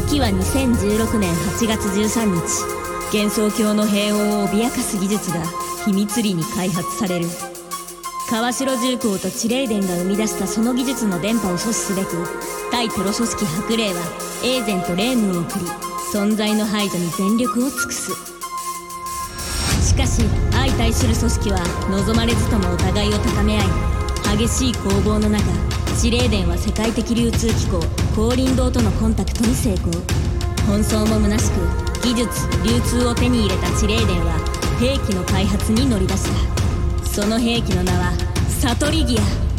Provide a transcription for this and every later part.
時は2016年8月13日。幻想郷の平穏を脅かす技術が秘密裏に開発される。川城重工と地霊伝が生み出したその技術の電波を阻止すべく対テロ組織白霊はエーゼントレームを送り存在の排除に全力を尽くす。しかし相対する組織は望まれずともお互いを高め合い激しい攻防の中司令殿は世界的流通機構光林堂とのコンタクトに成功。奔走も虚しく技術流通を手に入れた司令殿は兵器の開発に乗り出した。その兵器の名はサトリギア。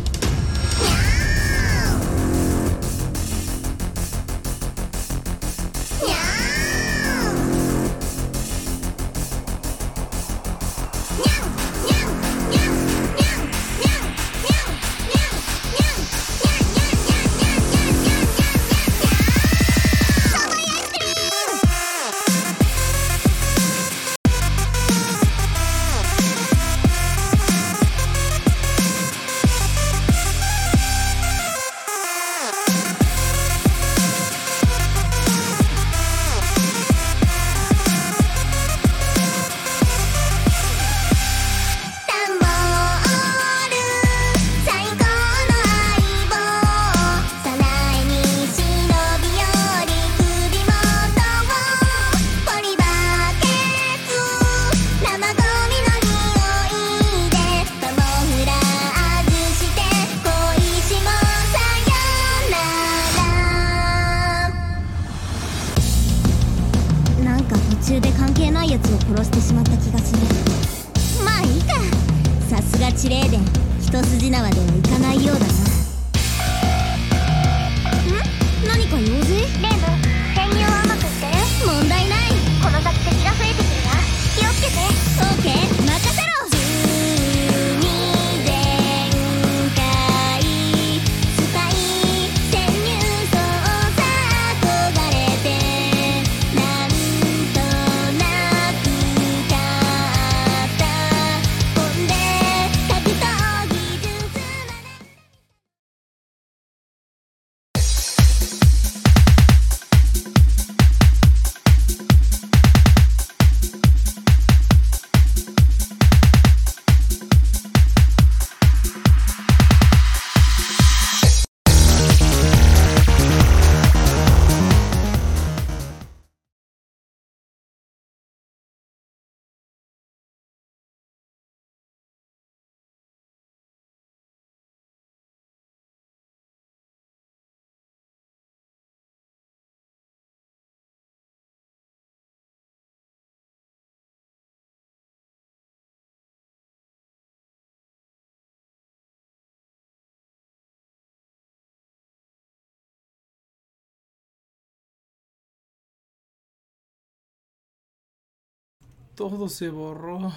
Todo se borró.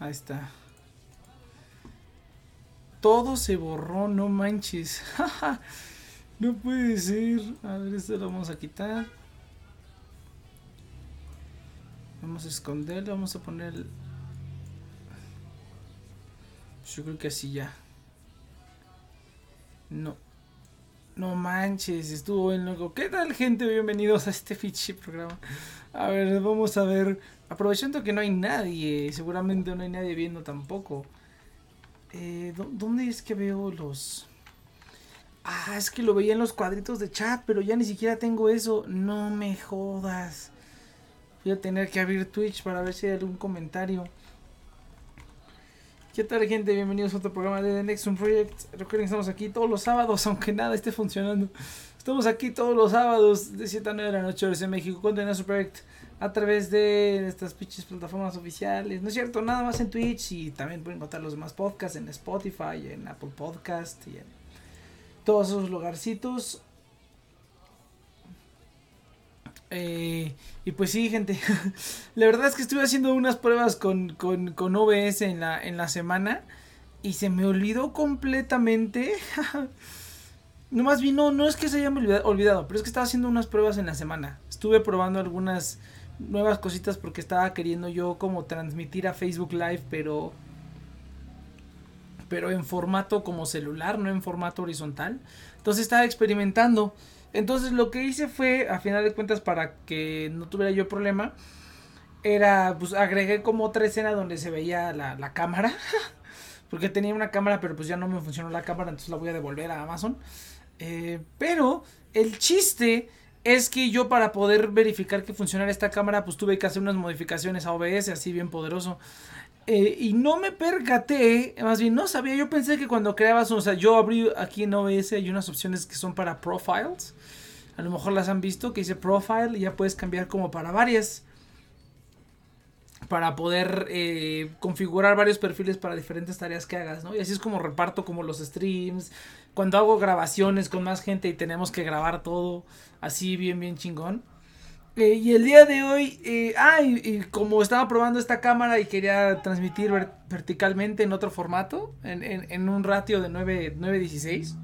Ahí está. Todo se borró, no manches. no puede ser. A ver, esto lo vamos a quitar. Vamos a esconderlo, vamos a poner... Yo creo que así ya. No. No manches, estuvo bien loco. ¿Qué tal gente? Bienvenidos a este fichi programa. A ver, vamos a ver. Aprovechando que no hay nadie, seguramente no hay nadie viendo tampoco. Eh, ¿Dónde es que veo los... Ah, es que lo veía en los cuadritos de chat, pero ya ni siquiera tengo eso. No me jodas. Voy a tener que abrir Twitch para ver si hay algún comentario. ¿Qué tal gente? Bienvenidos a otro programa de The Nexum Project. Recuerden que estamos aquí todos los sábados, aunque nada esté funcionando. Estamos aquí todos los sábados de 7 a 9 de la noche en México con The Nexum Project a través de estas pinches plataformas oficiales. No es cierto, nada más en Twitch y también pueden encontrar los demás podcasts en Spotify, en Apple Podcast y en todos esos lugarcitos. Eh, y pues sí, gente. la verdad es que estuve haciendo unas pruebas con, con, con OBS en la, en la semana. Y se me olvidó completamente. no más bien, no, no es que se haya olvidado, pero es que estaba haciendo unas pruebas en la semana. Estuve probando algunas nuevas cositas porque estaba queriendo yo como transmitir a Facebook Live, pero pero en formato como celular, no en formato horizontal. Entonces estaba experimentando Entonces lo que hice fue, a final de cuentas, para que no tuviera yo problema, era, pues agregué como otra escena donde se veía la, la cámara. porque tenía una cámara, pero pues ya no me funcionó la cámara, entonces la voy a devolver a Amazon. Eh, pero el chiste es que yo para poder verificar que funcionara esta cámara, pues tuve que hacer unas modificaciones a OBS, así bien poderoso. Eh, y no me percaté, más bien no sabía, yo pensé que cuando creabas, o sea, yo abrí aquí en OBS hay unas opciones que son para profiles. A lo mejor las han visto, que dice profile y ya puedes cambiar como para varias para poder eh, configurar varios perfiles para diferentes tareas que hagas, ¿no? Y así es como reparto como los streams, cuando hago grabaciones con más gente y tenemos que grabar todo así bien, bien chingón. Eh, y el día de hoy, eh, ah, y, como estaba probando esta cámara y quería transmitir verticalmente en otro formato, en, un ratio de 9, 9.16,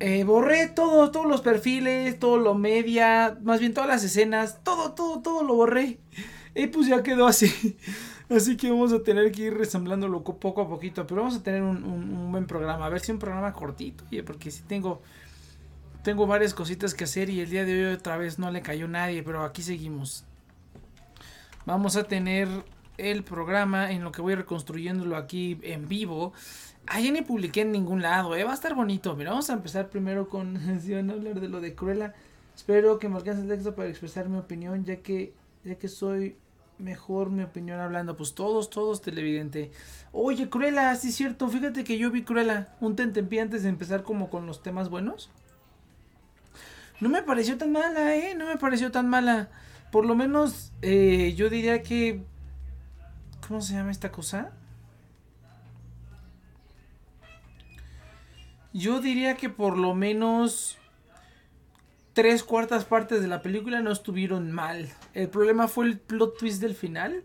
eh, borré todo, todos los perfiles, todo lo media, más bien todas las escenas, todo, todo, todo lo borré. Y pues ya quedó así. Así que vamos a tener que ir resamblándolo poco a poquito. Pero vamos a tener un, buen programa. A ver si un programa cortito. Porque si tengo. Tengo varias cositas que hacer. Y el día de hoy otra vez no le cayó nadie. Pero aquí seguimos. Vamos a tener el programa en lo que voy reconstruyéndolo aquí en vivo. Ahí ni publiqué en ningún lado, ¿eh? va a estar bonito. Mira, vamos a empezar primero con. si van a hablar de lo de Cruella. Espero que me alcance el texto para expresar mi opinión, ya que ya que soy mejor mi opinión hablando. Pues todos, todos televidente. Oye, Cruella, sí es cierto. Fíjate que yo vi Cruella un tentempié antes de empezar como con los temas buenos. No me pareció tan mala, eh. No me pareció tan mala. Por lo menos, eh, yo diría que... ¿Cómo se llama esta cosa? Yo diría que por lo menos tres cuartas partes de la película no estuvieron mal. El problema fue el plot twist del final.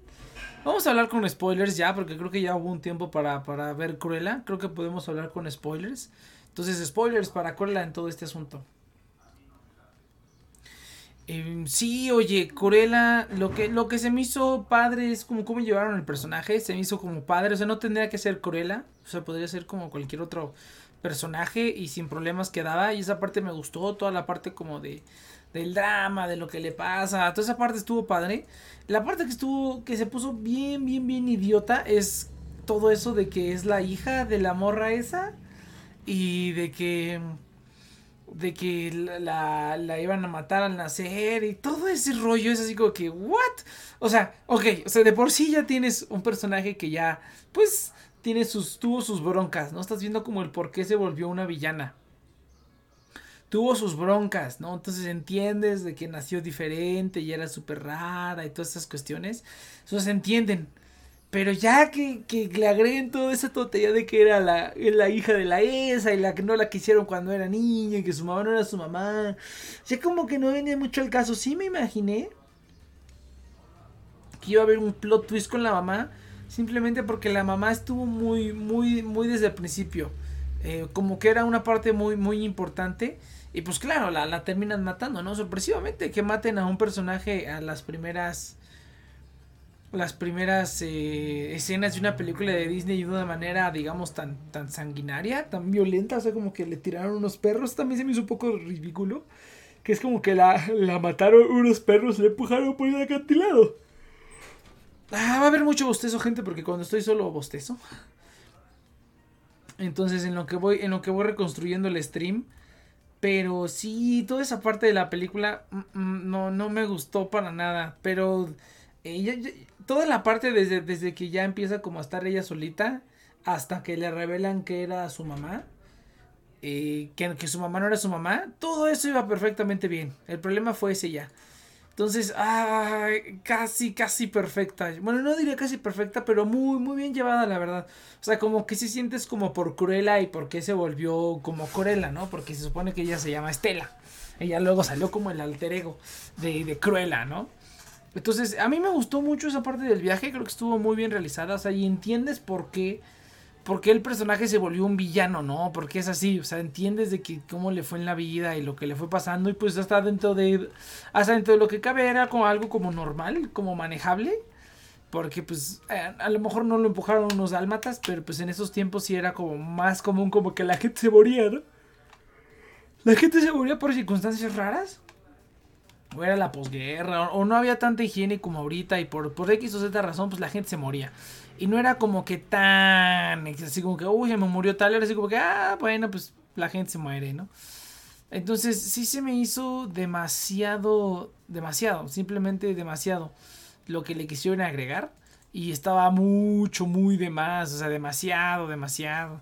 Vamos a hablar con spoilers ya, porque creo que ya hubo un tiempo para, para ver Cruella. Creo que podemos hablar con spoilers. Entonces, spoilers para Cruella en todo este asunto. Em, sí, oye, Cruella, lo que, lo que se me hizo padre es como cómo llevaron el personaje. Se me hizo como padre, o sea, no tendría que ser Cruella. O sea, podría ser como cualquier otro personaje y sin problemas quedaba. Y esa parte me gustó, toda la parte como de del drama, de lo que le pasa, toda esa parte estuvo padre. La parte que estuvo, que se puso bien, bien, bien idiota es todo eso de que es la hija de la morra esa y de que de que la, la, iban a matar al nacer y todo ese rollo es así como que, ¿what? O sea, ok, o sea, de por sí ya tienes un personaje que ya, pues, tiene sus, tuvo sus broncas, ¿no? Estás viendo como el por qué se volvió una villana. Tuvo sus broncas, ¿no? Entonces entiendes de que nació diferente y era súper rara y todas esas cuestiones. Se entienden. Pero ya que, que, le agreguen toda esa tontería de que era la, la, hija de la ESA y la que no la quisieron cuando era niña y que su mamá no era su mamá. Ya como que no venía mucho el caso. Sí me imaginé que iba a haber un plot twist con la mamá simplemente porque la mamá estuvo muy, muy, muy desde el principio. Eh, como que era una parte muy, muy importante. Y pues claro, la, la terminan matando, ¿no? Sorpresivamente, que maten a un personaje a las primeras las primeras eh, escenas de una película de Disney de una manera, digamos, tan, tan sanguinaria, tan violenta, o sea, como que le tiraron unos perros, también se me hizo un poco ridículo, que es como que la, la mataron unos perros, le empujaron por el acantilado. Ah, va a haber mucho bostezo, gente, porque cuando estoy solo bostezo. Entonces, en lo que voy, en lo que voy reconstruyendo el stream. Pero sí, toda esa parte de la película mm, mm, no, no me gustó para nada. Pero toda la parte desde, desde que ya empieza como a estar ella solita. Hasta que le revelan que era su mamá. Eh, que, que su mamá no era su mamá. Todo eso iba perfectamente bien. El problema fue ese ya. Entonces, ah, casi, casi perfecta. Bueno, no diría casi perfecta, pero muy, muy bien llevada, la verdad. O sea, como que si sientes como por Cruella y por qué se volvió como Cruella, ¿no? Porque se supone que ella se llama Estela. Ella luego salió como el alter ego de, de Cruella, ¿no? Entonces, a mí me gustó mucho esa parte del viaje, creo que estuvo muy bien realizada. O sea, y entiendes por qué por qué el personaje se volvió un villano, ¿no? Porque es así, o sea, entiendes de que cómo le fue en la vida y lo que le fue pasando y pues hasta dentro de hasta dentro de lo que cabe era como algo como normal, como manejable, porque pues eh, a, lo mejor no lo empujaron unos dálmatas, pero pues en esos tiempos sí era como más común como que la gente se moría, ¿no? la gente se moría por circunstancias raras. O era la posguerra, o, no había tanta higiene como ahorita, y por, por X o Z razón, pues la gente se moría. Y no era como que tan. Así como que, uy, me murió tal. Era así como que, ah, bueno, pues la gente se muere, ¿no? Entonces sí se me hizo demasiado, demasiado, simplemente demasiado lo que le quisieron agregar. Y estaba mucho, muy de más, o sea, demasiado, demasiado.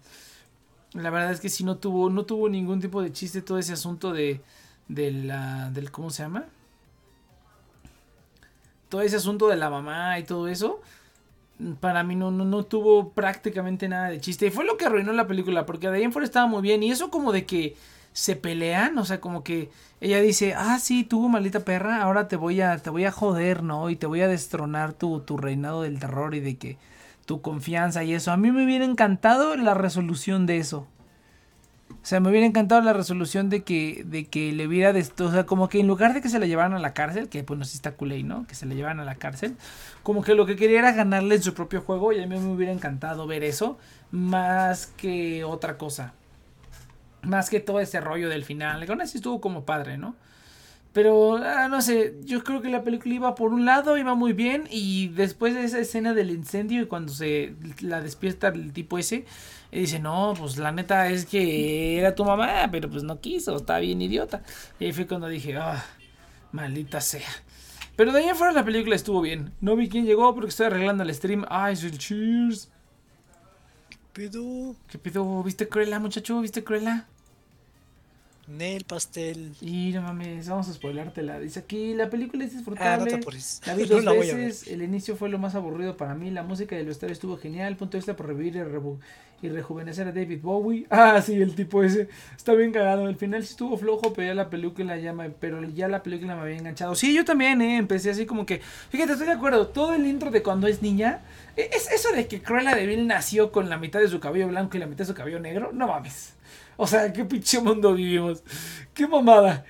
La verdad es que sí no tuvo, no tuvo ningún tipo de chiste todo ese asunto de, de del, ¿cómo se llama? Todo ese asunto de la mamá y todo eso para mí no, no, tuvo prácticamente nada de chiste. Y fue lo que arruinó la película, porque de ahí en fuera estaba muy bien. Y eso como de que se pelean, o sea, como que ella dice, ah, sí, tuvo maldita perra, ahora te voy a, te voy a joder, ¿no? Y te voy a destronar tu, tu reinado del terror y de que tu confianza y eso. A mí me hubiera encantado la resolución de eso. O sea, me hubiera encantado la resolución de que, de que le hubiera, o sea, como que en lugar de que se la llevaran a la cárcel, que pues no si está culé, ¿no? Que se la llevaran a la cárcel, como que lo que quería era ganarle en su propio juego y a mí me hubiera encantado ver eso, más que otra cosa. Más que todo ese rollo del final. Aún así estuvo como padre, ¿no? Pero, ah, no sé, yo creo que la película iba por un lado, iba muy bien, y después de esa escena del incendio y cuando se la despierta el tipo ese, y dice, no, pues la neta es que era tu mamá, pero pues no quiso, está bien idiota. Y ahí fue cuando dije, ah, maldita sea. Pero de ahí afuera la película estuvo bien. No vi quién llegó porque estoy arreglando el stream. Ay, soy el cheers. ¿Qué pedo? ¿Qué pedo? ¿Viste Cruella, muchacho? ¿Viste Cruella? Nel pastel. Y no mames, vamos a spoilártela. Dice aquí, la película es disfrutable. Ah, la vi dos veces. El inicio fue lo más aburrido para mí. La música del vestuario estuvo genial. Punto de vista por revivir y, rejuvenecer a David Bowie. Ah, sí, el tipo ese. Está bien cagado. El final sí estuvo flojo, pero ya la película ya me, pero ya la película me había enganchado. Sí, yo también, eh. Empecé así como que. Fíjate, estoy de acuerdo. Todo el intro de cuando es niña. E, es eso de que Cruella de Vil nació con la mitad de su cabello blanco y la mitad de su cabello negro. No mames. O sea, qué pinche mundo vivimos. Qué mamada.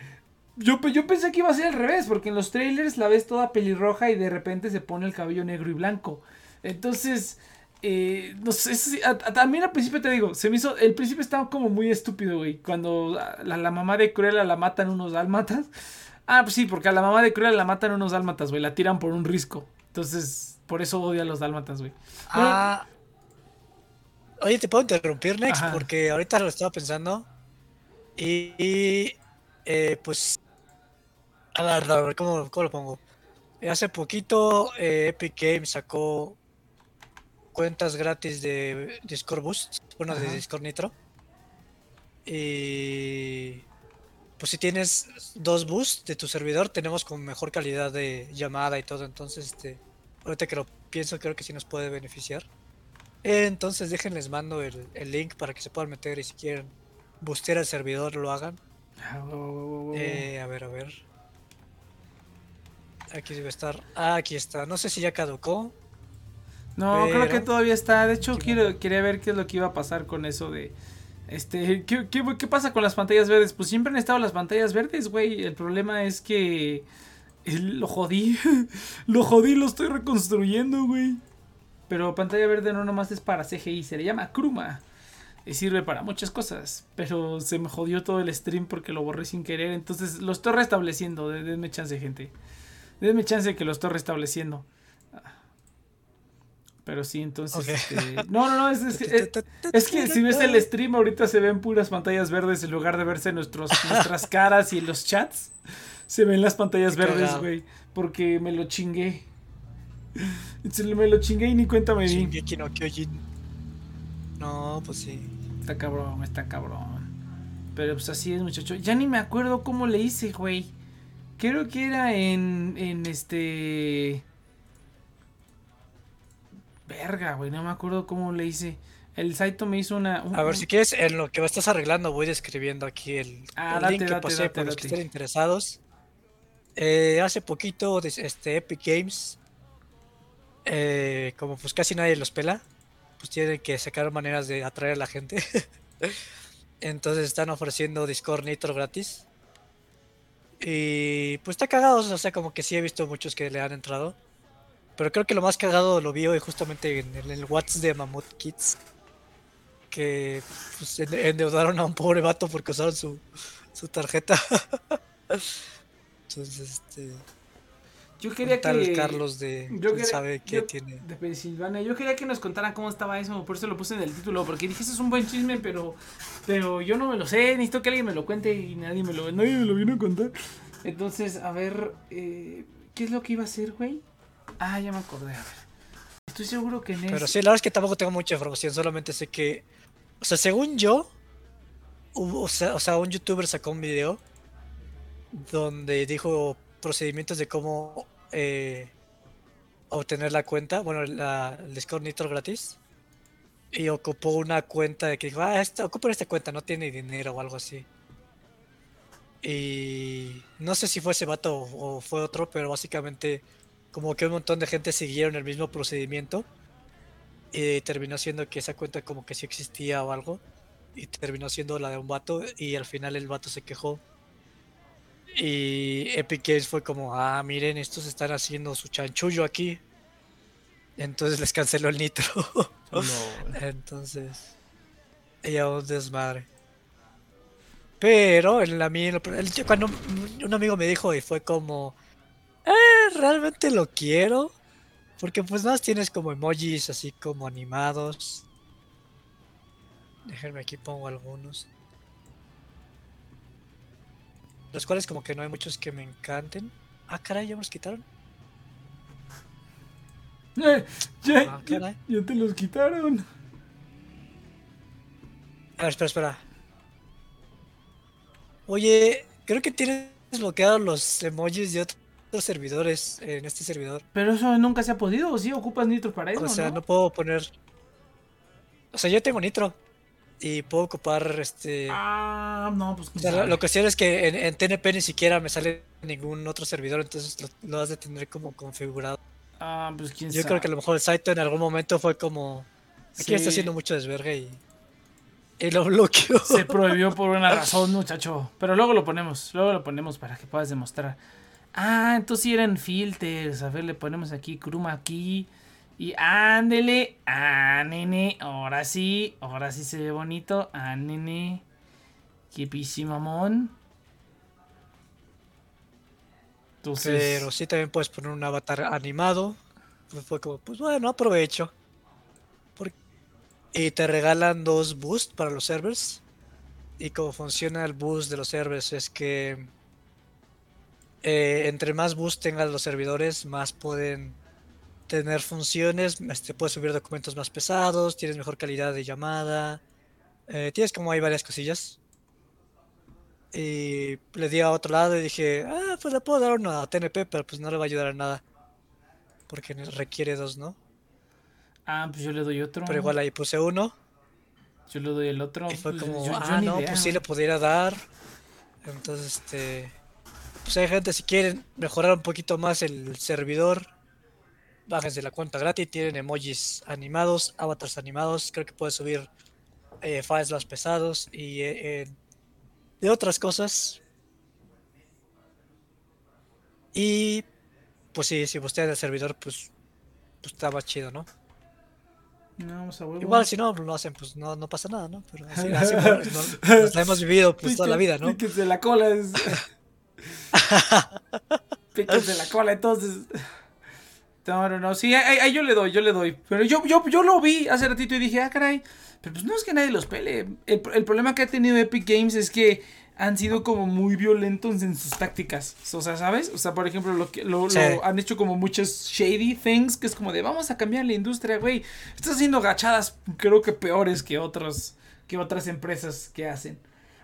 Yo, yo pensé que iba a ser al revés, porque en los trailers la ves toda pelirroja y de repente se pone el cabello negro y blanco. Entonces, eh, no sé, también al principio te digo, se me hizo, el principio estaba como muy estúpido, güey. Cuando la, la mamá de Cruella la matan unos dálmatas. Ah, pues sí, porque a la mamá de Cruella la matan unos dálmatas, güey. La tiran por un risco. Entonces, por eso odia a los dálmatas, güey. Ah, Oye, ¿te puedo interrumpir, Next? Porque ahorita lo estaba pensando. Y, eh, pues... A ver, a ver ¿cómo, lo pongo? Hace poquito eh, Epic Games sacó cuentas gratis de Discord Boost, bueno, de Discord Nitro. Y pues si tienes dos boosts de tu servidor, tenemos con mejor calidad de llamada y todo. Entonces, este, ahorita que lo pienso, creo que sí nos puede beneficiar. Entonces déjenles mando el, link para que se puedan meter y si quieren bustear al servidor lo hagan. Ah, eh, a ver, a ver. Aquí debe estar. Ah, aquí está. No sé si ya caducó. No, creo que todavía está. De hecho, quiero, quería ver qué es lo que iba a pasar con eso de. Este, ¿qué, qué, pasa con las pantallas verdes? Pues siempre han estado las pantallas verdes, güey. El problema es que. Lo jodí. lo jodí, lo estoy reconstruyendo, güey. Pero pantalla verde no nomás es para CGI, se le llama Kruma. Y sirve para muchas cosas. Pero se me jodió todo el stream porque lo borré sin querer. Entonces lo estoy restableciendo. Denme chance, gente. Denme chance que lo estoy restableciendo. Pero sí, entonces. Este, no, no, no. Es, es, que si ves el stream, ahorita se ven puras pantallas verdes en lugar de verse nuestros, nuestras caras y los chats. Se ven las pantallas verdes, güey. Porque me lo chingué. Me lo chingué y ni cuenta me di. No, pues sí. Está cabrón, está cabrón. Pero pues así es, muchacho. Ya ni me acuerdo cómo le hice, güey. Creo que era en, en este... Verga, güey, no me acuerdo cómo le hice. El Saito me hizo una... a ver, si quieres, en lo que estás arreglando voy describiendo aquí el, ah, link que pasé para los que estén interesados. Eh, hace poquito, este, Epic Games eh, como pues casi nadie los pela, pues tienen que sacar maneras de atraer a la gente. Entonces están ofreciendo Discord Nitro gratis. Y pues está cagado, o sea, como que sí he visto muchos que le han entrado. Pero creo que lo más cagado lo vi hoy justamente en el, WhatsApp de Mammoth Kids. que pues, endeudaron a un pobre vato porque usaron su, su tarjeta. Entonces, este. Yo quería que. Carlos de. Yo sabe qué tiene. De Pensilvania. Yo quería que nos contaran cómo estaba eso. Por eso lo puse en el título. Porque dije, eso es un buen chisme, pero. Pero yo no me lo sé. Necesito que alguien me lo cuente y nadie me lo, nadie me lo vino a contar. Entonces, a ver. Eh, ¿Qué es lo que iba a hacer, güey? Ah, ya me acordé. A ver. Estoy seguro que en Pero sí, la verdad es que tampoco tengo mucha información. Solamente sé que. O sea, según yo. o, sea, o sea, un youtuber sacó un video. Donde dijo procedimientos de cómo eh, obtener la cuenta, bueno, el Discord Nitro gratis. Y ocupó una cuenta de que dijo, ah, esta, esta cuenta, no tiene dinero o algo así. Y no sé si fue ese vato o, fue otro, pero básicamente como que un montón de gente siguieron el mismo procedimiento. Y terminó siendo que esa cuenta como que sí existía o algo. Y terminó siendo la de un vato. Y al final el vato se quejó y Epic Games fue como, ah, miren, estos están haciendo su chanchullo aquí. Entonces les canceló el nitro. No. Entonces, ella un desmadre. Pero en la mía, cuando un amigo me dijo y fue como, eh, realmente lo quiero. Porque pues más tienes como emojis así como animados. Déjenme aquí pongo algunos los cuales como que no hay muchos que me encanten. Ah, caray, ya me los quitaron. Eh, ya, ah, ya, te los quitaron. A ver, espera, espera. Oye, creo que tienes bloqueados los emojis de otros servidores en este servidor. Pero eso nunca se ha podido, ¿o sí ocupas nitro para eso? O sea, no puedo poner. O sea, yo tengo nitro y puedo ocupar este. Ah, no, pues. lo, que sí es que en, TNP ni siquiera me sale ningún otro servidor, entonces lo, has de tener como configurado. Ah, pues quién Yo creo que a lo mejor el site en algún momento fue como. Aquí está haciendo mucho desvergue y. Y lo bloqueó. Se prohibió por una razón, muchacho. Pero luego lo ponemos, luego lo ponemos para que puedas demostrar. Ah, entonces sí eran filters. A ver, le ponemos aquí Chroma aquí. Y ándele, ah, nene, ahora sí, ahora sí se ve bonito, ah, nene, qué. Entonces... Pero sí también puedes poner un avatar animado. Pues como, pues bueno, aprovecho. Y te regalan dos boosts para los servers. Y cómo funciona el boost de los servers es que eh, entre más boost tengan los servidores, más pueden tener funciones, este, puedes subir documentos más pesados, tienes mejor calidad de llamada, eh, tienes como hay varias cosillas. Y le di a otro lado y dije, ah, pues le puedo dar uno a TNP, pero pues no le va a ayudar a nada. Porque requiere dos, ¿no? Ah, pues yo le doy otro. Pero igual ahí puse uno. Yo le doy el otro. Y fue pues, como, ah, no, pues sí le pudiera dar. Entonces, este. Pues hay gente, si quieren mejorar un poquito más el servidor, bájense la cuenta gratis, tienen emojis animados, avatars animados, creo que puedes subir eh, files más pesados y eh, de otras cosas. Y pues sí, si ustedes el servidor, pues, pues está más chido, ¿no? Igual si no lo hacen, pues no, no pasa nada, ¿no? Pero así, así nos, la hemos vivido pues toda la vida, ¿no? Píquense la cola es... Píquense la cola, entonces... No, no, no, sí, ahí, yo le doy, yo le doy. Pero yo, yo, yo lo vi hace ratito y dije, ah, caray. Pero pues no es que nadie los pele. El, problema que ha tenido Epic Games es que han sido como muy violentos en sus tácticas. O sea, ¿sabes? O sea, por ejemplo, lo que lo, han hecho como muchos shady things, que es como de vamos a cambiar la industria, güey. Estás haciendo gachadas, creo que peores que otros, que otras empresas que hacen.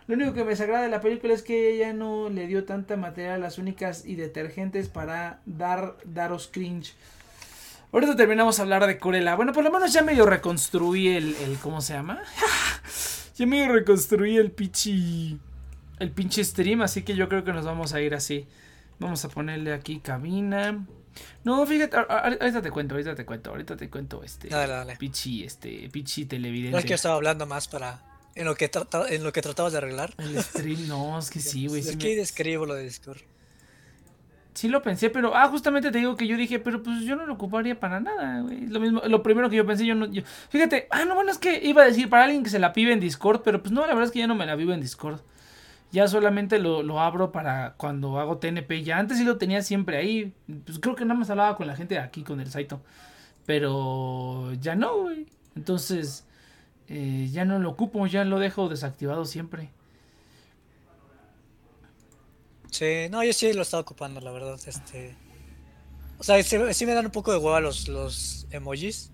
Lo único que me desagrada de la película es que ella no le dio tanta material a las únicas y detergentes para dar daros cringe. Ahorita terminamos a hablar de Corella. Bueno, por lo menos ya medio reconstruí el, el ¿cómo se llama? ya medio reconstruí el pinche el pinche stream, así que yo creo que nos vamos a ir así. Vamos a ponerle aquí cabina. No, fíjate, ahorita te cuento, ahorita te cuento, ahorita te cuento este. Dale, dale. Pichi, este, pichi televidente. No es que yo estaba hablando más para en lo que, en lo que tratabas de arreglar. El stream, no, es que sí, güey. Aquí describo lo de Discord. Sí lo pensé, pero ah, justamente te digo que yo dije, pero pues yo no lo ocuparía para nada, güey. Lo mismo, lo primero que yo pensé, yo no, yo, fíjate, ah, no, bueno, es que iba a decir para alguien que se la pibe en Discord, pero pues no, la verdad es que ya no me la vivo en Discord. Ya solamente lo, lo abro para cuando hago TNP. Ya antes sí lo tenía siempre ahí. Pues creo que nada más hablaba con la gente de aquí, con el Saito. Pero ya no, güey. Entonces, eh, ya no lo ocupo, ya lo dejo desactivado siempre. Sí, no, yo sí lo estaba ocupando, la verdad. Este. O sea, sí, me dan un poco de hueva los, los emojis.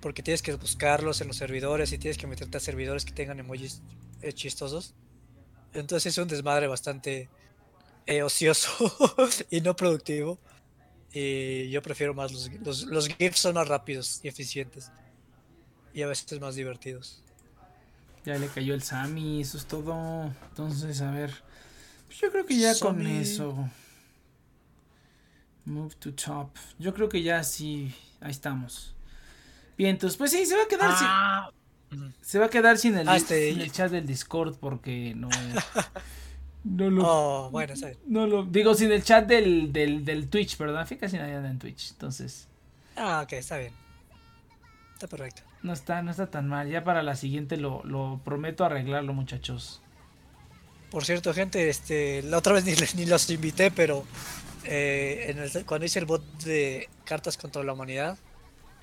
Porque tienes que buscarlos en los servidores y tienes que meterte a servidores que tengan emojis eh, chistosos. Entonces es un desmadre bastante eh, ocioso y no productivo. Y yo prefiero más los, los, los GIFs son más rápidos y eficientes. Y a veces más divertidos. Ya le cayó el Sammy, eso es todo. Entonces, a ver. Pues yo creo que ya con eso. Move to top. Yo creo que ya sí. Ahí estamos. Bien, entonces, pues sí, se va a quedar sin. Ah. Se va a quedar sin el, ah, este, el chat del Discord porque no. No lo. Oh, bueno, No lo. Digo, sin el chat del, del, del Twitch, perdón. Fíjate si nadie anda en Twitch. Entonces. Ah, ok, está bien. Está perfecto. No está, no está tan mal. Ya para la siguiente lo, lo prometo arreglarlo, muchachos. Por cierto, gente, este, la otra vez ni, ni los invité, pero eh, en el, cuando hice el bot de cartas contra la humanidad,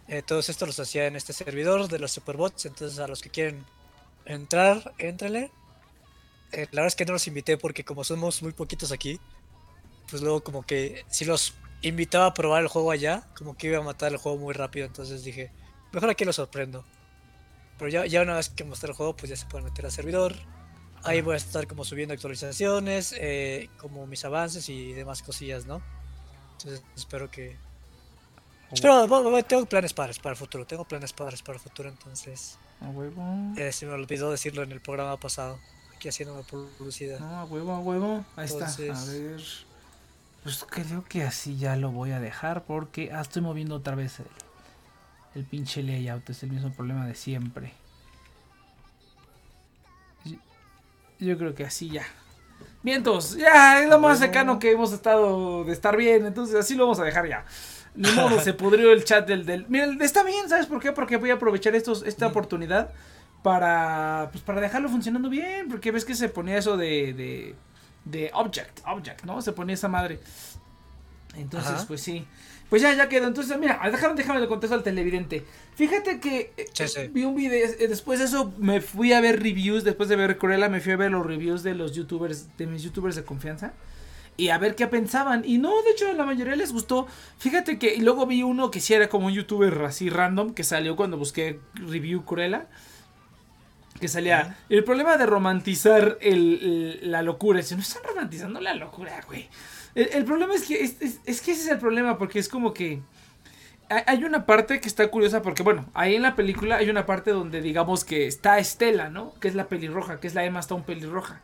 eh, todos estos los hacía en este servidor de los superbots. Entonces, a los que quieren entrar, éntrenle. Eh, la verdad es que no los invité porque, como somos muy poquitos aquí, pues luego, como que si los invitaba a probar el juego allá, como que iba a matar el juego muy rápido. Entonces dije, mejor aquí lo sorprendo. Pero ya, ya una vez que mostré el juego, pues ya se pueden meter al servidor Ahí voy a estar como subiendo actualizaciones, eh, como mis avances y demás cosillas, ¿no? Entonces espero que... Espero, tengo planes padres para el futuro, tengo planes padres para el futuro, entonces... A huevo. Eh, se me olvidó decirlo en el programa pasado, aquí haciendo publicidad. No, a huevo, a huevo. Ahí está. A ver... Pues creo que así ya lo voy a dejar porque ah, estoy moviendo otra vez el, el pinche layout, es el mismo problema de siempre. Yo creo que así ya. Vientos, ya es lo más cercano que hemos estado de estar bien, entonces así lo vamos a dejar ya. Ni modo, se pudrió el chat del, del... Mira, está bien, ¿sabes por qué? Porque voy a aprovechar estos, esta oportunidad para, pues, para dejarlo funcionando bien, porque ves que se ponía eso de, de, de object, object, ¿no? Se ponía esa madre. Entonces, pues sí. Pues ya, ya quedó. Entonces, mira, déjame, déjame le contesto al televidente. Fíjate que eh, vi un video, eh, después de eso me fui a ver reviews, después de ver Cruella me fui a ver los reviews de los youtubers, de mis youtubers de confianza. Y a ver qué pensaban. Y no, de hecho, la mayoría les gustó. Fíjate que y luego vi uno que sí era como un youtuber así random, que salió cuando busqué review Cruella. Que salía. El problema de romantizar el, la locura. Si no están romantizando la locura, güey. El, problema es que, es, es, que ese es el problema, porque es como que... Hay una parte que está curiosa porque, bueno, ahí en la película hay una parte donde digamos que está Estela, ¿no? Que es la pelirroja, que es la Emma Stone pelirroja.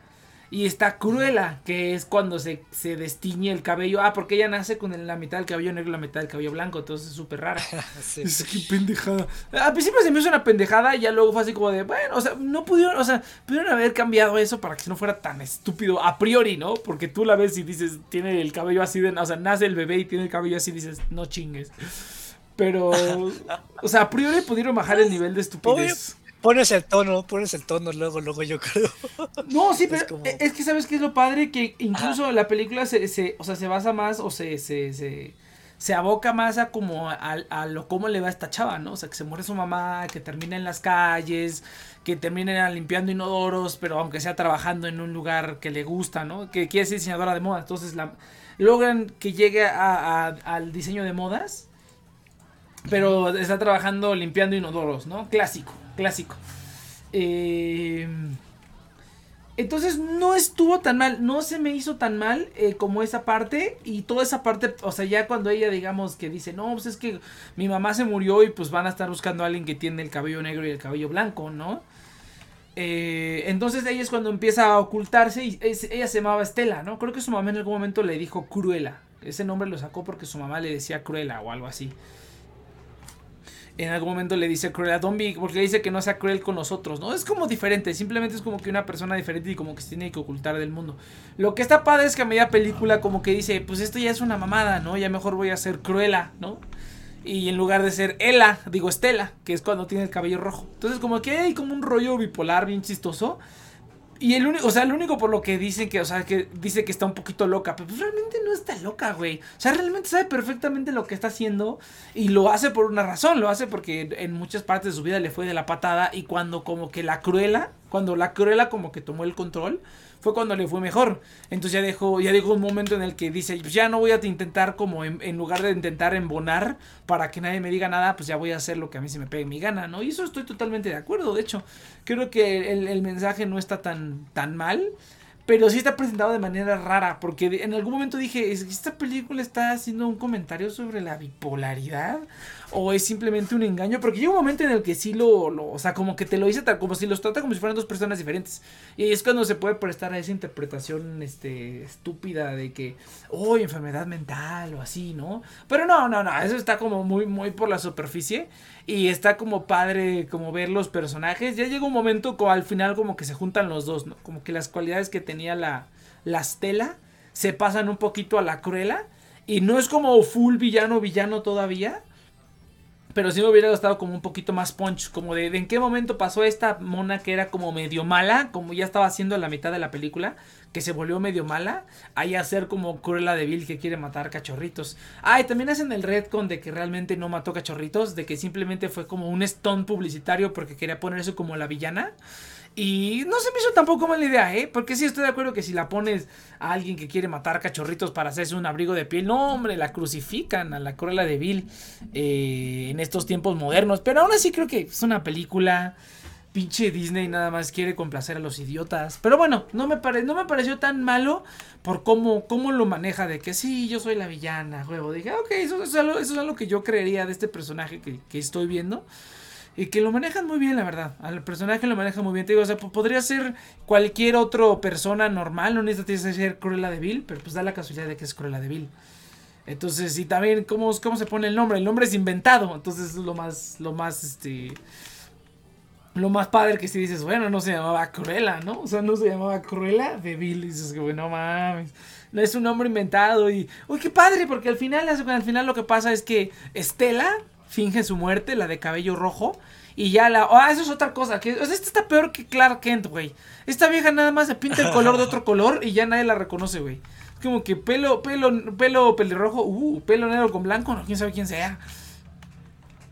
Y está Cruella, que es cuando se, se destiñe el cabello. Ah, porque ella nace con la mitad del cabello negro y la mitad del cabello blanco. Entonces es súper rara. Es que pendejada. Al principio se me hizo una pendejada y ya luego fue así como de, bueno, o sea, no pudieron, o sea, pudieron haber cambiado eso para que no fuera tan estúpido a priori, ¿no? Porque tú la ves y dices, tiene el cabello así de, o sea, nace el bebé y tiene el cabello así y dices, no chingues. Pero, o sea, a priori pudieron bajar el nivel de estupidez. Pones el tono, pones el tono luego, luego yo creo. No, sí, pero es, que sabes que es lo padre que incluso la película se, se, o sea, se basa más o se, se, se, se aboca más a como a, a, lo cómo le va a esta chava, ¿no? O sea, que se muere su mamá, que termina en las calles, que termina limpiando inodoros, pero aunque sea trabajando en un lugar que le gusta, ¿no? Que quiere ser diseñadora de moda, entonces la, logran que llegue a, al diseño de modas, pero está trabajando limpiando inodoros, ¿no? Clásico clásico. Eh, entonces no estuvo tan mal, no se me hizo tan mal eh, como esa parte y toda esa parte, o sea, ya cuando ella digamos que dice, no, pues es que mi mamá se murió y pues van a estar buscando a alguien que tiene el cabello negro y el cabello blanco, ¿no? Eh, entonces ella es cuando empieza a ocultarse y ella se llamaba Estela, ¿no? Creo que su mamá en algún momento le dijo Cruela. Ese nombre lo sacó porque su mamá le decía Cruela o algo así. En algún momento le dice cruel a Don porque le dice que no sea cruel con nosotros, ¿no? Es como diferente, simplemente es como que una persona diferente y como que se tiene que ocultar del mundo. Lo que está padre es que a media película como que dice, pues esto ya es una mamada, ¿no? Ya mejor voy a ser cruela, ¿no? Y en lugar de ser Ela, digo Estela, que es cuando tiene el cabello rojo. Entonces como que hay como un rollo bipolar bien chistoso. Y el único, o sea, el único por lo que dicen que, o sea, que dice que está un poquito loca, pero pues realmente no está loca, güey. O sea, realmente sabe perfectamente lo que está haciendo y lo hace por una razón, lo hace porque en muchas partes de su vida le fue de la patada y cuando como que la cruela, cuando la cruela como que tomó el control, fue cuando le fue mejor. Entonces ya dejó, ya dejó un momento en el que dice, pues ya no voy a intentar como en, lugar de intentar embonar para que nadie me diga nada, pues ya voy a hacer lo que a mí se me pegue mi gana, ¿no? Y eso estoy totalmente de acuerdo, de hecho, creo que el, el mensaje no está tan, tan mal. Pero sí está presentado de manera rara, porque en algún momento dije, ¿esta película está haciendo un comentario sobre la bipolaridad? ¿O es simplemente un engaño? Porque llega un momento en el que sí lo, o sea, como que te lo dice tal, como si los trata como si fueran dos personas diferentes. Y es cuando se puede prestar a esa interpretación, este, estúpida de que, oh, enfermedad mental o así, ¿no? Pero no, no, no, eso está como muy, muy por la superficie. Y está como padre como ver los personajes. Ya llega un momento como al final como que se juntan los dos, ¿no? Como que las cualidades que tenía la, la Stella se pasan un poquito a la Cruella. Y no es como full villano, villano todavía. Pero sí me hubiera gustado como un poquito más punch. Como de, de, en qué momento pasó esta mona que era como medio mala. Como ya estaba haciendo la mitad de la película que se volvió medio mala, hay hacer como Cruella de Vil que quiere matar cachorritos. Ah, y también hacen el retcon de que realmente no mató cachorritos, de que simplemente fue como un stone publicitario porque quería poner eso como la villana. Y no se me hizo tampoco mala idea, ¿eh? Porque sí estoy de acuerdo que si la pones a alguien que quiere matar cachorritos para hacerse un abrigo de piel, no, hombre, la crucifican a la Cruella de Vil eh, en estos tiempos modernos. Pero aún así creo que es una película pinche Disney nada más quiere complacer a los idiotas. Pero bueno, no me, pare, no me pareció tan malo por cómo, cómo lo maneja de que sí, yo soy la villana, huevo. Dije, ok, eso, es, algo, que yo creería de este personaje que, que, estoy viendo. Y que lo manejan muy bien, la verdad. Al personaje lo maneja muy bien. Te digo, o sea, podría ser cualquier otra persona normal. No necesita ser Cruella de pero pues da la casualidad de que es Cruella de. Entonces, y también, ¿cómo, ¿cómo se pone el nombre? El nombre es inventado. Entonces, es lo más, lo más, este lo más padre que si dices, bueno, no se llamaba Cruella, ¿no? O sea, no se llamaba Cruella de dices que, bueno, mames. No es un nombre inventado. Y, uy, qué padre, porque al final, al final lo que pasa es que Estela finge su muerte, la de cabello rojo. Y ya la. Ah, eso es otra cosa. Que, o sea, esta está peor que Clark Kent, güey. Esta vieja nada más se pinta el color de otro color y ya nadie la reconoce, güey. Es como que pelo, pelo, pelo pelirrojo, uh, pelo negro con blanco, no, quién sabe quién sea.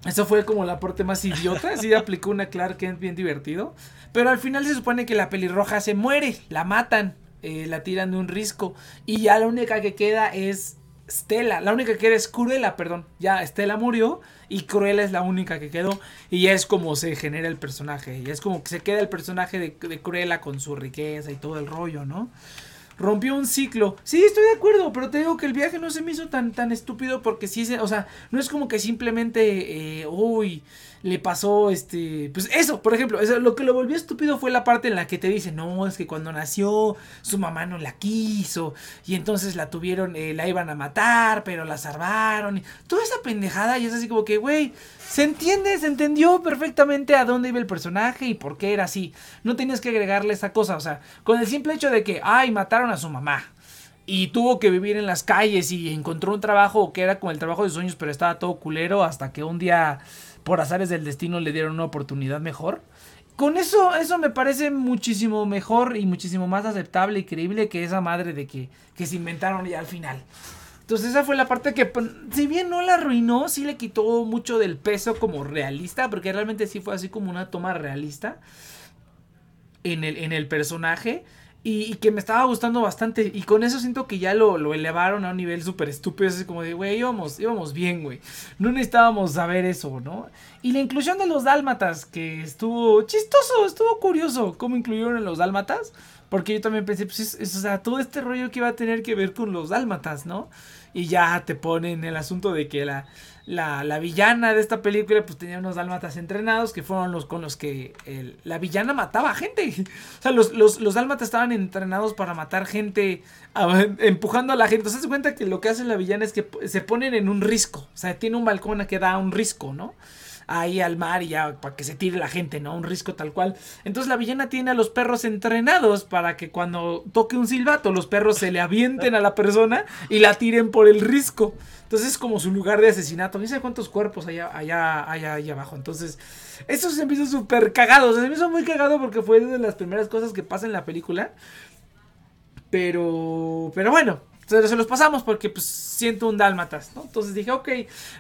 Eso fue como la parte más idiota. Sí aplicó una Clark Kent bien divertido. Pero al final se supone que la pelirroja se muere. La matan. Eh, la tiran de un risco. Y ya la única que queda es Stella. La única que queda es Cruella, perdón. Ya Stella murió. Y Cruella es la única que quedó. Y es como se genera el personaje. Ya es como que se queda el personaje de, de Cruella con su riqueza y todo el rollo, ¿no? rompió un ciclo. Sí, estoy de acuerdo, pero te digo que el viaje no se me hizo tan, tan estúpido porque sí, se, o sea, no es como que simplemente, eh, uy, le pasó este, pues eso, por ejemplo, eso, lo que lo volvió estúpido fue la parte en la que te dice, no, es que cuando nació su mamá no la quiso y entonces la tuvieron, eh, la iban a matar, pero la salvaron, y toda esa pendejada y es así como que, güey, se entiende, se entendió perfectamente a dónde iba el personaje y por qué era así, no tenías que agregarle esa cosa, o sea, con el simple hecho de que, ay, mataron a su mamá, y tuvo que vivir en las calles y encontró un trabajo que era como el trabajo de sueños, pero estaba todo culero hasta que un día por azares del destino le dieron una oportunidad mejor. Con eso, eso me parece muchísimo mejor y muchísimo más aceptable y creíble que esa madre de que, que se inventaron ya al final. Entonces esa fue la parte que, pues, si bien no la arruinó, sí le quitó mucho del peso como realista, porque realmente sí fue así como una toma realista en el, en el personaje. Y, que me estaba gustando bastante. Y con eso siento que ya lo, lo elevaron a un nivel súper estúpido. Así como de, güey, íbamos, íbamos bien, güey. No necesitábamos saber eso, ¿no? Y la inclusión de los dálmatas, que estuvo chistoso, estuvo curioso cómo incluyeron a los dálmatas. Porque yo también pensé, pues, es, o sea, todo este rollo que iba a tener que ver con los dálmatas, ¿no? Y ya te ponen el asunto de que la, la, la, villana de esta película pues tenía unos dálmatas entrenados que fueron los con los que la villana mataba gente. O sea, los, los, los, dálmatas estaban entrenados para matar gente, empujando a la gente. Entonces se cuenta que lo que hace la villana es que se ponen en un risco. O sea, tiene un balcón que da un risco, ¿no? Ahí al mar y ya para que se tire la gente, ¿no? Un risco tal cual. Entonces la villana tiene a los perros entrenados para que cuando toque un silbato los perros se le avienten a la persona y la tiren por el risco. Entonces es como su lugar de asesinato. No sé cuántos cuerpos hay allá, allá, allá abajo. Entonces, eso se me hizo súper cagado. se me hizo muy cagado porque fue de las primeras cosas que pasa en la película. Pero, pero bueno, se los pasamos porque pues siento un dálmatas, ¿no? Entonces dije, ok,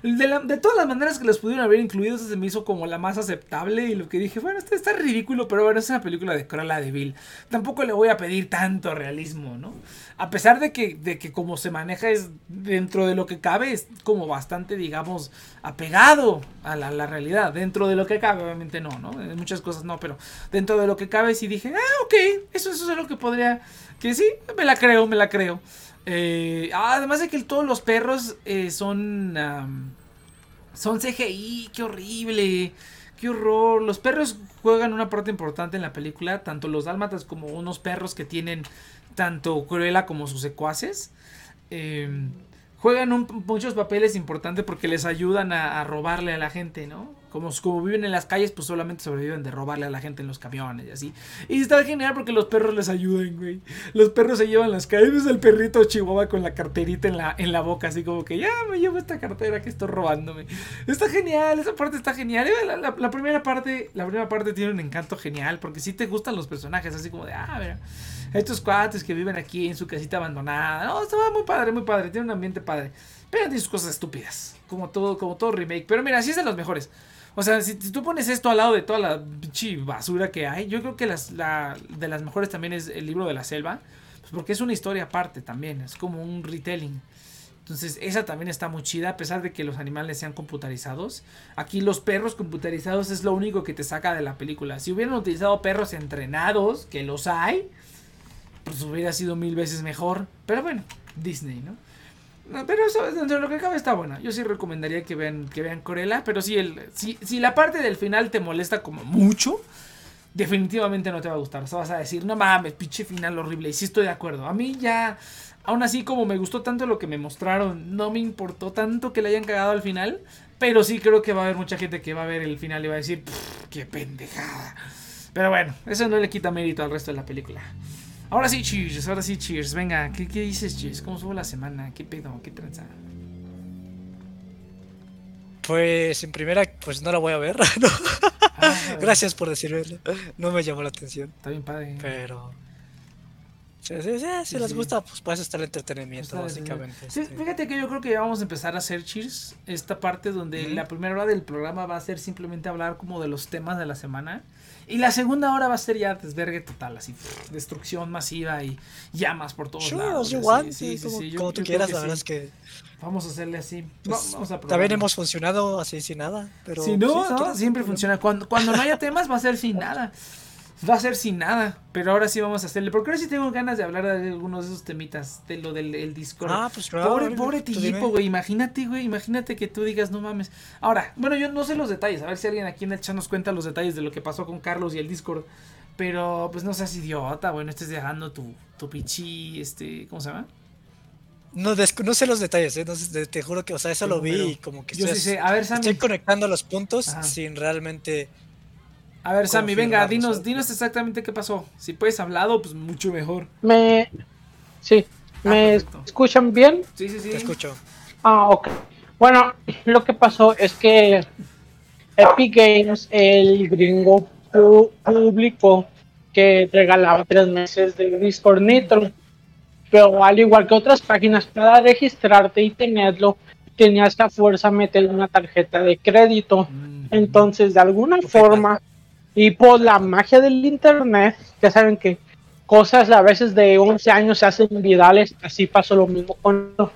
de, todas las maneras que los pudieron haber incluido, se me hizo como la más aceptable y lo que dije, bueno, este está ridículo, pero bueno, es una película de Cruella de Vil. Tampoco le voy a pedir tanto realismo, ¿no? A pesar de que, de que como se maneja es dentro de lo que cabe, es como bastante, digamos, apegado a la, realidad. Dentro de lo que cabe, obviamente no, ¿no? En muchas cosas no, pero dentro de lo que cabe sí dije, ah, ok, eso, eso es lo que podría, que sí, me la creo, me la creo. Eh, además de que todos los perros eh, son. son CGI, qué horrible. Qué horror. Los perros juegan una parte importante en la película. Tanto los dálmatas como unos perros que tienen tanto Cruella como sus secuaces. Em, juegan muchos papeles importantes porque les ayudan a robarle a la gente, ¿no? Como, viven en las calles, pues solamente sobreviven de robarle a la gente en los camiones y así. Y está genial porque los perros les ayudan, güey. Los perros se llevan las calles. El perrito chihuahua con la carterita en la, en la boca, así como que ya me llevo esta cartera que estoy robándome. Está genial, esa parte está genial. La, primera parte, la primera parte tiene un encanto genial porque si te gustan los personajes, así como de, ah, ver estos cuates que viven aquí en su casita abandonada. No, está muy padre, muy padre. Tiene un ambiente padre. Pero tiene sus cosas estúpidas. Como todo, como todo remake. Pero mira, sí es de los mejores. O sea, si, tú pones esto al lado de toda la pinche basura que hay, yo creo que las, la, de las mejores también es el libro de la selva. Pues porque es una historia aparte también, es como un retelling. Entonces, esa también está muy chida, a pesar de que los animales sean computarizados. Aquí los perros computarizados es lo único que te saca de la película. Si hubieran utilizado perros entrenados, que los hay, pues hubiera sido mil veces mejor. Pero bueno, Disney, ¿no? Pero eso, dentro de lo que cabe está buena. Yo sí recomendaría que vean, que vean Corella. Pero si, el, si, si la parte del final te molesta como mucho, definitivamente no te va a gustar. O sea, vas a decir, no mames, pinche final horrible. Y sí estoy de acuerdo. A mí ya, aún así, como me gustó tanto lo que me mostraron, no me importó tanto que le hayan cagado al final. Pero sí creo que va a haber mucha gente que va a ver el final y va a decir, qué pendejada. Pero bueno, eso no le quita mérito al resto de la película. Ahora sí, cheers, ahora sí, cheers. Venga, ¿qué, qué dices, cheers? ¿Cómo estuvo la semana? ¿Qué pedo? ¿Qué tranza? Pues en primera, pues no la voy a ver. Ah, Gracias por decirme. No me llamó la atención. Está bien padre. Pero. si les gusta, pues puedes estar el entretenimiento, básicamente. Sí, este. fíjate que yo creo que vamos a empezar a hacer cheers. Esta parte donde la primera hora del programa va a ser simplemente hablar como de los temas de la semana. Y la segunda hora va a ser ya desvergue total, así, destrucción masiva y llamas por todos lados. Igual, sí, sí, sí, como, tú quieras, la verdad es que... Vamos a hacerle así. Pues, vamos a también hemos funcionado así sin nada, pero... Si no, siempre funciona. Cuando, cuando no haya temas va a ser sin nada va a ser sin nada. Pero ahora sí vamos a hacerle. Porque ahora sí tengo ganas de hablar de algunos de esos temitas. De lo del Discord. Ah, pues claro. Pobre, pobre Tillipo, güey. Imagínate, güey. Imagínate que tú digas, no mames. Ahora, bueno, yo no sé los detalles. A ver si alguien aquí en el chat nos cuenta los detalles de lo que pasó con Carlos y el Discord. Pero, pues no seas idiota, güey. No estés dejando tu, tu pichi, este, ¿cómo se llama? No, no sé los detalles, ¿eh? te juro que, o sea, eso lo vi y como que yo estoy, sí sé. A ver, estoy conectando los puntos sin realmente a ver, Sammy, venga, dinos, dinos exactamente qué pasó. Si puedes hablado, pues mucho mejor. Me. Sí. Ah, ¿Me escuchan bien? Sí, sí, sí. Te escucho. Ah, ok. Bueno, lo que pasó es que Epic Games, el gringo, publicó que regalaba tres meses de Discord Nitro. Pero al igual que otras páginas, para registrarte y tenerlo, tenías que a fuerza meter una tarjeta de crédito. Mm. Entonces, de alguna forma y por la magia del internet, ya saben que cosas a veces de 11 años se hacen virales, así pasó lo mismo cuando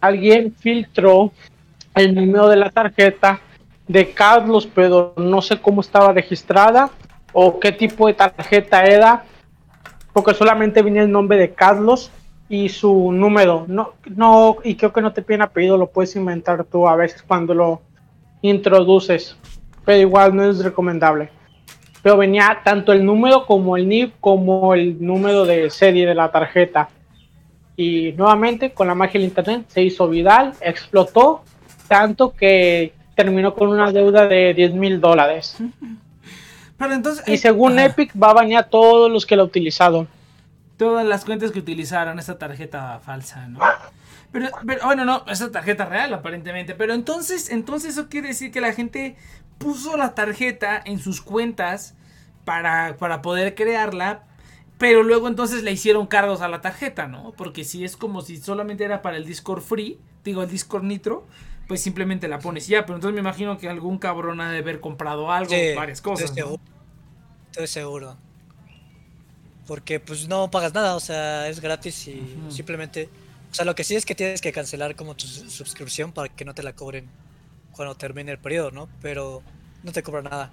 alguien filtró el número de la tarjeta de Carlos, pero no sé cómo estaba registrada o qué tipo de tarjeta era, porque solamente venía el nombre de Carlos y su número. No, no, y creo que no te piden apellido, lo puedes inventar tú a veces cuando lo introduces, pero igual no es recomendable pero venía tanto el número como el NIP como el número de serie de la tarjeta. Y nuevamente con la magia del internet se hizo viral, explotó tanto que terminó con una deuda de 10 mil dólares. Pero entonces. Y según Epic, va a bañar a todos los que la utilizaron. Todas las cuentas que utilizaron esa tarjeta falsa, ¿no? Pero, pero, bueno, no, esa tarjeta real aparentemente. Pero entonces, entonces eso quiere decir que la gente puso la tarjeta en sus cuentas para, para poder crearla. Pero luego entonces le hicieron cargos a la tarjeta, ¿no? Porque si es como si solamente era para el Discord Free, digo el Discord Nitro, pues simplemente la pones ya. Pero entonces me imagino que algún cabrón ha de haber comprado algo, varias cosas. Estoy seguro. Porque pues no pagas nada, o sea, es gratis y simplemente... O sea, lo que sí es que tienes que cancelar como tu suscripción para que no te la cobren cuando termine el periodo, ¿no? Pero no te cobra nada.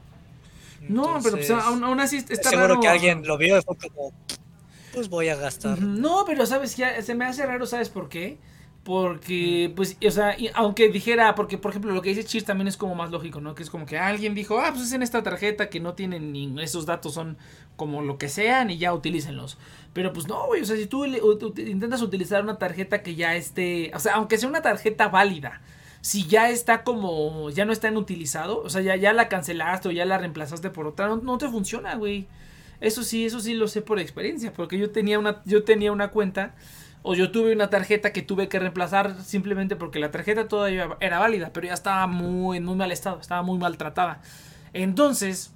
no, pero pues, aún, así está seguro que alguien lo vio y fue como, pues voy a gastar. No, pero sabes, ya se me hace raro, ¿sabes por qué? Porque, pues, o sea, aunque dijera, porque por ejemplo lo que dice Cheers también es como más lógico, ¿no? Que es como que alguien dijo, ah, pues es en esta tarjeta que no tienen ni esos datos son como lo que sean y ya utilícenlos. Pero pues no, güey, o sea, si tú intentas utilizar una tarjeta que ya esté, o sea, aunque sea una tarjeta válida, si ya está como, ya no está en utilizado, o sea, ya, ya la cancelaste o ya la reemplazaste por otra, no, no te funciona, güey. Eso sí, eso sí lo sé por experiencia, porque yo tenía una, yo tenía una cuenta o yo tuve una tarjeta que tuve que reemplazar simplemente porque la tarjeta todavía era válida, pero ya estaba muy, en muy mal estado, estaba muy maltratada. Entonces,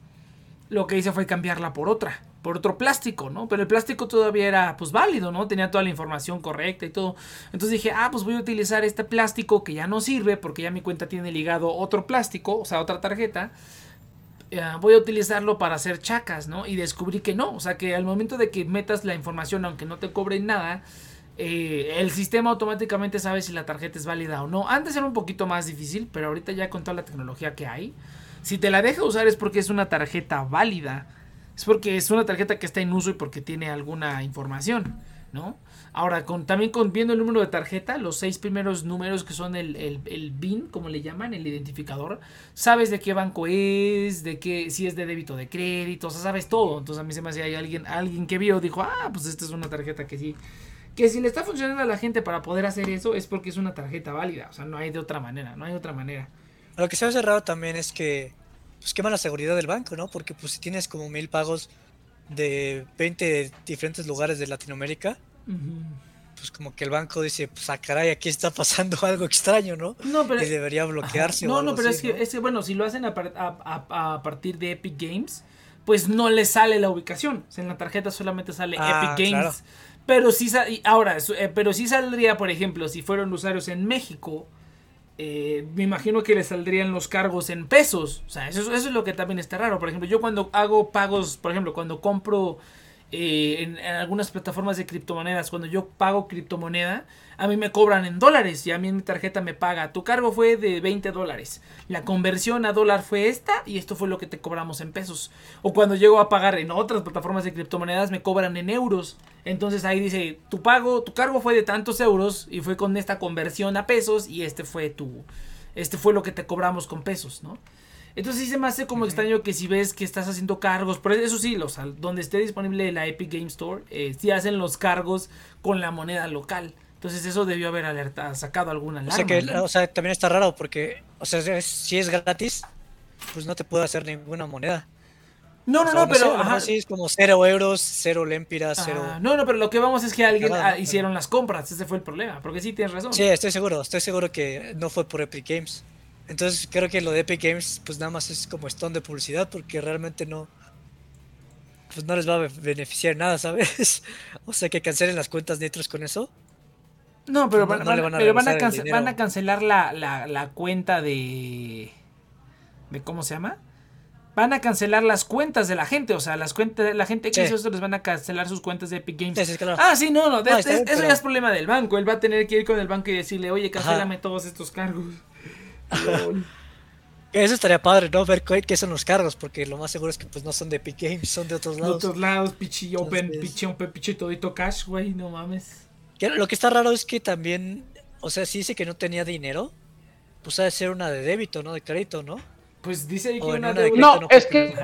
lo que hice fue cambiarla por otra, por otro plástico, ¿no? Pero el plástico todavía era, pues, válido, ¿no? Tenía toda la información correcta y todo. Entonces dije, ah, pues voy a utilizar este plástico que ya no sirve porque ya mi cuenta tiene ligado otro plástico, o sea, otra tarjeta. Eh, voy a utilizarlo para hacer chacas, ¿no? Y descubrí que no, o sea, que al momento de que metas la información, aunque no te cobren nada, eh, el sistema automáticamente sabe si la tarjeta es válida o no. Antes era un poquito más difícil, pero ahorita ya con toda la tecnología que hay, si te la deja usar es porque es una tarjeta válida. Es porque es una tarjeta que está en uso y porque tiene alguna información, ¿no? Ahora, también con viendo el número de tarjeta, los seis primeros números que son el, BIN, como le llaman, el identificador, sabes de qué banco es, de qué, si es de débito de crédito, o sea, sabes todo. Entonces a mí se me hacía alguien, alguien que vio, dijo, ah, pues esta es una tarjeta que sí que si le está funcionando a la gente para poder hacer eso es porque es una tarjeta válida. O sea, no hay de otra manera, no hay otra manera. Lo que se ha cerrado también es que pues quema la seguridad del banco, ¿no? Porque pues si tienes como mil pagos de 20 diferentes lugares de Latinoamérica, pues como que el banco dice, pues ah, caray, aquí está pasando algo extraño, ¿no? No, pero... Y debería bloquearse. No, no, pero es, Que, es, que, bueno, si lo hacen a, a, partir de Epic Games, pues no le sale la ubicación. O sea, en la tarjeta solamente sale ah, Epic Games. Pero sí, ahora, eh, pero sí saldría, por ejemplo, si fueron usuarios en México, eh, me imagino que le saldrían los cargos en pesos. O sea, eso, es lo que también está raro. Por ejemplo, yo cuando hago pagos, por ejemplo, cuando compro eh, en, algunas plataformas de criptomonedas, cuando yo pago criptomoneda, a mí me cobran en dólares y a mí mi tarjeta me paga. Tu cargo fue de 20 dólares. La conversión a dólar fue esta y esto fue lo que te cobramos en pesos. O cuando llego a pagar en otras plataformas de criptomonedas me cobran en euros. Entonces ahí dice, tu pago, tu cargo fue de tantos euros y fue con esta conversión a pesos y este fue tu, este fue lo que te cobramos con pesos, ¿no? Entonces sí se me hace como extraño que si ves que estás haciendo cargos, por eso sí, los, donde esté disponible la Epic Game Store, eh, sí hacen los cargos con la moneda local. Entonces eso debió haber alerta, sacado alguna alarma. O sea, que, o sea, también está raro porque, o sea, si es gratis, pues no te puede hacer ninguna moneda. No, no, no, pero. ajá. Sí, es como cero euros, cero lempiras, cero. no, no, pero lo que vamos es que alguien ah, hicieron las compras. Ese fue el problema. Porque sí tienes razón. Sí, estoy seguro. Estoy seguro que no fue por Epic Games. Entonces creo que lo de Epic Games, pues nada más es como stone de publicidad porque realmente no. Pues no les va a beneficiar nada, ¿sabes? o sea que cancelen las cuentas nitros con eso. No, pero, van, a, cancelar la, la, cuenta de... ¿De cómo se llama? Van a cancelar las cuentas de la gente, o sea, las cuentas de la gente que hizo esto les van a cancelar sus cuentas de Epic Games. Ah, sí, no, no, eso ya es problema del banco. Él va a tener que ir con el banco y decirle, oye, cancélame todos estos cargos. Eso estaría padre, ¿no? Ver qué son los cargos, porque lo más seguro es que pues no son de Epic Games, son de otros lados. De otros lados, pichi open, pichi open, pichi todito cash, güey, no mames. Lo que está raro es que también, o sea, si dice que no tenía dinero, pues ha de ser una de débito, ¿no? De crédito, ¿no? Pues dice ahí que una, de crédito, No, es que...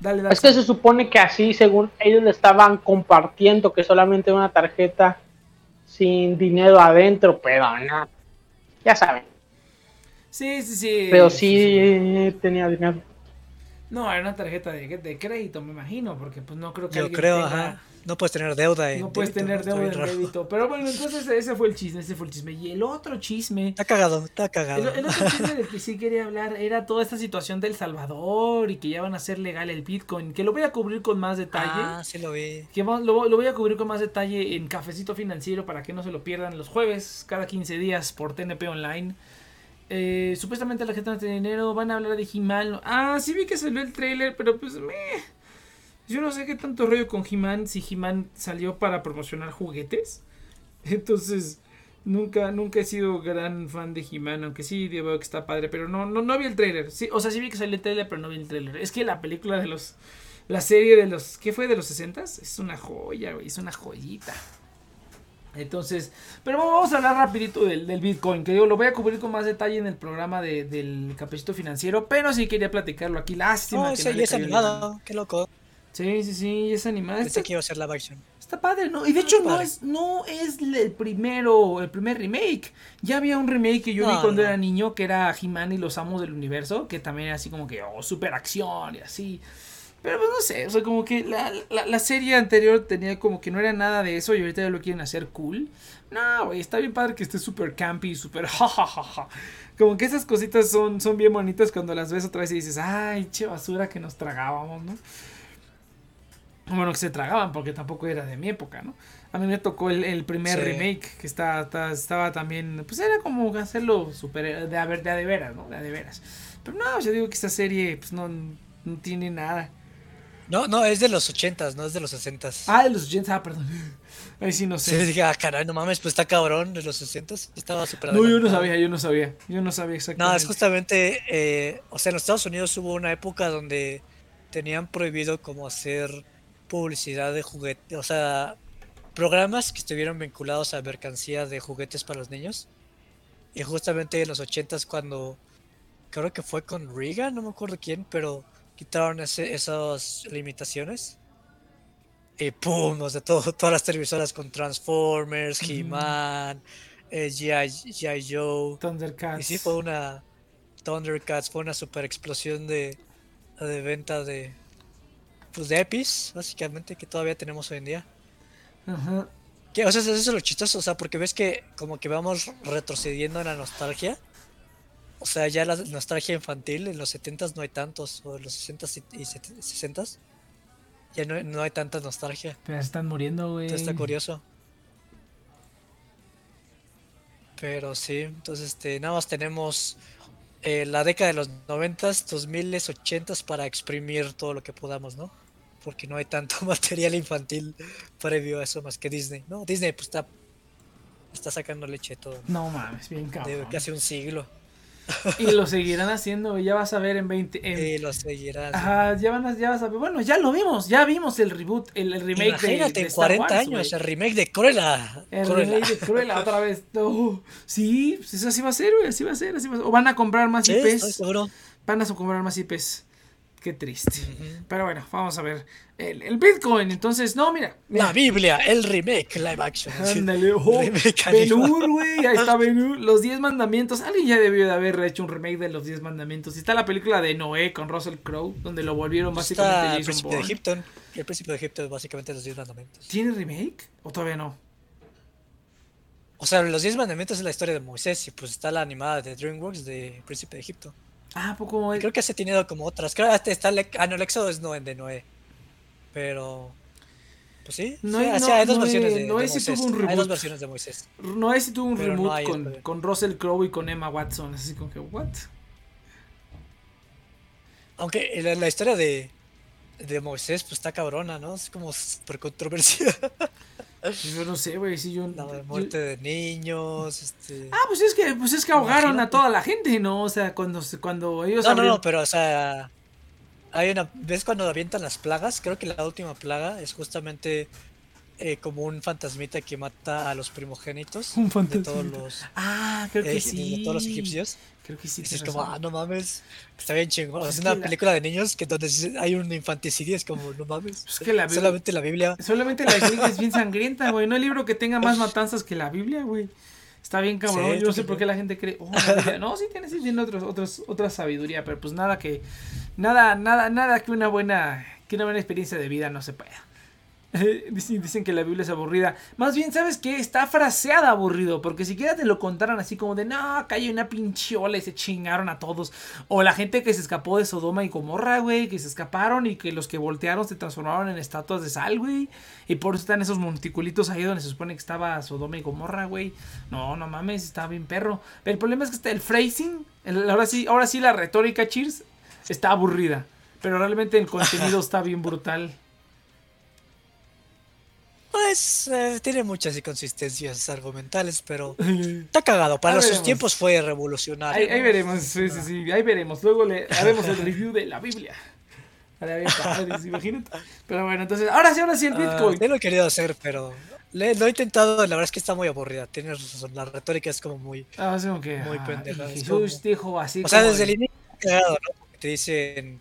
Dale, dale, es que se supone que así, según ellos le estaban compartiendo, que solamente una tarjeta sin dinero adentro, pero no. Ya saben. Sí, sí, sí. Pero sí tenía dinero. No, era una tarjeta de, de crédito, me imagino, porque pues no creo que Yo creo, ajá. No puedes tener deuda en No puedes tener deuda en débito. Pero bueno, entonces ese fue el chisme, ese fue el chisme. Y el otro chisme... Está cagado, está cagado. El, otro chisme del que sí quería hablar era toda esta situación del Salvador y que ya van a hacer legal el Bitcoin, que lo voy a cubrir con más detalle. Ah, sí lo vi. Que lo, lo voy a cubrir con más detalle en Cafecito Financiero para que no se lo pierdan los jueves, cada 15 días por TNP Online. Eh, supuestamente la gente no tiene dinero, van a hablar de He-Man. Ah, sí vi que salió el trailer, pero pues me... Yo no sé qué tanto rollo con He-Man si He-Man salió para promocionar juguetes. Entonces, nunca, nunca he sido gran fan de He-Man, aunque sí veo que está padre, pero no, no, no vi el trailer. Sí, o sea, sí vi que salió el trailer, pero no vi el trailer. Es que la película de los. La serie de los. ¿Qué fue? De los 60 Es una joya, güey. Es una joyita. Entonces, pero vamos a hablar rapidito del, del, Bitcoin, que yo lo voy a cubrir con más detalle en el programa de, del Capacito Financiero, pero sí quería platicarlo aquí. Lástima. No, que no es animado, qué loco. Sí, sí, sí, es animada. Pensé que iba a ser la action. Está padre, ¿no? Y de hecho no es, no es el primero, el primer remake. Ya había un remake que yo vi cuando era niño, que era He-Man y los Amos del Universo, que también era así como que, oh, super acción y así. Pero pues no sé, o sea, como que la, la, serie anterior tenía como que no era nada de eso y ahorita ya lo quieren hacer cool. No, güey, está bien padre que esté super campy, super jajajaja. Como que esas cositas son, son bien bonitas cuando las ves otra vez y dices, ay, che basura que nos tragábamos, ¿no? bueno, que se tragaban porque tampoco era de mi época, ¿no? A mí me tocó el, primer remake que está, estaba también, pues era como hacerlo super de, de, de, veras, ¿no? De, de veras. Pero no, yo digo que esta serie pues no, no tiene nada. No, no, es de los ochentas, no es de los sesentas. Ah, de los ochentas, ah, perdón. Ahí sí no sé. Sí, dije, ah, caray, no mames, pues está cabrón de los sesentas. Estaba súper No, yo no sabía, yo no sabía. Yo no sabía exactamente. No, es justamente, eh, o sea, en los Estados Unidos hubo una época donde tenían prohibido como hacer publicidad de juguetes, o sea, programas que estuvieron vinculados a mercancía de juguetes para los niños. Y justamente en los 80 cuando creo que fue con Reagan, no me acuerdo quién, pero quitaron esas limitaciones. Y pum, o sea, todo, todas las televisoras con Transformers, He-Man, eh, G.I. Joe. Thundercats. Y sí, fue una. Thundercats, fue una super explosión de, de venta de, pues de EPIs, básicamente, que todavía tenemos hoy en día. Ajá. Que, o sea, eso es lo chistoso, o sea, porque ves que como que vamos retrocediendo en la nostalgia. O sea, ya la nostalgia infantil en los 70s no hay tantos, o en los 60s y 60s. Ya no, no hay tanta nostalgia. Pero están muriendo, güey. está curioso. Pero sí, entonces este, nada más tenemos eh, la década de los 90s, 2000s, 80s para exprimir todo lo que podamos, ¿no? porque no hay tanto material infantil previo a eso más que Disney. No, Disney pues está, está sacando leche todo. No mames, bien cabrón. De casi un siglo. Y lo seguirán haciendo, ya vas a ver en 20. En... lo seguirán. Ajá, ya, van a, ya vas a ver. Bueno, ya lo vimos, ya vimos el reboot, el, remake Imagínate, de, de 40 años, el remake de Cruella. El remake de Cruella, otra vez. sí, pues eso así va a ser, güey, así va a ser, así va a ser. O van a comprar más IPs. Van a comprar más IPs. Qué triste. Pero bueno, vamos a ver. El, Bitcoin, entonces, no, mira, La Biblia, el remake, live action. Ándale, oh, Benur, güey, ahí está Benur. Los 10 mandamientos. Alguien ya debió de haber hecho un remake de los 10 mandamientos. Y está la película de Noé con Russell Crowe, donde lo volvieron básicamente está el príncipe de Egipto. El príncipe de Egipto es básicamente los 10 mandamientos. ¿Tiene remake? ¿O todavía no? O sea, los 10 mandamientos es la historia de Moisés y pues está la animada de DreamWorks de Príncipe de Egipto. Ah, poco. Creo que se ha tenido como otras. Creo que está. Ah, no, el Éxodo es Noé de Noé. Pero. Pues sí. No, sí, no, hay dos versiones de, Noé sí tuvo un reboot. Hay dos versiones de Moisés. Noé sí tuvo un reboot con, con, Russell Crowe y con Emma Watson. Así como que, ¿what? Aunque la, la historia de, de Moisés, pues está cabrona, ¿no? Es como súper controversia. Yo no sé, güey, si yo... La muerte de niños, este... Ah, pues es que, pues es que ahogaron a toda la gente, ¿no? O sea, cuando, cuando ellos... No, no, no, pero, o sea... Hay una... ¿Ves cuando avientan las plagas? Creo que la última plaga es justamente eh, como un fantasmita que mata a los primogénitos. Un De todos los... Ah, creo que sí. De todos los egipcios. Creo que sí. es como, ah, no mames, está bien chingón. es una película de niños que donde hay un infanticidio, es como, no mames. Es que la solamente la Biblia. Solamente la Biblia es bien sangrienta, güey. No hay libro que tenga más matanzas que la Biblia, güey. Está bien cabrón, yo no sé por qué la gente cree, oh, no, sí tiene, sí tiene otros, otros, otra sabiduría, pero pues nada que, nada, nada, nada que una buena, que una buena experiencia de vida no se pueda. Dicen que la Biblia es aburrida. Más bien, ¿sabes qué? Está fraseada aburrido. Porque siquiera te lo contaran así como de, no, hay una pinchola y se chingaron a todos. O la gente que se escapó de Sodoma y Gomorra, güey, que se escaparon y que los que voltearon se transformaron en estatuas de sal, güey. Y por eso están esos monticulitos ahí donde se supone que estaba Sodoma y Gomorra, güey. No, no mames, está bien perro. Pero el problema es que está el phrasing. ahora, sí, ahora sí la retórica, cheers, está aburrida. Pero realmente el contenido está bien brutal. Pues eh, tiene muchas inconsistencias argumentales, pero está cagado. Para sus tiempos fue revolucionario. Ahí, veremos, sí, sí, sí, ahí veremos. Luego le haremos el review de la Biblia. imagínate. Pero bueno, entonces, ahora sí, ahora sí el ah, Bitcoin. Uh, lo he querido hacer, pero lo he intentado, la verdad es que está muy aburrida. Tienes razón, la retórica es como muy, ah, sí, que, muy pendeja. Jesús dijo así. O sea, desde el inicio, cagado, ¿no? Porque te dicen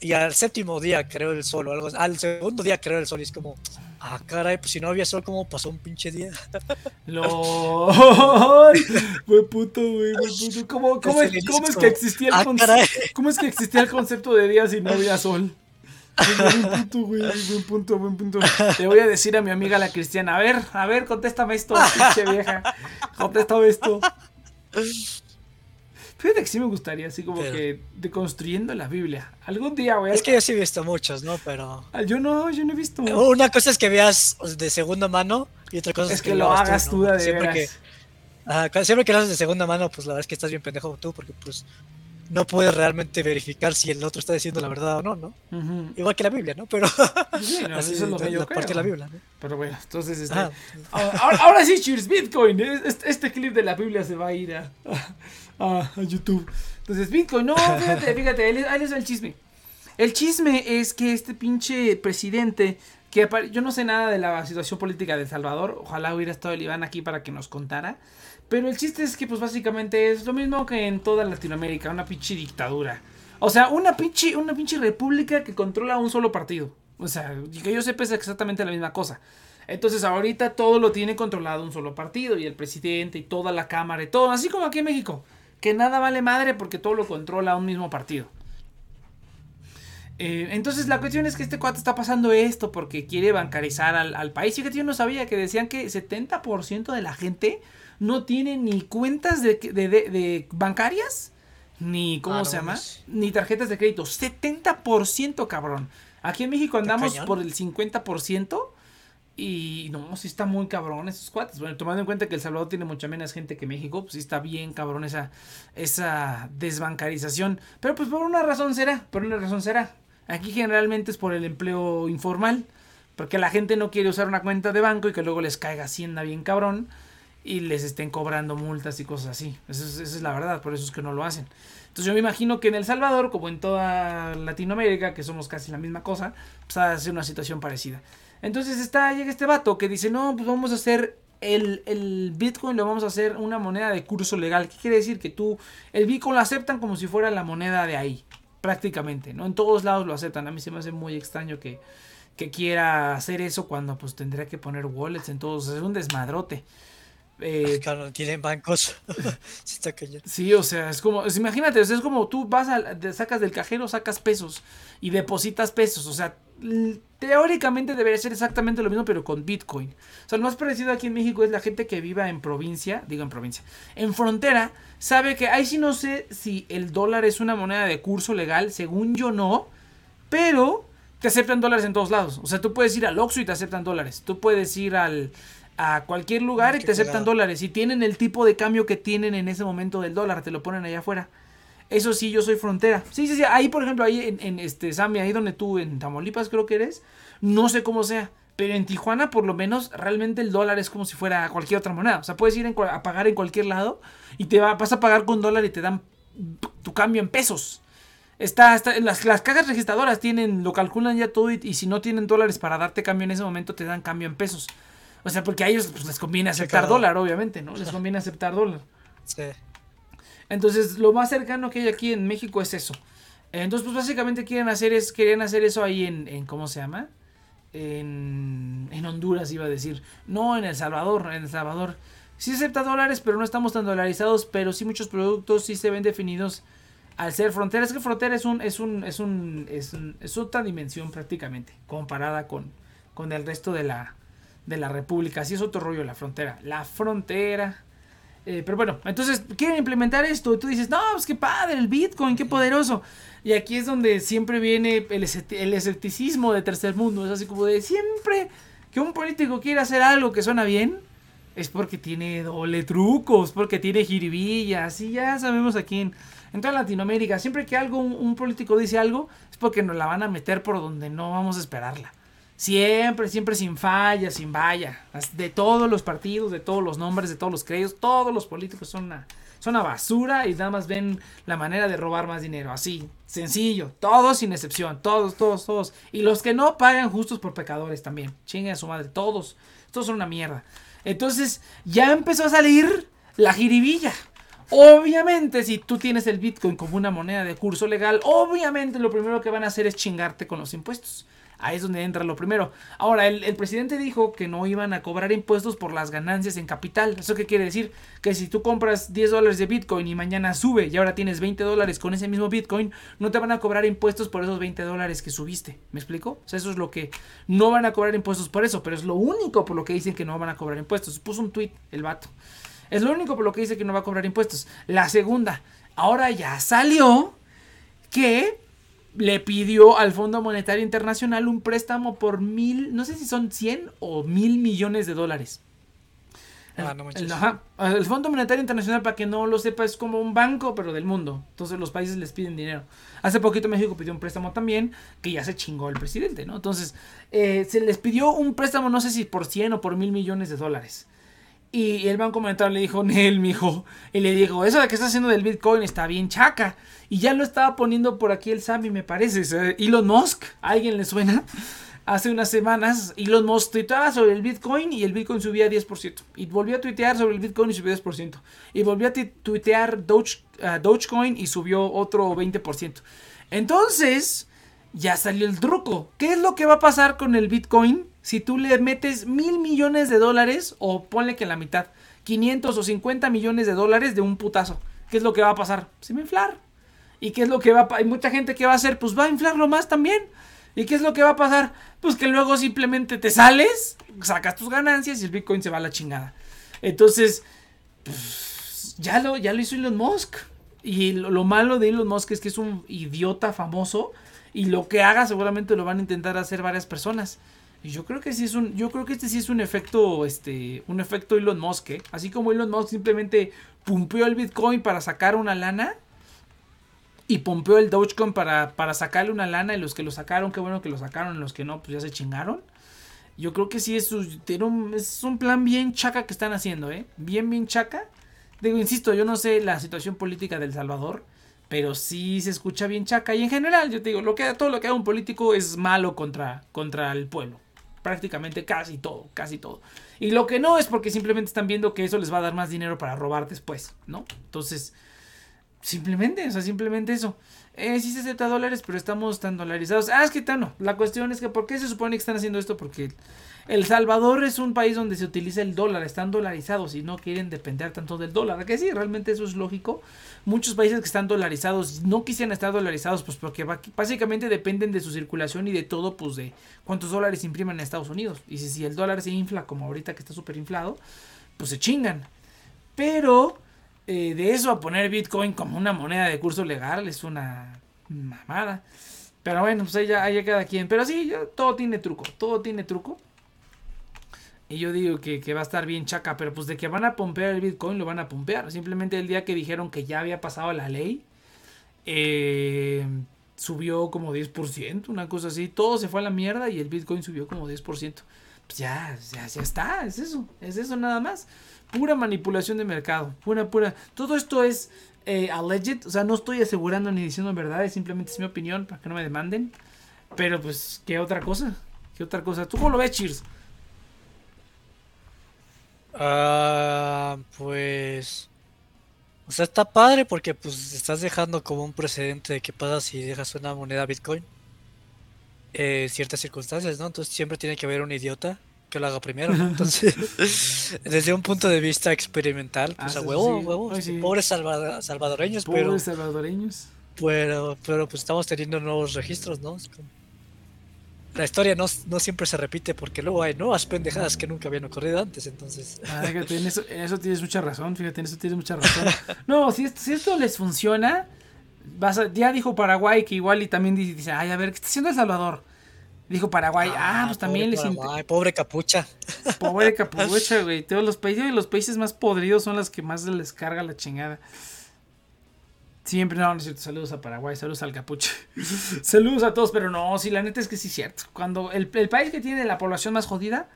y al séptimo día creó el sol o algo Al segundo día creó el sol y es como, ah, caray, pues si no había sol, ¿cómo pasó un pinche día? LOL. buen puto, güey, buen puto. ¿Cómo, cómo, es, cómo es, que existía el ah, ¿Cómo es que existía el concepto de día si no había sol? Buen punto, güey, buen punto, buen punto. Le voy a decir a mi amiga la cristiana, a ver, a ver, contéstame esto, pinche vieja. Contéstame esto. Fíjate que sí me gustaría, así como que deconstruyendo la Biblia. Algún día, güey. Es que yo sí he visto muchos, ¿no? Pero. Ah, yo no, yo no he visto. Una cosa es que veas de segunda mano y otra cosa es, que, lo hagas tú, de siempre que Siempre que lo haces de segunda mano, pues la verdad es que estás bien pendejo tú, porque pues no puedes realmente verificar si el otro está diciendo la verdad o no, ¿no? Igual que la Biblia, ¿no? Pero sí, así es lo que yo parte de la Biblia, ¿no? Pero bueno, entonces este, ahora, ahora, sí, cheers, Bitcoin. Este, este, clip de la Biblia se va a ir a, a, YouTube. Entonces, Bitcoin, no, fíjate, fíjate, ahí les va el chisme. El chisme es que este pinche presidente, que yo no sé nada de la situación política de El Salvador, ojalá hubiera estado el Iván aquí para que nos contara. Pero el chiste es que pues básicamente es lo mismo que en toda Latinoamérica, una pinche dictadura. O sea, una pinche, una pinche república que controla un solo partido. O sea, que yo sepa es exactamente la misma cosa. Entonces ahorita todo lo tiene controlado un solo partido y el presidente y toda la cámara y todo, así como aquí en México que nada vale madre porque todo lo controla un mismo partido. Eh, entonces la cuestión es que este cuate está pasando esto porque quiere bancarizar al, país. Fíjate, yo no sabía que decían que 70% de la gente no tiene ni cuentas de, bancarias, ni, ¿cómo ah, se llama? Ni tarjetas de crédito. 70%, cabrón. Aquí en México andamos por el 50%. Y no, sí está muy cabrón esos cuates. Bueno, tomando en cuenta que El Salvador tiene mucha menos gente que México, pues sí está bien cabrón esa, esa desbancarización. Pero pues por una razón será, por una razón será. Aquí generalmente es por el empleo informal, porque la gente no quiere usar una cuenta de banco y que luego les caiga hacienda bien cabrón y les estén cobrando multas y cosas así. Esa es, la verdad, por eso es que no lo hacen. Entonces yo me imagino que en El Salvador, como en toda Latinoamérica, que somos casi la misma cosa, pues va a ser una situación parecida. Entonces está, llega este vato que dice, no, pues vamos a hacer el, el, Bitcoin, lo vamos a hacer una moneda de curso legal. ¿Qué quiere decir? Que tú, el Bitcoin lo aceptan como si fuera la moneda de ahí, prácticamente, ¿no? En todos lados lo aceptan. A mí se me hace muy extraño que, que quiera hacer eso cuando pues tendría que poner wallets en todos. Es un desmadrote. Eh, claro, tienen bancos. sí, o sea, es como, imagínate, es como tú vas a, sacas del cajero, sacas pesos y depositas pesos. O sea, teóricamente debería ser exactamente lo mismo, pero con Bitcoin. O sea, lo más parecido aquí en México es la gente que viva en provincia, digo en provincia, en frontera, sabe que ahí sí no sé si el dólar es una moneda de curso legal, según yo no, pero te aceptan dólares en todos lados. O sea, tú puedes ir al Oxxo y te aceptan dólares. Tú puedes ir al a cualquier lugar y te aceptan dólares. Y tienen el tipo de cambio que tienen en ese momento del dólar, te lo ponen allá afuera. Eso sí, yo soy frontera. Sí, sí, sí. Ahí, por ejemplo, ahí en, en este Samia, ahí donde tú, en Tamaulipas creo que eres, no sé cómo sea. Pero en Tijuana, por lo menos, realmente el dólar es como si fuera cualquier otra moneda. O sea, puedes ir a pagar en cualquier lado y te vas a pagar con dólar y te dan tu cambio en pesos. Está, está las, las, cajas registradoras tienen, lo calculan ya todo y, y, si no tienen dólares para darte cambio en ese momento, te dan cambio en pesos. O sea, porque a ellos pues, les conviene aceptar dólar, obviamente, ¿no? Les conviene aceptar dólar. Sí. Entonces, lo más cercano que hay aquí en México es eso. Entonces, pues básicamente quieren hacer es, querían hacer eso ahí en, ¿cómo se llama? En, en, Honduras iba a decir. No, en El Salvador, en El Salvador. sí acepta dólares, pero no estamos tan dolarizados, pero sí muchos productos sí se ven definidos al ser frontera. Es que frontera es un, es un, es un, es, es otra dimensión prácticamente, comparada con, con el resto de la, de la república. Así es otro rollo la frontera. La frontera. Eh, pero bueno, entonces quieren implementar esto. Y tú dices, no, pues qué padre, el Bitcoin, qué poderoso. Y aquí es donde siempre viene el, el escepticismo de tercer mundo. Es así como de siempre que un político quiere hacer algo que suena bien, es porque tiene doble trucos, porque tiene jiribillas. Y ya sabemos aquí en, en toda Latinoamérica, siempre que algo, un, político dice algo, es porque nos la van a meter por donde no vamos a esperarla. Siempre, siempre sin falla, sin valla. De todos los partidos, de todos los nombres, de todos los credos, todos los políticos son una, son una basura y nada más ven la manera de robar más dinero. Así, sencillo. Todos sin excepción. Todos, todos, todos. Y los que no pagan justos por pecadores también. Chingue a su madre. Todos. Todos son una mierda. Entonces, ya empezó a salir la jiribilla. Obviamente, si tú tienes el Bitcoin como una moneda de curso legal, obviamente lo primero que van a hacer es chingarte con los impuestos. Ahí es donde entra lo primero. Ahora, el, presidente dijo que no iban a cobrar impuestos por las ganancias en capital. ¿Eso qué quiere decir? Que si tú compras 10 dólares de Bitcoin y mañana sube y ahora tienes 20 dólares con ese mismo Bitcoin, no te van a cobrar impuestos por esos 20 dólares que subiste. ¿Me explico? O sea, eso es lo que no van a cobrar impuestos por eso, pero es lo único por lo que dicen que no van a cobrar impuestos. Puso un tweet el vato. Es lo único por lo que dice que no va a cobrar impuestos. La segunda, ahora ya salió que le pidió al Fondo Monetario Internacional un préstamo por mil, no sé si son 100 o mil millones de dólares. Ah, no el, el, Fondo Monetario Internacional, para que no lo sepa, es como un banco, pero del mundo. Entonces los países les piden dinero. Hace poquito México pidió un préstamo también, que ya se chingó el presidente, ¿no? Entonces, eh, se les pidió un préstamo, no sé si por 100 o por mil millones de dólares. Y el Banco Monetario le dijo, Nel, mijo. Y le dijo, eso de que está haciendo del Bitcoin está bien chaca. Y ya lo estaba poniendo por aquí el Sammy, me parece. Elon Musk, ¿a alguien le suena? Hace unas semanas, Elon Musk tuiteaba sobre el Bitcoin y el Bitcoin subía 10%. Y volvió a tuitear sobre el Bitcoin y subió 10%. Y volvió a tuitear Doge, uh, Dogecoin y subió otro 20%. Entonces, ya salió el truco. ¿Qué es lo que va a pasar con el Bitcoin si tú le metes mil millones de dólares o ponle que la mitad, 500 o 50 millones de dólares de un putazo? ¿Qué es lo que va a pasar? Se va a inflar. ¿Y qué es lo que va a Hay mucha gente que va a hacer, pues va a inflarlo más también. ¿Y qué es lo que va a pasar? Pues que luego simplemente te sales, sacas tus ganancias y el Bitcoin se va a la chingada. Entonces, pues, ya, lo, ya lo hizo Elon Musk. Y lo, lo, malo de Elon Musk es que es un idiota famoso. Y lo que haga seguramente lo van a intentar hacer varias personas. Y yo creo que sí es un, yo creo que este sí es un efecto, este, un efecto Elon Musk, ¿eh? así como Elon Musk simplemente pumpeó el Bitcoin para sacar una lana y pompeó el Dogecoin para, para sacarle una lana y los que lo sacaron, qué bueno que lo sacaron, los que no, pues ya se chingaron. Yo creo que sí es un, es un plan bien chaca que están haciendo, ¿eh? Bien, bien chaca. Digo, insisto, yo no sé la situación política del Salvador, pero sí se escucha bien chaca. Y en general, yo te digo, lo que, todo lo que haga un político es malo contra, contra el pueblo. Prácticamente casi todo, casi todo. Y lo que no es porque simplemente están viendo que eso les va a dar más dinero para robar después, ¿no? Entonces, Simplemente, o sea, simplemente eso. Eh, sí se acepta dólares, pero estamos tan dolarizados. Ah, es que no. La cuestión es que, ¿por qué se supone que están haciendo esto? Porque El Salvador es un país donde se utiliza el dólar, están dolarizados y no quieren depender tanto del dólar. Que sí, realmente eso es lógico. Muchos países que están dolarizados no quisieran estar dolarizados, pues porque básicamente dependen de su circulación y de todo, pues de cuántos dólares imprimen en Estados Unidos. Y si, el dólar se infla, como ahorita que está súper inflado, pues se chingan. Pero eh, de eso a poner Bitcoin como una moneda de curso legal es una mamada. Pero bueno, pues ahí ya, hay cada quien. Pero sí, todo tiene truco, todo tiene truco. Y yo digo que, va a estar bien chaca, pero pues de que van a pompear el Bitcoin, lo van a pompear. Simplemente el día que dijeron que ya había pasado la ley, eh, subió como 10%, una cosa así. Todo se fue a la mierda y el Bitcoin subió como 10%. Pues ya, ya, ya está, es eso, es eso nada más pura manipulación de mercado, pura, pura. Todo esto es eh, alleged, o sea, no estoy asegurando ni diciendo verdad, simplemente es mi opinión para que no me demanden. Pero pues, ¿qué otra cosa? ¿Qué otra cosa? ¿Tú cómo lo ves, Cheers? Ah, pues... O sea, está padre porque pues estás dejando como un precedente de qué pasa si dejas una moneda Bitcoin. En eh, ciertas circunstancias, ¿no? Entonces siempre tiene que haber un idiota que lo haga primero. Entonces, desde un punto de vista experimental, pues ah, a huevo, huevo, pobres salvadoreños, pobres salvadoreños. Pero, pero pues estamos teniendo nuevos registros, ¿no? La historia no, no, siempre se repite porque luego hay nuevas pendejadas que nunca habían ocurrido antes, entonces... Ah, fíjate, en eso, en eso tienes mucha razón, fíjate, en eso tienes mucha razón. No, si esto, si esto les funciona, vas ya dijo Paraguay que igual y también dice, ay, a ver, ¿qué está haciendo El Salvador? Dijo Paraguay, ah, pues también les... Paraguay, pobre capucha. Pobre capucha, güey. Todos los países, los países más podridos son los que más les carga la chingada. Siempre, no, no es cierto. Saludos a Paraguay, saludos al capuche. saludos a todos, pero no, sí, la neta es que sí es cierto. Cuando el, país que tiene la población más jodida,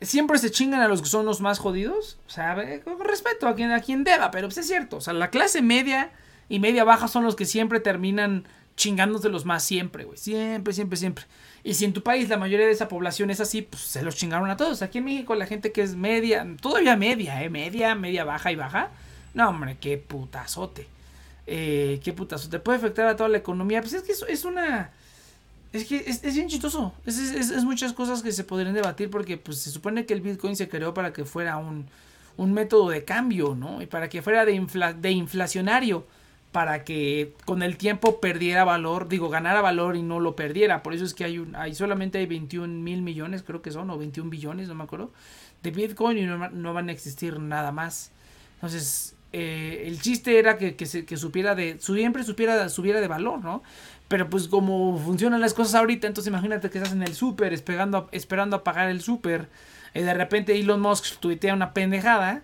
siempre se chingan a los que son los más jodidos. O sea, con respeto a quien, a quien deba, pero pues es cierto. O sea, la clase media y media baja son los que siempre terminan chingándose los más siempre, güey. Siempre, siempre, siempre. Y si en tu país la mayoría de esa población es así, pues se los chingaron a todos. Aquí en México la gente que es media, todavía media, ¿eh? Media, media baja y baja. No, hombre, qué putazote. Eh, qué putazote. Puede afectar a toda la economía. Pues es que eso es una... Es que es, bien chistoso. Es, es, muchas cosas que se podrían debatir porque pues se supone que el Bitcoin se creó para que fuera un, un método de cambio, ¿no? Y para que fuera de, de inflacionario para que con el tiempo perdiera valor, digo, ganara valor y no lo perdiera. Por eso es que hay, un, hay solamente hay 21 mil millones, creo que son, o 21 billones, no me acuerdo, de Bitcoin y no, van a existir nada más. Entonces, eh, el chiste era que, se, que supiera de, siempre supiera, subiera de valor, ¿no? Pero pues como funcionan las cosas ahorita, entonces imagínate que estás en el súper esperando, esperando a pagar el súper y de repente Elon Musk tuitea una pendejada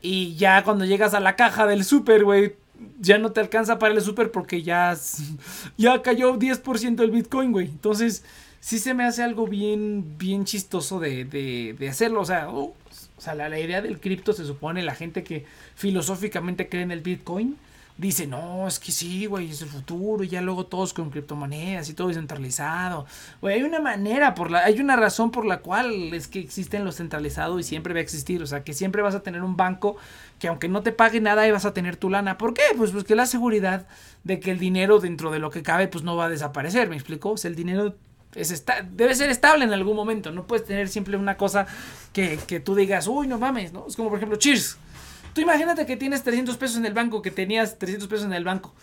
y ya cuando llegas a la caja del súper, güey, ya no te alcanza para el super porque ya, ya cayó 10% el Bitcoin, güey. Entonces, sí se me hace algo bien, bien chistoso de, de, hacerlo. O sea, uh, o sea la, la, idea del cripto se supone la gente que filosóficamente cree en el Bitcoin dice, no, es que sí, güey, es el futuro, y ya luego todos con criptomonedas y todo descentralizado. Güey, hay una manera, por la, hay una razón por la cual es que existen los centralizados y siempre va a existir. O sea, que siempre vas a tener un banco que aunque no te pague nada, ahí vas a tener tu lana. ¿Por qué? Pues, pues que la seguridad de que el dinero dentro de lo que cabe, pues no va a desaparecer, ¿me explico? O sea, el dinero es esta debe ser estable en algún momento. No puedes tener siempre una cosa que, que tú digas, uy, no mames, ¿no? Es como, por ejemplo, Cheers Tú imagínate que tienes 300 pesos en el banco, que tenías 300 pesos en el banco.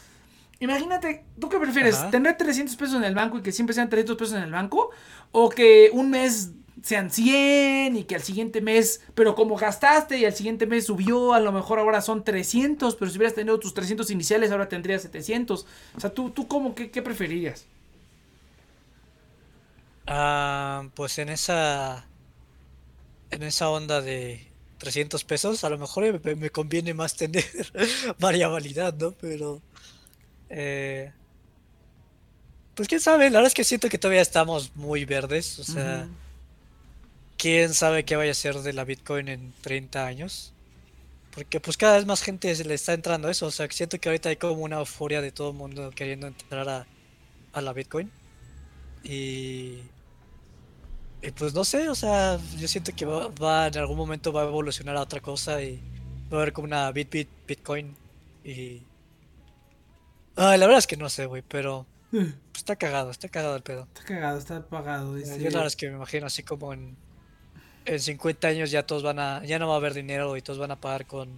Imagínate, ¿tú qué prefieres? ¿Tener 300 pesos en el banco y que siempre sean 300 pesos en el banco? ¿O que un mes sean 100 y que al siguiente mes, pero como gastaste y al siguiente mes subió, a lo mejor ahora son 300, pero si hubieras tenido tus 300 iniciales ahora tendrías 700. O sea, ¿tú, tú cómo, qué, qué preferirías? Ah, pues en esa, en esa onda de 300 pesos, a lo mejor me, conviene más tener variabilidad, ¿no? Pero... Eh, pues quién sabe, la verdad es que siento que todavía estamos muy verdes, o sea... ¿Quién sabe qué vaya a ser de la Bitcoin en 30 años? Porque pues cada vez más gente se le está entrando a eso, o sea, siento que ahorita hay como una euforia de todo el mundo queriendo entrar a, a la Bitcoin. Y y pues no sé, o sea, yo siento que va, en algún momento va a evolucionar a otra cosa y va a haber como una Bit Bit Bitcoin y... Ay, la verdad es que no sé, güey, pero... Pues, está cagado, está cagado el pedo. Está cagado, está apagado. Dice... Yo la verdad es que me imagino así como en, en 50 años ya todos van a... Ya no va a haber dinero y todos van a pagar con,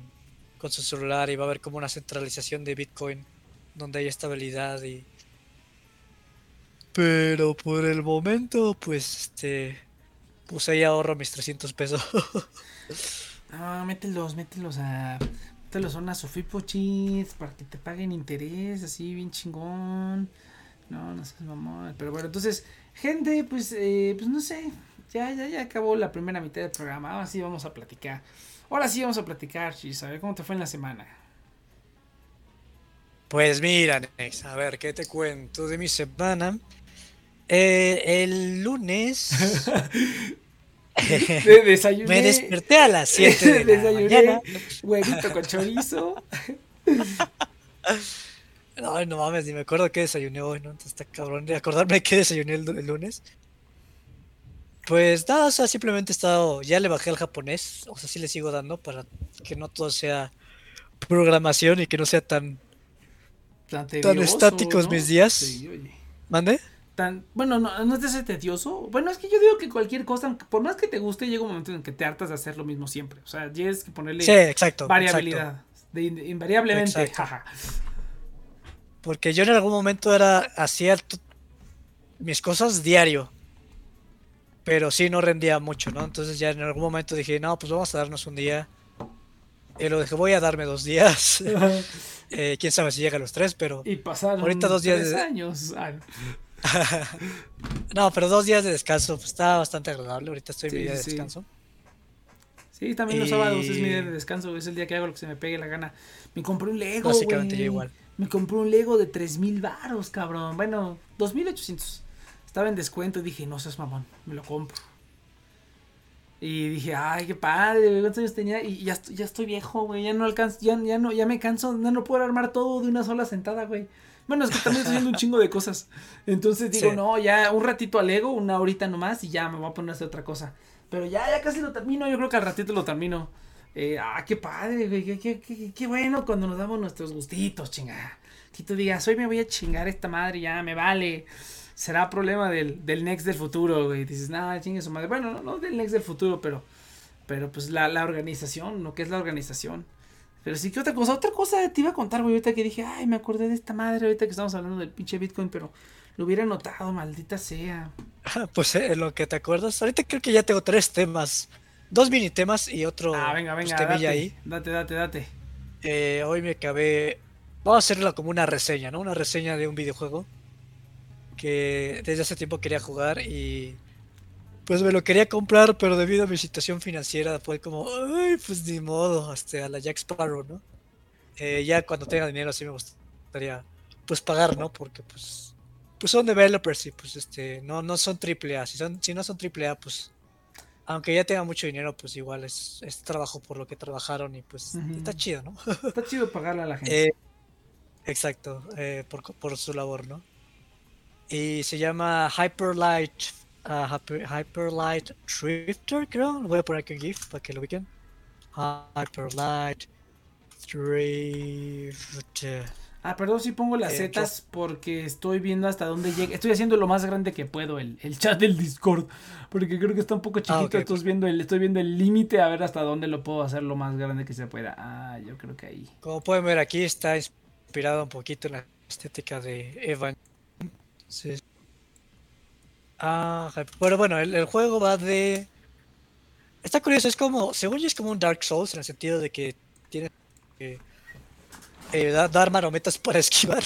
con su celular y va a haber como una centralización de Bitcoin donde hay estabilidad y pero por el momento, pues, este, pues ahí ahorro mis 300 pesos. ah, mételos, mételos a, mételos a una Sofipochis para que te paguen interés, así bien chingón. No, no sé, mamón. Pero bueno, entonces, gente, pues, eh, pues no sé, ya, ya, ya acabó la primera mitad del programa. Ahora sí vamos a platicar. Ahora sí vamos a platicar, Chis, a ver cómo te fue en la semana. Pues mira, Nex, a ver, ¿qué te cuento de mi semana? Eh, el lunes. Me desperté a las 7 de la mañana. Huevito con chorizo. No, no mames, ni me acuerdo qué desayuné hoy, ¿no? Entonces está cabrón de acordarme qué desayuné el, lunes. Pues nada, o sea, simplemente he estado. Ya le bajé al japonés, o sea, sí le sigo dando para que no todo sea programación y que no sea tan. Tan, estáticos mis días. ¿Mande? Tan, bueno, no, no es de ser tedioso. Bueno, es que yo digo que cualquier cosa, por más que te guste, llega un momento en que te hartas de hacer lo mismo siempre. O sea, tienes que ponerle variabilidad. De, invariablemente, jaja. Porque yo en algún momento era, hacía mis cosas diario. Pero sí no rendía mucho, ¿no? Entonces ya en algún momento dije, no, pues vamos a darnos un día. Y lo dije, voy a darme dos días. Eh, quién sabe si llega a los tres, pero. Y pasaron ahorita dos días de... años. Ah, no, pero dos días de descanso pues, está bastante agradable. Ahorita estoy en mi día de descanso. Sí, también los sábados es mi día de descanso. Es el día que hago lo que se me pegue la gana. Me compré un Lego. Básicamente yo igual. Me compré un Lego de 3000 varos, cabrón. Bueno, 2800. Estaba en descuento y dije, no seas mamón, me lo compro. Y dije, ay, qué padre, ¿cuántos años tenía? Y ya, ya estoy viejo, güey, ya no alcanzo, ya, ya, no, ya me canso, ya no puedo armar todo de una sola sentada, güey. Bueno, es que también estoy haciendo un chingo de cosas. Entonces digo, no, ya un ratito alego, una horita nomás y ya me voy a poner a hacer otra cosa. Pero ya, ya casi lo termino, yo creo que al ratito lo termino. Eh, ah, qué padre, güey, qué, qué, qué, qué, bueno cuando nos damos nuestros gustitos, chingada. Que tú digas, hoy me voy a chingar esta madre, ya me vale. Será problema del, del Next del futuro, güey. Dices, nada, chingue su madre. Bueno, no, no del Next del futuro, pero, pero pues la, la organización, lo que es la organización. Pero sí que otra cosa, otra cosa te iba a contar, güey, ahorita que dije, ay, me acordé de esta madre, ahorita que estamos hablando del pinche Bitcoin, pero lo hubiera notado, maldita sea. pues eh, lo que te acuerdas, ahorita creo que ya tengo tres temas, dos mini temas y otro ah, venga, venga, pues, date, ahí. Date, date, date. Eh, hoy me acabé, vamos a hacerla como una reseña, ¿no? Una reseña de un videojuego que desde hace tiempo quería jugar y pues me lo quería comprar, pero debido a mi situación financiera fue como, ay, pues ni modo, hasta a la Jack Sparrow, ¿no? Eh, ya cuando tenga dinero sí me gustaría, pues pagar, ¿no? Porque pues, pues son developers y pues este, no, no son triple A, si, son, si no son triple A, pues, aunque ya tenga mucho dinero, pues igual es, es trabajo por lo que trabajaron y pues está chido, ¿no? está chido pagarle a la gente. Eh, exacto, eh, por, por su labor, ¿no? Y se llama Hyperlight Hyperlight Drifter, creo. Lo voy a poner aquí en GIF para que lo ubiquen. Hyperlight Drifter. Ah, perdón si pongo las eh, zetas porque estoy viendo hasta dónde llega. Estoy haciendo lo más grande que puedo el, el chat del Discord. Porque creo que está un poco ah, chiquito. estoy, viendo el, estoy viendo el límite a ver hasta dónde lo puedo hacer lo más grande que se pueda. Ah, yo creo que ahí. Como pueden ver aquí está inspirado un poquito en la estética de Evan. Sí. Ah, pero bueno, el, juego va de. Está curioso, es como. Según yo, es como un Dark Souls en el sentido de que tiene que eh, dar marometas para esquivar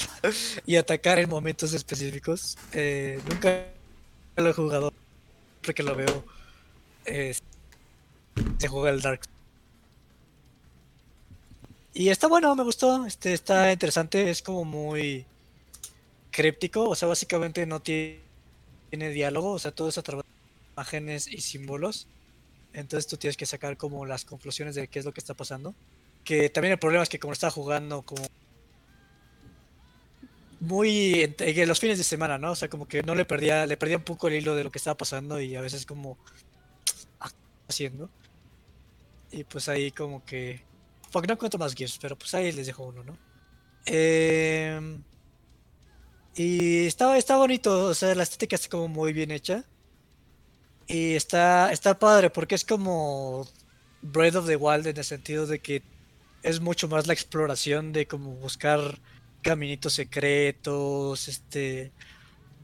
y atacar en momentos específicos. Eh, nunca lo he jugado, porque lo veo. se juega el Dark y está bueno, me gustó. Este está interesante, es como muy críptico, o sea, básicamente no tiene tiene diálogo, o sea, todo es a través de imágenes y símbolos. Entonces tú tienes que sacar como las conclusiones de qué es lo que está pasando. Que también el problema es que como está jugando como muy los fines de semana, ¿no? O sea, como que no le perdía, le perdía un poco el hilo de lo que estaba pasando y a veces como ah, haciendo. Y pues ahí como que porque no cuento más GIFs, pero pues ahí les dejo uno, ¿no? Eh, y está, está bonito, o sea, la estética está como muy bien hecha. Y está, está padre porque es como Breath of the Wild en el sentido de que es mucho más la exploración de como buscar caminitos secretos, este...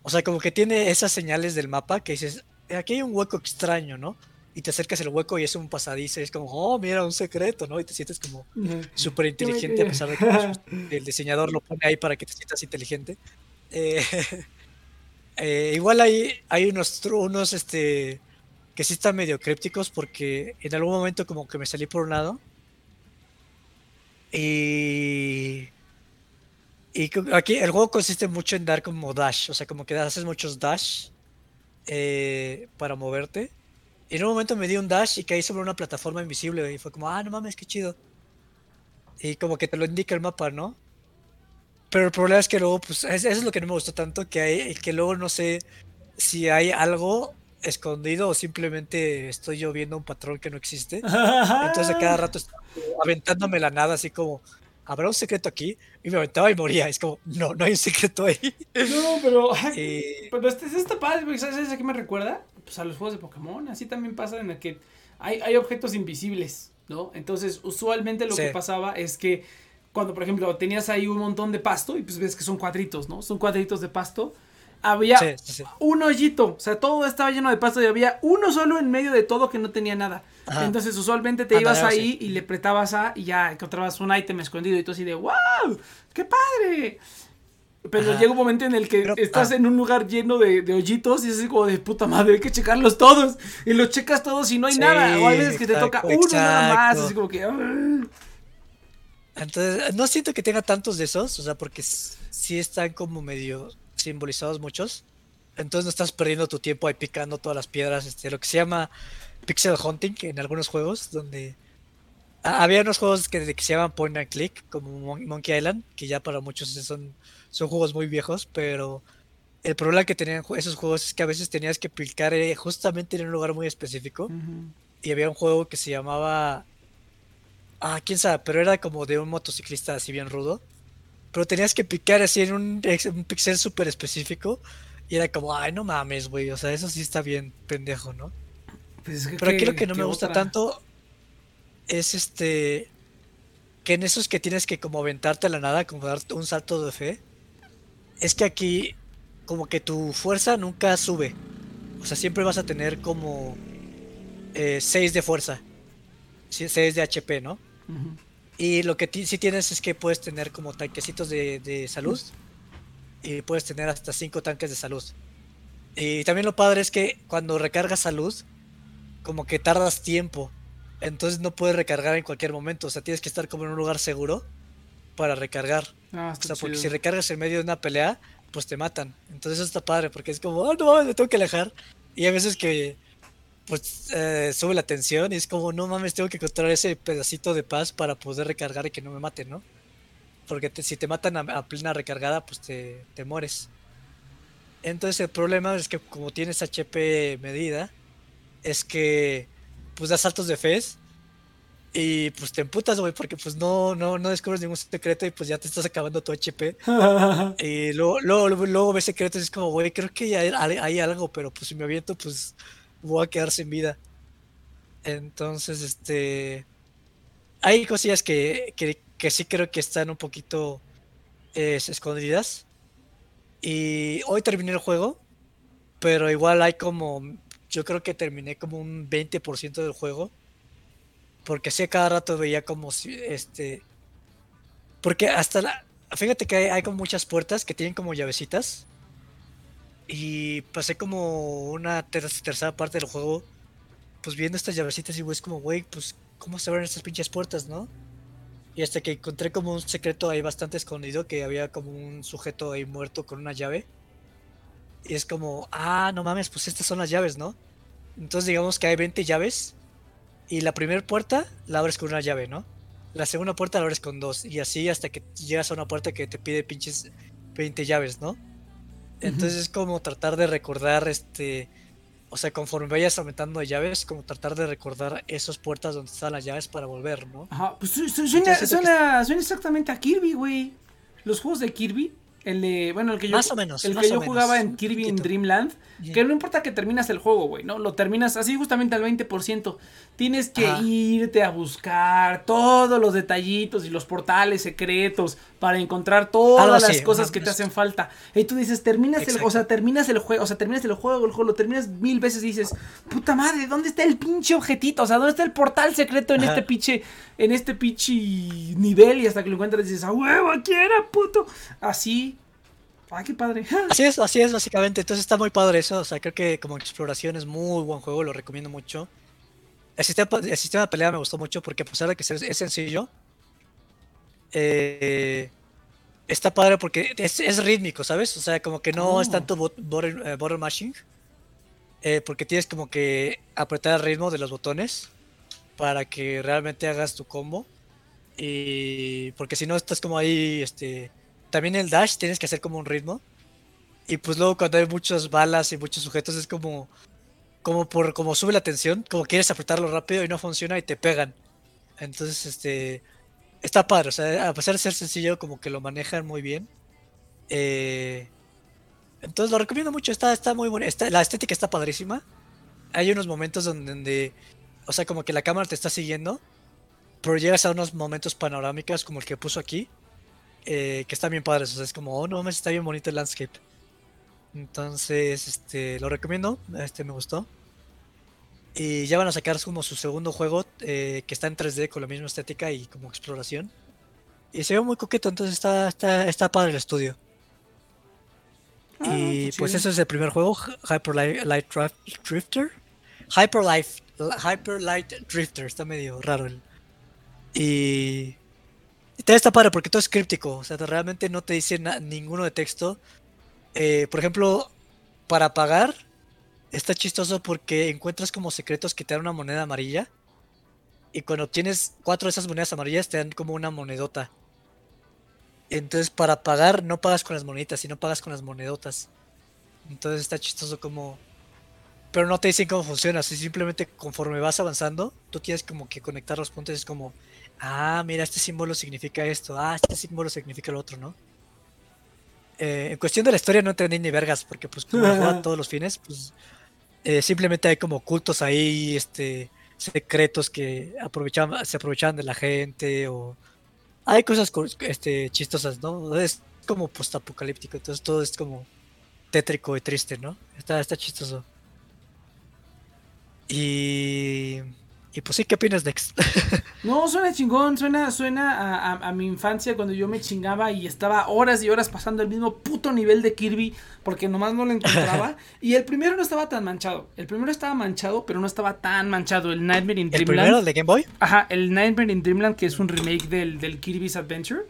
O sea, como que tiene esas señales del mapa que dices, aquí hay un hueco extraño, ¿no? Y te acercas al hueco y es un pasadizo y es como, oh, mira, un secreto, ¿no? Y te sientes como súper inteligente a pesar de que el diseñador lo pone ahí para que te sientas inteligente. Eh, eh, igual hay, hay unos, unos este, que sí están medio crípticos porque en algún momento como que me salí por un lado. Y... Y aquí el juego consiste mucho en dar como dash, o sea, como que haces muchos dash eh, para moverte. Y en un momento me di un dash y caí sobre una plataforma invisible y fue como, ah, no mames, qué chido. Y como que te lo indica el mapa, ¿no? Pero el problema es que luego, pues, eso es lo que no me gustó tanto, que hay, que luego no sé si hay algo escondido o simplemente estoy yo viendo un patrón que no existe. Entonces a cada rato estoy aventándome la nada, así como ¿habrá un secreto aquí? Y me aventaba y moría. Es como, no, no hay un secreto ahí. No, pero. Pero este, este padre, ¿sabes a qué me recuerda? Pues a los juegos de Pokémon. Así también pasa en el que hay, hay objetos invisibles, ¿no? Entonces, usualmente lo que pasaba es que cuando, por ejemplo, tenías ahí un montón de pasto y pues ves que son cuadritos, ¿no? Son cuadritos de pasto. Había un hoyito, o sea, todo estaba lleno de pasto y había uno solo en medio de todo que no tenía nada. Entonces, usualmente te ibas ahí y le apretabas a y ya encontrabas un ítem escondido y tú así de ¡Wow! ¡Qué padre! Pero llega un momento en el que estás ah. en un lugar lleno de, hoyitos y es así como de puta madre, hay que checarlos todos. Y los checas todos y no hay nada. O hay veces que te toca uno nada más. Así como que. Entonces, no siento que tenga tantos de esos, o sea, porque sí están como medio simbolizados muchos. Entonces no estás perdiendo tu tiempo ahí picando todas las piedras, este, lo que se llama pixel hunting en algunos juegos, donde había unos juegos que, que, se llaman point and click, como Monkey Island, que ya para muchos son, son juegos muy viejos, pero el problema que tenían esos juegos es que a veces tenías que picar eh, justamente en un lugar muy específico. Y había un juego que se llamaba Ah, quién sabe, pero era como de un motociclista así bien rudo. Pero tenías que picar así en un, pixel súper específico. Y era como, ay, no mames, güey. O sea, eso sí está bien pendejo, ¿no? Pues pero aquí lo que no me gusta tanto es este. Que en esos que tienes que como aventarte a la nada, como dar un salto de fe. Es que aquí, como que tu fuerza nunca sube. O sea, siempre vas a tener como 6 eh, de fuerza. 6 de HP, ¿no? Y lo que sí tienes es que puedes tener como tanquecitos de, salud. Y puedes tener hasta 5 tanques de salud. Y también lo padre es que cuando recargas salud, como que tardas tiempo. Entonces no puedes recargar en cualquier momento. O sea, tienes que estar como en un lugar seguro para recargar. Ah, o sea, porque si recargas en medio de una pelea, pues te matan. Entonces eso está padre, porque es como, oh, no, me tengo que alejar. Y hay veces que pues eh, sube la tensión y es como, no mames, tengo que encontrar ese pedacito de paz para poder recargar y que no me maten, ¿no? Porque si te matan a, plena recargada, pues te, te, mueres. Entonces el problema es que como tienes HP medida, es que pues das saltos de fe y pues te emputas, güey, porque pues no, no, no descubres ningún secreto y pues ya te estás acabando tu HP. y luego, luego, luego, ves secretos y es como, güey, creo que hay, hay algo, pero pues si me aviento, pues voy a quedar sin vida. Entonces, este. Hay cosillas que, que, sí creo que están un poquito escondidas. Y hoy terminé el juego, pero igual hay como. Yo creo que terminé como un 20% del juego. Porque así cada rato veía como. Este. Porque hasta la. Fíjate que hay, hay como muchas puertas que tienen como llavecitas. Y pasé como una tercera parte del juego, pues viendo estas llavecitas y es como, güey, pues, ¿cómo se abren estas pinches puertas, no? Y hasta que encontré como un secreto ahí bastante escondido, que había como un sujeto ahí muerto con una llave. Y es como, ah, no mames, pues estas son las llaves, ¿no? Entonces digamos que hay 20 llaves. Y la primera puerta la abres con una llave, ¿no? La segunda puerta la abres con dos. Y así hasta que llegas a una puerta que te pide pinches 20 llaves, ¿no? Entonces es como tratar de recordar este. O sea, conforme vayas aumentando llaves, como tratar de recordar esas puertas donde están las llaves para volver, ¿no? Ajá, pues suena, suena, suena exactamente a Kirby, güey. Los juegos de Kirby el de, bueno, el que yo, más o menos, el que yo jugaba en Kirby en Dreamland, que no importa que terminas el juego, güey, ¿no? Lo terminas así justamente al 20%. Tienes que irte a buscar todos los detallitos y los portales secretos para encontrar todas las cosas que te hacen falta. Y tú dices, terminas el, o sea, terminas el juego, o sea, terminas el juego, el juego lo terminas mil veces y dices, puta madre, ¿dónde está el pinche objetito? O sea, ¿dónde está el portal secreto en este pinche, en este pinche nivel? Y hasta que lo encuentras dices, a huevo, aquí era, puto. Así Ay, qué padre. Así es, así es, básicamente. Entonces está muy padre eso. O sea, creo que como exploración es muy buen juego, lo recomiendo mucho. El sistema, el sistema de pelea me gustó mucho porque a pesar de que es sencillo, eh, está padre porque es, rítmico, ¿sabes? O sea, como que no es oh. tanto border, eh, mashing. Eh, porque tienes como que apretar el ritmo de los botones para que realmente hagas tu combo. Y porque si no estás como ahí, este también el dash tienes que hacer como un ritmo. Y pues luego cuando hay muchas balas y muchos sujetos es como como por como sube la tensión, como quieres apretarlo rápido y no funciona y te pegan. Entonces, este está padre, o sea, a pesar de ser sencillo, como que lo manejan muy bien. Eh, entonces lo recomiendo mucho, está, está muy bueno, la estética está padrísima. Hay unos momentos donde, o sea, como que la cámara te está siguiendo, pero llegas a unos momentos panorámicos como el que puso aquí, eh, que están bien padres, o sea, es como, oh no, está bien bonito el landscape. Entonces, este, lo recomiendo, este me gustó. Y ya van a sacar como su segundo juego eh, que está en 3D con la misma estética y como exploración. Y se ve muy coqueto, entonces está, está, está padre el estudio. Ah, y pues eso es el primer juego, Hyper Light, Drifter. Hyper Light, Hyper Light Drifter, está medio raro. El... Y, también está padre porque todo es críptico, o sea, realmente no te dice ninguno de texto. Eh, por ejemplo, para pagar, está chistoso porque encuentras como secretos que te dan una moneda amarilla. Y cuando tienes cuatro de esas monedas amarillas, te dan como una monedota. Entonces, para pagar, no pagas con las moneditas, sino pagas con las monedotas. Entonces, está chistoso como. Pero no te dicen cómo funciona, así simplemente conforme vas avanzando, tú tienes como que conectar los puntos. Es como, ah, mira, este símbolo significa esto, ah, este símbolo significa lo otro, ¿no? Eh, en cuestión de la historia no entendí ni vergas, porque pues como juegan todos los fines, pues eh, simplemente hay como cultos ahí, este, secretos que aprovechaban, se aprovechaban de la gente o hay cosas este, chistosas, ¿no? Es como postapocalíptico, entonces todo es como tétrico y triste, ¿no? Está, está chistoso. Y y pues sí, ¿qué opinas, Dex? no, suena chingón, suena, suena a, mi infancia cuando yo me chingaba y estaba horas y horas pasando el mismo puto nivel de Kirby porque nomás no lo encontraba. y el primero no estaba tan manchado. El primero estaba manchado, pero no estaba tan manchado. El Nightmare in Dreamland. ¿El primero, de Game Boy? Ajá, el Nightmare in Dreamland, que es un remake del, del Kirby's Adventure.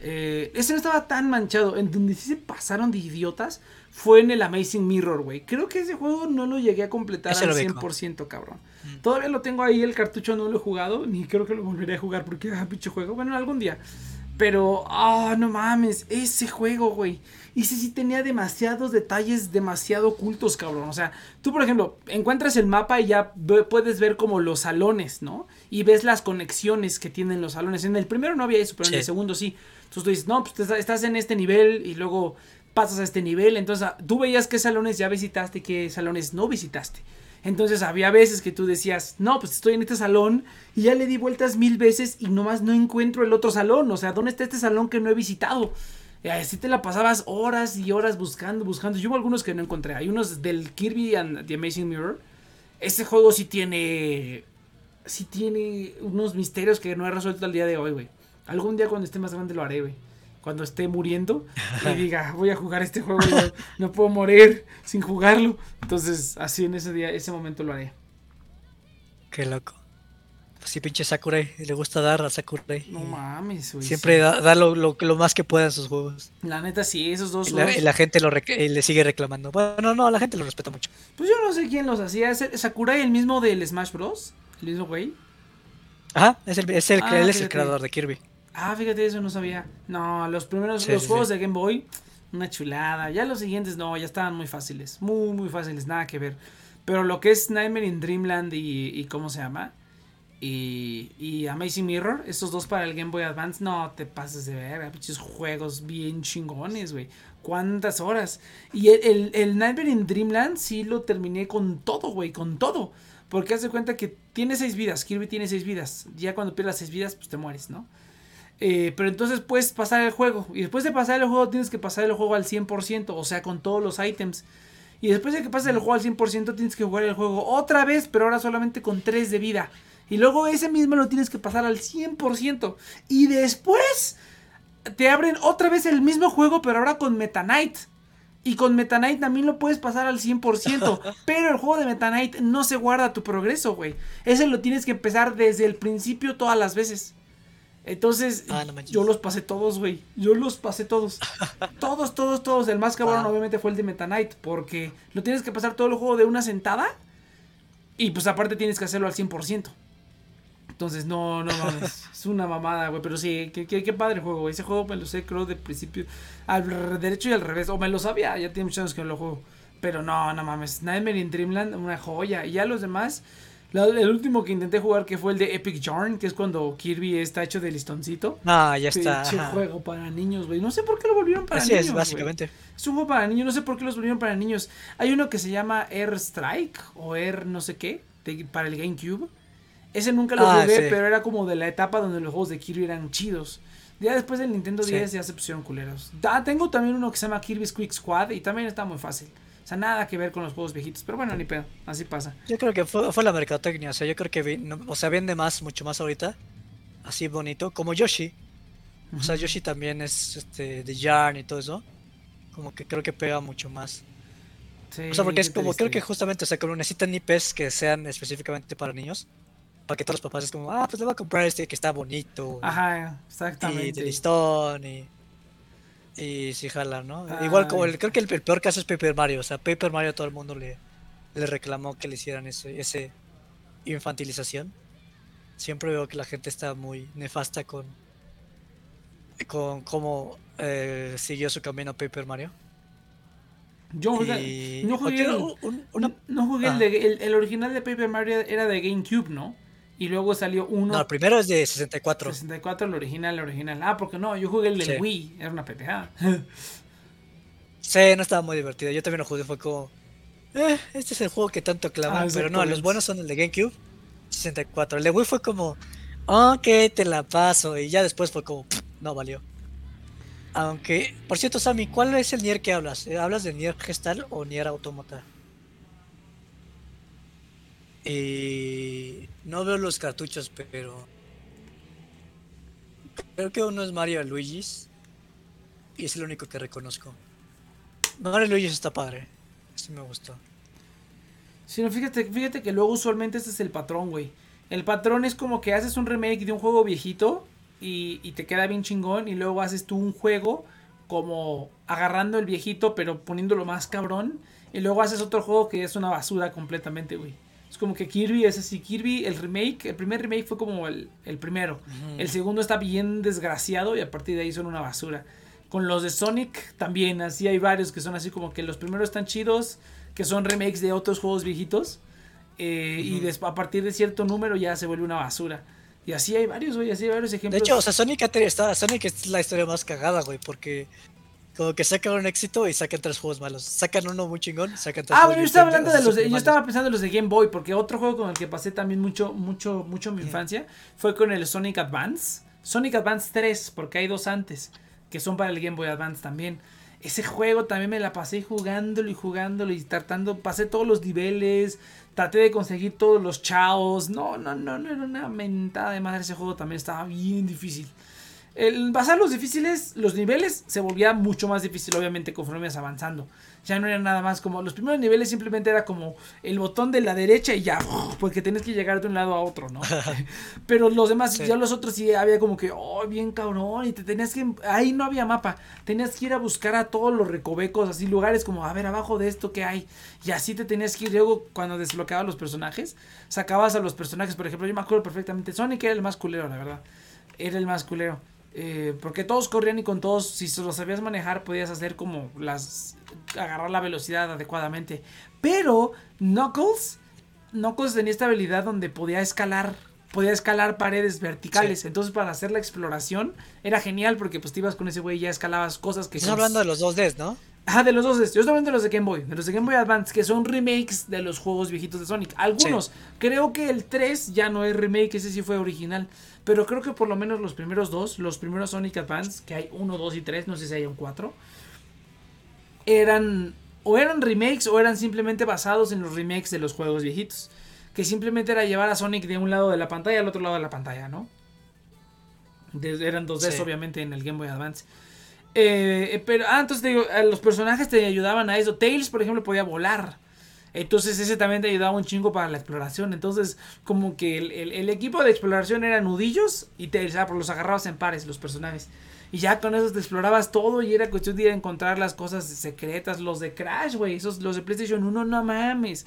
Eh, ese no estaba tan manchado. En donde sí se pasaron de idiotas fue en el Amazing Mirror, güey. Creo que ese juego no lo llegué a completar al 100%, cabrón. Mm. Todavía lo tengo ahí, el cartucho no lo he jugado, ni creo que lo volveré a jugar porque, ah, pinche juego. Bueno, algún día. Pero, ah, no mames, ese juego, güey. Y ese sí tenía demasiados detalles demasiado ocultos, cabrón. O sea, tú, por ejemplo, encuentras el mapa y ya puedes ver como los salones, ¿no? Y ves las conexiones que tienen los salones. En el primero no había eso, pero en el segundo sí. Entonces tú dices, no, pues estás en este nivel y luego pasas a este nivel. Entonces ah, tú veías qué salones ya visitaste y qué salones no visitaste. Entonces había veces que tú decías, no, pues estoy en este salón y ya le di vueltas mil veces y nomás no encuentro el otro salón. O sea, ¿dónde está este salón que no he visitado? Y así te la pasabas horas y horas buscando, buscando. Yo hubo algunos que no encontré. Hay unos del Kirby and the Amazing Mirror. Este juego sí tiene. Sí tiene unos misterios que no he resuelto al día de hoy, güey. Algún día cuando esté más grande lo haré, güey cuando esté muriendo y diga, voy a jugar este juego, no, puedo morir sin jugarlo. Entonces, así en ese día, ese momento lo haré. Qué loco. Pues sí, pinche Sakurai, le gusta dar a Sakurai. No mames, güey. Siempre da, lo, lo, más que pueda en sus juegos. La neta, sí, esos dos. Y la, gente lo le sigue reclamando. Bueno, no, la gente lo respeta mucho. Pues yo no sé quién los hacía. ¿Es Sakurai el mismo del Smash Bros? ¿El mismo güey? Ajá, es el, es el, ah, él es el creador de Kirby. Ah, fíjate, eso no sabía. No, los primeros, los juegos de Game Boy, una chulada. Ya los siguientes, no, ya estaban muy fáciles. Muy, muy fáciles, nada que ver. Pero lo que es Nightmare in Dreamland y, y ¿cómo se llama? Y, y, Amazing Mirror, estos dos para el Game Boy Advance, no te pases de ver, pinches juegos bien chingones, güey. ¿Cuántas horas? Y el, el, el, Nightmare in Dreamland sí lo terminé con todo, güey, con todo. Porque haz de cuenta que tiene seis vidas, Kirby tiene seis vidas. Ya cuando pierdas seis vidas, pues te mueres, ¿no? Eh, pero entonces puedes pasar el juego. Y después de pasar el juego tienes que pasar el juego al 100%. O sea, con todos los ítems. Y después de que pases el juego al 100% tienes que jugar el juego otra vez. Pero ahora solamente con 3 de vida. Y luego ese mismo lo tienes que pasar al 100%. Y después te abren otra vez el mismo juego. Pero ahora con Meta Knight. Y con Meta Knight también lo puedes pasar al 100%. pero el juego de Meta Knight no se guarda tu progreso, güey. Ese lo tienes que empezar desde el principio todas las veces. Entonces, ah, yo los pasé todos, güey. Yo los pasé todos. todos, todos, todos. El más cabrón, ah. obviamente, fue el de Meta Knight. Porque lo tienes que pasar todo el juego de una sentada. Y pues aparte tienes que hacerlo al 100%. Entonces, no, no mames. es una mamada, güey. Pero sí, qué, qué, padre juego, güey. Ese juego me lo sé, creo, de principio. Al derecho y al revés. O me lo sabía, ya tiene muchos años que no lo juego. Pero no, no mames. Nightmare in Dreamland, una joya. Y ya los demás el último que intenté jugar que fue el de Epic Yarn, que es cuando Kirby está hecho de listoncito. Ah, ya está. Es juego para niños, güey. No sé por qué lo volvieron para niños. Así es, básicamente. Es un juego para niños, no sé por qué los volvieron para niños. Hay uno que se llama Air Strike o Air no sé qué, para el GameCube. Ese nunca lo ah, jugué, pero era como de la etapa donde los juegos de Kirby eran chidos. Ya después del Nintendo 10 ya se pusieron culeros. tengo también uno que se llama Kirby's Quick Squad y también está muy fácil. O sea, nada que ver con los juegos viejitos. Pero bueno, ni pedo. Así pasa. Yo creo que fue, fue la mercadotecnia. O sea, yo creo que o sea, vende más, mucho más ahorita. Así bonito. Como Yoshi. O sea, Yoshi también es este, de Yarn y todo eso. Como que creo que pega mucho más. Sí, o sea, porque es como, creo que justamente, o sea, como necesitan IPs que sean específicamente para niños. Para que todos los papás es como, ah, pues le voy a comprar este que está bonito. Ajá, exactamente. Y de listón y... Y sí jala, ¿no? Igual como el, creo que el, peor caso es Paper Mario. O sea, Paper Mario a todo el mundo le, le reclamó que le hicieran ese, ese infantilización. Siempre veo que la gente está muy nefasta con, con cómo eh, siguió su camino Paper Mario. Yo jugué, no jugué, no jugué el, de, el, original de Paper Mario era de GameCube, ¿no? Y luego salió uno. No, el primero es de 64. 64, el original, el original. Ah, porque no, yo jugué el del Wii, era una PPA. sí, no estaba muy divertido. Yo también lo jugué, fue como. Eh, este es el juego que tanto claman. Ah, pero no, los buenos son el de GameCube, 64. El de Wii fue como. Ok, te la paso. Y ya después fue como. No valió. Aunque, por cierto, Sammy, ¿cuál es el Nier que hablas? ¿Hablas de Nier Gestal o Nier Automata? Y no veo los cartuchos, pero creo que uno es Mario Luigi's y es el único que reconozco. Mario Luigi's está padre. Sí me gustó. Sí, no, fíjate, fíjate que luego usualmente este es el patrón, güey. El patrón es como que haces un remake de un juego viejito y, y te queda bien chingón y luego haces tú un juego como agarrando el viejito pero poniéndolo más cabrón y luego haces otro juego que es una basura completamente, güey. Es como que Kirby es así. Kirby, el remake, el primer remake fue como el, primero. El segundo está bien desgraciado y a partir de ahí son una basura. Con los de Sonic también, así hay varios que son así como que los primeros están chidos, que son remakes de otros juegos viejitos. Eh, y a partir de cierto número ya se vuelve una basura. Y así hay varios, güey, así hay varios ejemplos. De hecho, o sea, Sonic, está, Sonic es la historia más cagada, güey, porque como que sacan un éxito y sacan tres juegos malos. Sacan uno muy chingón, sacan tres Ah, bueno, yo estaba hablando de los yo estaba pensando en los de Game Boy, porque otro juego con el que pasé también mucho, mucho, mucho mi infancia fue con el Sonic Advance. Sonic Advance 3, porque hay dos antes, que son para el Game Boy Advance también. Ese juego también me la pasé jugándolo y jugándolo y tratando, pasé todos los niveles, traté de conseguir todos los chaos. No, no, no, no, era una mentada de madre ese juego también estaba bien difícil. El pasar los difíciles, los niveles, se volvía mucho más difícil, obviamente, conforme ibas avanzando. Ya no era nada más como. Los primeros niveles simplemente era como el botón de la derecha y ya, porque tienes que llegar de un lado a otro, ¿no? Pero los demás, ya los otros sí había como que, oh, bien cabrón, y te tenías que. Ahí no había mapa, tenías que ir a buscar a todos los recovecos, así lugares como, a ver, abajo de esto que hay. Y así te tenías que ir. Luego, cuando desbloqueabas los personajes, sacabas a los personajes, por ejemplo, yo me acuerdo perfectamente, Sonic era el más culero, la verdad. Era el más culero. Eh, porque todos corrían y con todos, si se los sabías manejar, podías hacer como las. agarrar la velocidad adecuadamente. Pero Knuckles, Knuckles tenía esta habilidad donde podía escalar. Podía escalar paredes verticales. Entonces, para hacer la exploración, era genial porque pues te ibas con ese güey y ya escalabas cosas que. Estás hablando de los 2Ds, ¿no? Ah, de los dos. Yo estoy hablando de los de Game Boy. De los de Game Boy Advance, que son remakes de los juegos viejitos de Sonic. Algunos. Creo que el 3 ya no es remake, ese sí fue original. Pero creo que por lo menos los primeros dos, los primeros Sonic Advance, que hay 1, 2 y 3, no sé si hay un 4, eran o eran remakes o eran simplemente basados en los remakes de los juegos viejitos. Que simplemente era llevar a Sonic de un lado de la pantalla al otro lado de la pantalla, ¿no? eran 2D obviamente en el Game Boy Advance. Eh, pero, ah, entonces digo, los personajes te ayudaban a eso. Tails, por ejemplo, podía volar. Entonces ese también te ayudaba un chingo para la exploración. Entonces como que el, equipo de exploración era nudillos y te los agarrabas en pares los personajes. Y ya con eso te explorabas todo y era cuestión de ir a encontrar las cosas secretas. Los de Crash, güey. Los de PlayStation 1, no mames.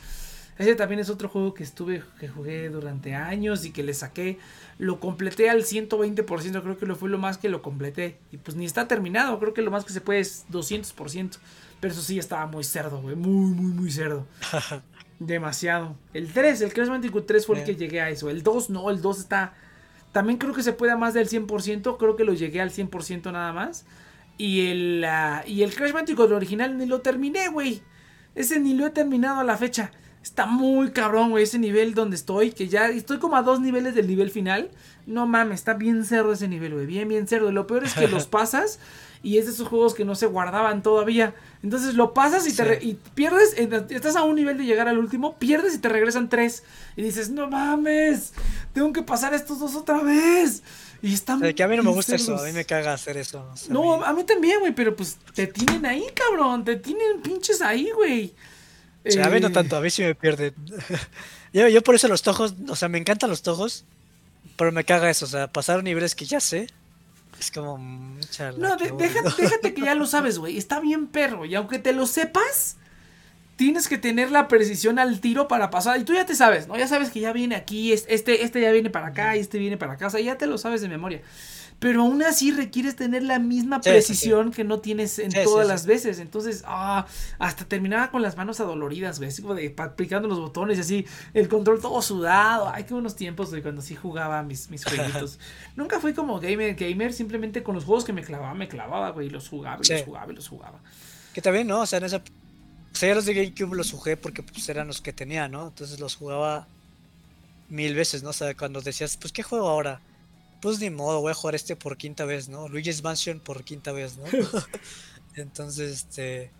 Ese también es otro juego que estuve, que jugué durante años y que le saqué. Lo completé al 120%, creo que lo fue lo más que lo completé. Y pues ni está terminado, creo que lo más que se puede es 200%. Pero eso sí estaba muy cerdo, güey. Muy, muy, muy cerdo. Demasiado. El 3, el Crash Bandicoot 3 fue el que llegué a eso. El 2 no, el 2 está... También creo que se puede a más del 100%, creo que lo llegué al 100% nada más. Y el, ah, y el Crash Bandicoot original ni lo terminé, güey. Ese ni lo he terminado a la fecha. Está muy cabrón, güey, ese nivel donde estoy, que ya estoy como a dos niveles del nivel final. No mames, está bien cerdo ese nivel, güey, bien, bien cerdo. Lo peor es que los pasas y es de esos juegos que no se guardaban todavía. Entonces lo pasas y, te y pierdes, estás a un nivel de llegar al último, pierdes y te regresan tres. Y dices, no mames, tengo que pasar estos dos otra vez. Y están... que a mí no me gusta eso, a mí me caga hacer eso. no, a mí también, güey, pero pues te tienen ahí, cabrón, te tienen pinches ahí, güey. a mí no eh, tanto, a mí sí me pierden. yo, yo por eso los tojos, o sea, me encantan los tojos, pero me caga eso, o sea, pasar niveles que ya sé es como. no, déjate, que ya lo sabes, güey. Está bien perro. Y aunque te lo sepas, tienes que tener la precisión al tiro para pasar. Y tú ya te sabes, ¿no? Ya sabes que ya viene aquí, este, este ya viene para acá y este viene para acá. O sea, ya te lo sabes de memoria pero aún así requieres tener la misma precisión que no tienes en todas las veces. Entonces, ah, hasta terminaba con las manos adoloridas, güey, así como de aplicando los botones y así, el control todo sudado. Ay, qué buenos tiempos de cuando sí jugaba mis, mis jueguitos. Nunca fui como gamer, gamer, simplemente con los juegos que me clavaba, me clavaba, güey, y los jugaba y los jugaba y los jugaba. Que también, ¿no? O sea, en esa. O sea, ya los de GameCube los jugué porque pues, eran los que tenía, ¿no? Entonces los jugaba mil veces, ¿no? O sea, cuando decías, pues, ¿qué juego ahora? Pues ni modo, voy a jugar este por quinta vez, ¿no? Luigi's Mansion por quinta vez, ¿no? Entonces, este...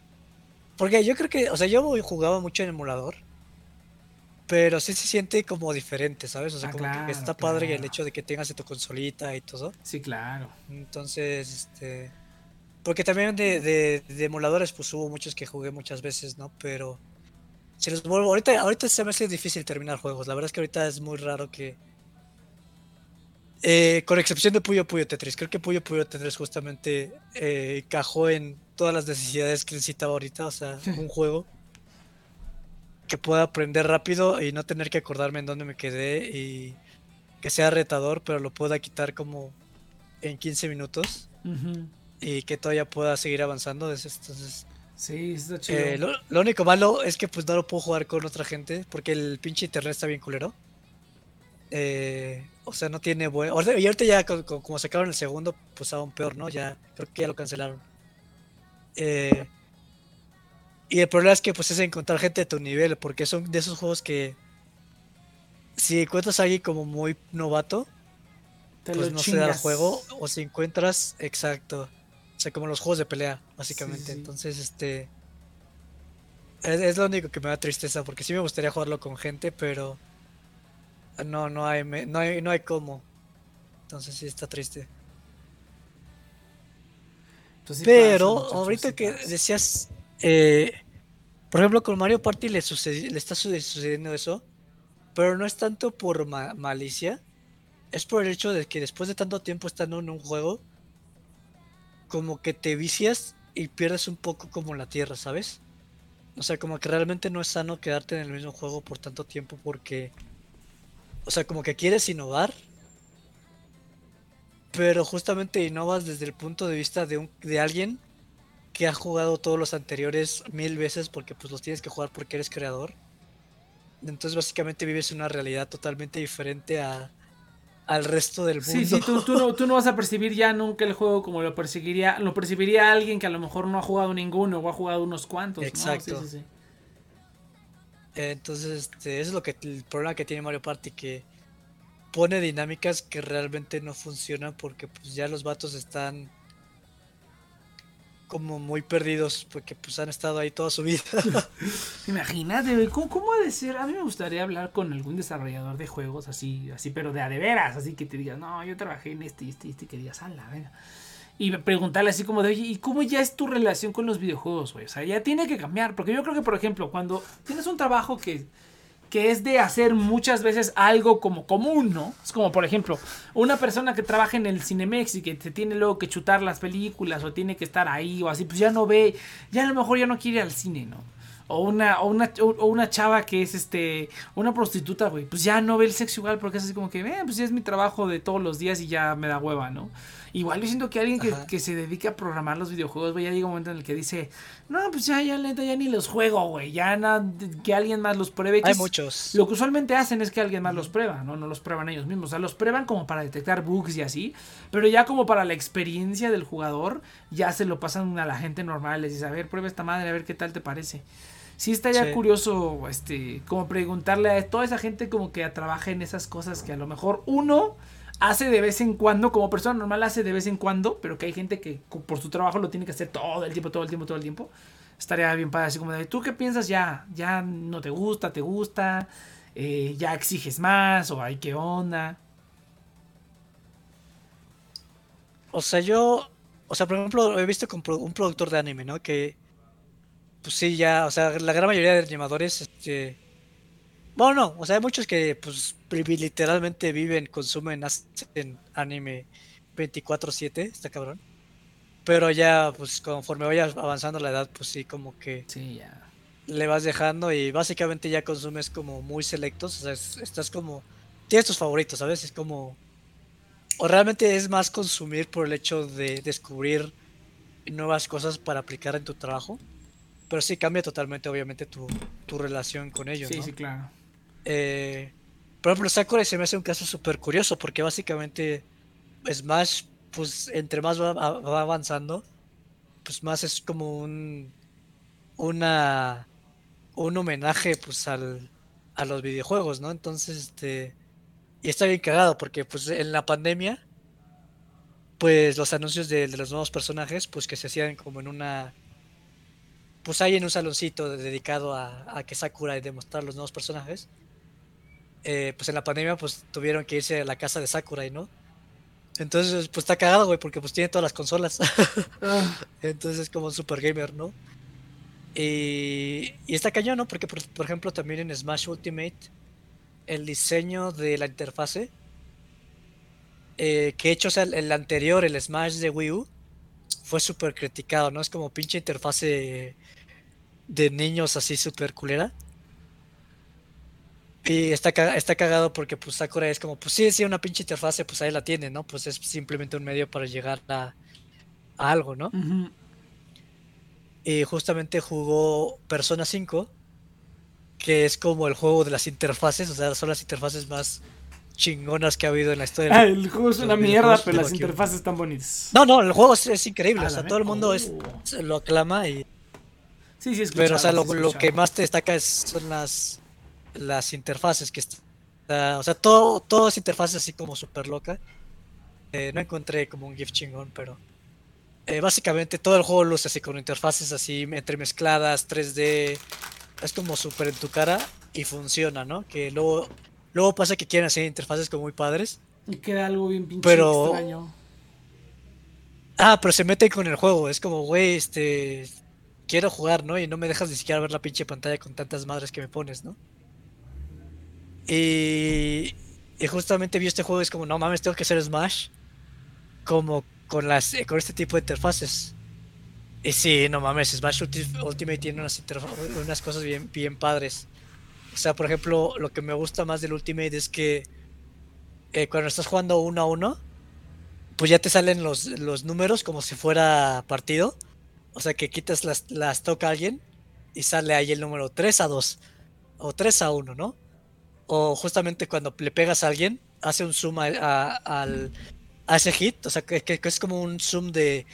Porque yo creo que, o sea, yo jugaba mucho en emulador, pero sí se siente como diferente, ¿sabes? O sea, ah, como que está padre el hecho de que tengas tu consolita y todo. Sí, claro. Entonces, este... Porque también de, de, de emuladores, pues hubo muchos que jugué muchas veces, ¿no? Pero... Si los vuelvo, ahorita, ahorita se me hace difícil terminar juegos. La verdad es que ahorita es muy raro que, eh, con excepción de Puyo Puyo Tetris. Creo que Puyo Puyo Tetris justamente eh, cajó en todas las necesidades que necesitaba ahorita. O sea, un juego que pueda aprender rápido y no tener que acordarme en dónde me quedé y que sea retador, pero lo pueda quitar como en 15 minutos y que todavía pueda seguir avanzando. Entonces, sí, está chido. Eh, lo, lo, único malo es que pues no lo puedo jugar con otra gente porque el pinche internet está bien culero. Eh, o sea, no tiene buen. Y ahorita ya, como, sacaron el segundo, pues aún peor, ¿no? Ya, creo que ya lo cancelaron. Eh, y el problema es que, pues, es encontrar gente de tu nivel, porque son de esos juegos que. Si encuentras a alguien como muy novato, pues no se da el juego. O si encuentras, exacto. O sea, como los juegos de pelea, básicamente. Entonces, este. Es, es, lo único que me da tristeza, porque sí me gustaría jugarlo con gente, pero no, no hay, no hay, no hay cómo. Entonces sí está triste. Pues pero ahorita que decías, eh, por ejemplo, con Mario Party le, le está sucediendo eso, pero no es tanto por malicia, es por el hecho de que después de tanto tiempo estando en un juego, como que te vicias y pierdes un poco como la tierra, ¿sabes? O sea, como que realmente no es sano quedarte en el mismo juego por tanto tiempo porque o sea, como que quieres innovar, pero justamente innovas desde el punto de vista de, un, de alguien que ha jugado todos los anteriores mil veces porque pues los tienes que jugar porque eres creador. Entonces básicamente vives una realidad totalmente diferente a, al resto del mundo. Sí, sí, tú, no, tú, no, vas a percibir ya nunca el juego como lo perseguiría, lo percibiría alguien que a lo mejor no ha jugado ninguno o ha jugado unos cuantos. Exacto. Sí, sí, entonces, este, eso es lo que el problema que tiene Mario Party, que pone dinámicas que realmente no funcionan porque pues ya los vatos están como muy perdidos porque pues han estado ahí toda su vida. Imagínate, ¿cómo, ¿cómo, ha de ser? A mí me gustaría hablar con algún desarrollador de juegos así, así, pero de a de veras, así que te digas, no, yo trabajé en este y este y este, que digas, la venga y preguntarle así como de, oye, ¿y cómo ya es tu relación con los videojuegos, güey? O sea, ya tiene que cambiar, porque yo creo que, por ejemplo, cuando tienes un trabajo que, que es de hacer muchas veces algo como común, ¿no? Es como, por ejemplo, una persona que trabaja en el Cinemex y que se tiene luego que chutar las películas o tiene que estar ahí o así, pues ya no ve, ya a lo mejor ya no quiere ir al cine, ¿no? o una, o una, o una chava que es este, una prostituta, güey, pues ya no ve el sexo igual porque es así como que, eh, pues ya es mi trabajo de todos los días y ya me da hueva, ¿no? Igual yo siento que alguien que, se dedique a programar los videojuegos, güey, ya llega un momento en el que dice, no, pues ya, ya, neta, ya ni los juego, güey, ya nada, que alguien más los pruebe. Hay muchos. Lo que usualmente hacen es que alguien más los prueba, ¿no? No los prueban ellos mismos, o sea, los prueban como para detectar bugs y así, pero ya como para la experiencia del jugador, ya se lo pasan a la gente normal, les dice, a ver, prueba esta madre, a ver qué tal te parece sí estaría curioso, este, como preguntarle a toda esa gente como que trabaja en esas cosas que a lo mejor uno hace de vez en cuando, como persona normal hace de vez en cuando, pero que hay gente que por su trabajo lo tiene que hacer todo el tiempo, todo el tiempo, todo el tiempo. Estaría bien padre, así como de, ¿tú qué piensas ya? ¿Ya no te gusta, te gusta? Eh, ¿Ya exiges más? ¿O hay qué onda? O sea, yo, o sea, por ejemplo, he visto con un productor de anime, ¿no? Que, pues sí, ya, o sea, la gran mayoría de animadores, este, bueno, no, o sea, hay muchos que pues literalmente viven, consumen, hacen anime 24/7, está cabrón. Pero ya, pues conforme vaya avanzando la edad, pues sí, como que sí, ya. le vas dejando y básicamente ya consumes como muy selectos, o sea, estás como, tienes tus favoritos, ¿sabes? Es como, o realmente es más consumir por el hecho de descubrir nuevas cosas para aplicar en tu trabajo. Pero sí cambia totalmente, obviamente, tu, tu relación con ellos. Sí, sí, claro. Eh, por ejemplo, Sakura se me hace un caso súper curioso porque básicamente Smash, pues entre más va, avanzando, pues más es como un una un homenaje pues al, a los videojuegos, ¿no? Entonces, este y está bien cagado porque pues en la pandemia pues los anuncios de, los nuevos personajes pues que se hacían como en una pues ahí en un saloncito dedicado a, a que Sakura y demostrar los nuevos personajes eh, pues en la pandemia pues tuvieron que irse a la casa de Sakurai, ¿no? Entonces, pues está cagado, güey, porque pues tiene todas las consolas. Ah. Entonces es como un super gamer, ¿no? Y, y está cañón, ¿no? Porque, por, ejemplo, también en Smash Ultimate, el diseño de la interfase, eh, que hecho, o sea, el anterior, el Smash de Wii U, fue súper criticado, ¿no? Es como pinche interfase de niños así súper culera. Y está, está cagado porque pues Sakura es como, pues sí, sí, una pinche interfase, pues ahí la tiene, ¿no? Pues es simplemente un medio para llegar a, algo, ¿no? Y justamente jugó Persona 5, que es como el juego de las interfaces, o sea, son las interfaces más chingonas que ha habido en la historia. Ah, el juego es una mierda, pero las interfaces están bonitas. No, no, el juego es, increíble, o sea, todo el mundo es, oh. lo aclama y... Sí, sí, Pero, o sea, lo, lo que más te destaca es, son las las interfaces que está, o sea, todo, todas interfaces así como súper loca. Eh, no encontré como un GIF chingón, pero eh, básicamente todo el juego luce así con interfaces así entremezcladas, 3D, es como súper en tu cara y funciona, ¿no? Que luego, luego pasa que quieren hacer interfaces como muy padres. Y queda algo bien pinche pero... extraño. Ah, pero se mete con el juego, es como, güey, este, quiero jugar, ¿no? Y no me dejas ni siquiera ver la pinche pantalla con tantas madres que me pones, ¿no? Y, y justamente vi este juego y es como, no mames, tengo que hacer Smash como con, las, con este tipo de interfaces. Y sí, no mames, Smash Ultimate tiene unas, unas cosas bien, bien padres. O sea, por ejemplo, lo que me gusta más del Ultimate es que eh, cuando estás jugando uno a uno, pues ya te salen los, los números como si fuera partido. O sea, que quitas las, las toca a alguien y sale ahí el número 3 a 2 o 3 a 1, ¿no? O justamente cuando le pegas a alguien, hace un zoom a, al, a ese hit, o sea, que, es como un zoom de,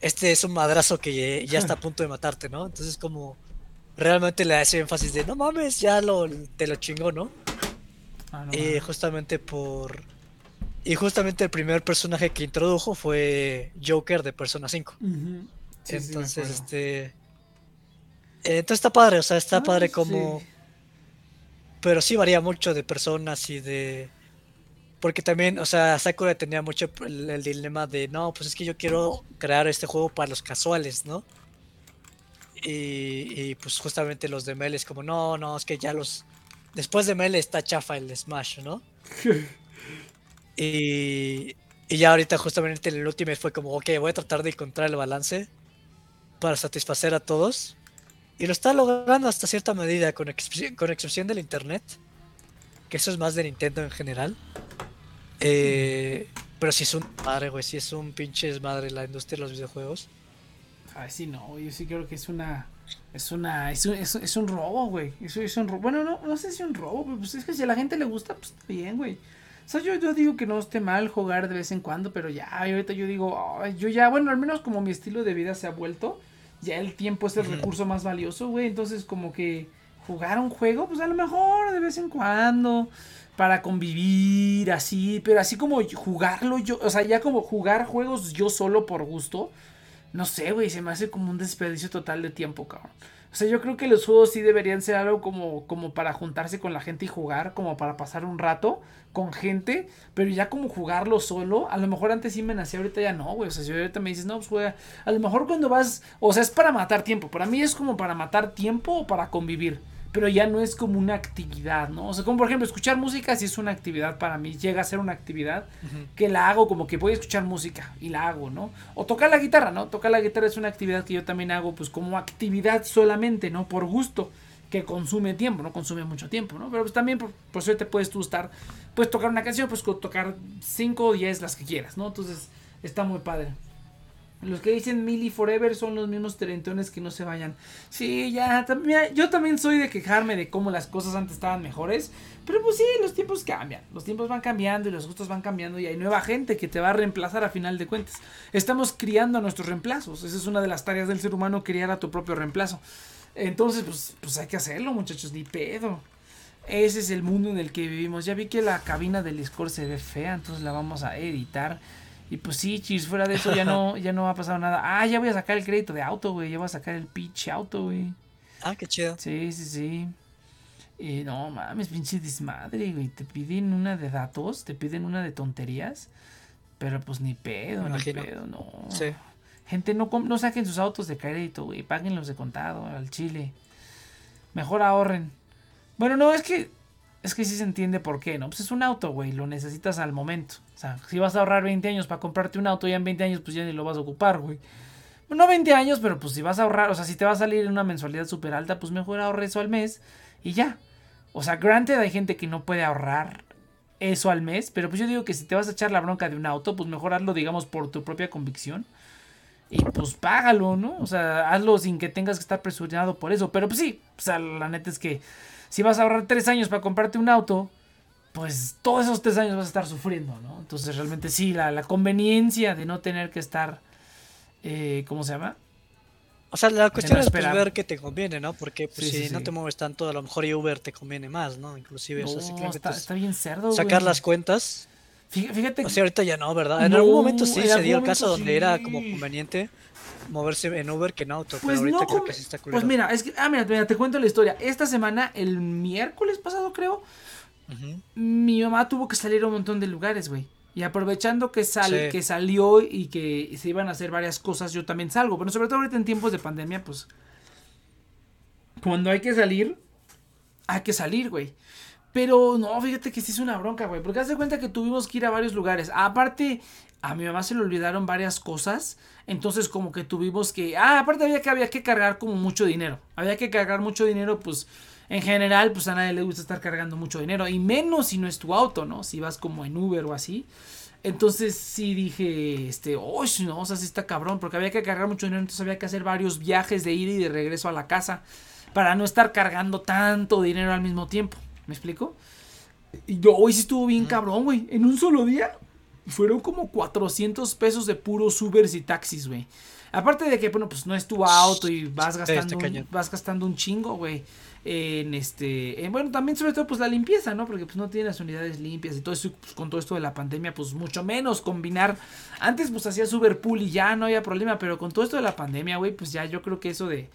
este es un madrazo que ya está a punto de matarte, ¿no? Entonces como realmente le hace énfasis de, no mames, ya lo, te lo chingó, ¿no? Ah, y justamente por... Y justamente el primer personaje que introdujo fue Joker de Persona 5. entonces, este... Entonces está padre, o sea, está ah, padre como... Pero sí varía mucho de personas y de... Porque también, o sea, Sakura tenía mucho el, dilema de, no, pues es que yo quiero crear este juego para los casuales, ¿no? Y, pues justamente los de Mel es como, no, no, es que ya los... Después de Mel está chafa el Smash, ¿no? y, y ya ahorita justamente el último fue como, ok, voy a tratar de encontrar el balance para satisfacer a todos Y lo está logrando hasta cierta medida, con, con excepción del internet. Que eso es más de Nintendo en general. Eh, pero si es un madre, güey. Si es un pinche madre la industria de los videojuegos. Ay, sí, no. Yo sí creo que es una. Es una. Es un, es, un robo, güey. Eso es un robo. Bueno, no, no sé si es un robo, pero pues es que si a la gente le gusta, pues está bien, güey. O sea, yo, yo digo que no esté mal jugar de vez en cuando, pero ya, ahorita yo digo, yo ya, bueno, al menos como mi estilo de vida se ha vuelto, ya el tiempo es el recurso más valioso, güey. Entonces, como que jugar un juego, pues a lo mejor de vez en cuando, para convivir, así, pero así como jugarlo yo, o sea, ya como jugar juegos yo solo por gusto, no sé, güey, se me hace como un desperdicio total de tiempo, cabrón. O sea, yo creo que los juegos sí deberían ser algo como, como para juntarse con la gente y jugar, como para pasar un rato con gente, pero ya como jugarlo solo, a lo mejor antes sí me nacía, ahorita ya no, güey. O sea, si ahorita me dices, no, pues juega, a lo mejor cuando vas, o sea, es para matar tiempo. Para mí es como para matar tiempo o para convivir pero ya no es como una actividad, ¿no? O sea, como por ejemplo, escuchar música sí es una actividad para mí, llega a ser una actividad que la hago como que voy a escuchar música y la hago, ¿no? O tocar la guitarra, ¿no? Tocar la guitarra es una actividad que yo también hago pues como actividad solamente, ¿no? Por gusto, que consume tiempo, ¿no? Consume mucho tiempo, ¿no? Pero pues también por, por te puedes tú estar, puedes tocar una canción, pues tocar 5 o 10 las que quieras, ¿no? Entonces está muy padre. Los que dicen Millie Forever son los mismos trementones que no se vayan. Sí, ya, también, yo también soy de quejarme de cómo las cosas antes estaban mejores. Pero pues sí, los tiempos cambian. Los tiempos van cambiando y los gustos van cambiando y hay nueva gente que te va a reemplazar a final de cuentas. Estamos criando a nuestros reemplazos. Esa es una de las tareas del ser humano, criar a tu propio reemplazo. Entonces, pues, pues hay que hacerlo, muchachos, ni pedo. Ese es el mundo en el que vivimos. Ya vi que la cabina del Discord se ve fea, entonces la vamos a editar. Y pues sí, chis, fuera de eso ya no, ya no ha pasado nada. Ah, ya voy a sacar el crédito de auto, güey. Ya voy a sacar el pitch auto, güey. Ah, qué chido. Sí, sí, sí. Y no mames, pinche desmadre, güey. Te piden una de datos, te piden una de tonterías. Pero pues ni pedo, ni pedo, no. Sí. Gente, no, no saquen sus autos de crédito, güey. Páguenlos de contado al chile. Mejor ahorren. Bueno, no, es que es que sí se entiende por qué, ¿no? Pues es un auto, güey, lo necesitas al momento. O sea, si vas a ahorrar 20 años para comprarte un auto, ya en 20 años pues ya ni lo vas a ocupar, güey. No 20 años, pero pues si vas a ahorrar, o sea, si te va a salir en una mensualidad súper alta, pues mejor ahorre eso al mes y ya. O sea, granted hay gente que no puede ahorrar eso al mes, pero pues yo digo que si te vas a echar la bronca de un auto, pues mejor hazlo, digamos, por tu propia convicción. Y pues págalo, ¿no? O sea, hazlo sin que tengas que estar presionado por eso. Pero pues sí, o sea, la neta es que si vas a ahorrar tres años para comprarte un auto, pues todos esos tres años vas a estar sufriendo, ¿no? Entonces realmente sí, la, conveniencia de no tener que estar, eh, ¿cómo se llama? O sea, la cuestión es pues, ver qué te conviene, ¿no? Porque pues, si no te mueves tanto, a lo mejor Uber te conviene más, ¿no? Inclusive, no, está, está, bien cerdo, Sacar las cuentas. Fíjate. O sea, ahorita ya no, ¿verdad? En algún momento sí se dio el caso donde era como conveniente moverse en Uber que en auto. Pues pero ahorita creo que sí está Pues mira, es que, ah, mira, te cuento la historia. Esta semana, el miércoles pasado, creo, mi mamá tuvo que salir a un montón de lugares, güey. Y aprovechando que, sal, que salió y que se iban a hacer varias cosas, yo también salgo. Pero sobre todo ahorita en tiempos de pandemia, pues. Cuando hay que salir, hay que salir, güey. Pero no, fíjate que sí es una bronca, güey. Porque haz de cuenta que tuvimos que ir a varios lugares. Aparte, a mi mamá se le olvidaron varias cosas. Entonces, como que tuvimos que. Ah, aparte había que, había que cargar como mucho dinero. Había que cargar mucho dinero, pues. En general, pues a nadie le gusta estar cargando mucho dinero. Y menos si no es tu auto, ¿no? Si vas como en Uber o así. Entonces sí dije, este, oh, no, o sea, sí está cabrón, porque había que cargar mucho dinero, entonces había que hacer varios viajes de ida y de regreso a la casa para no estar cargando tanto dinero al mismo tiempo. ¿Me explico? Y yo hoy sí estuvo bien cabrón, güey. En un solo día fueron como 400 pesos de puros Ubers y taxis, güey. Aparte de que, bueno, pues no es tu auto y vas gastando, un, vas gastando un chingo, güey. En este, bueno, también sobre todo pues la limpieza, ¿no? Porque pues no tienes unidades limpias y todo eso, pues, con todo esto de la pandemia, pues mucho menos combinar. Antes pues hacías Uber Pool y ya no había problema, pero con todo esto de la pandemia, güey, pues ya yo creo que eso de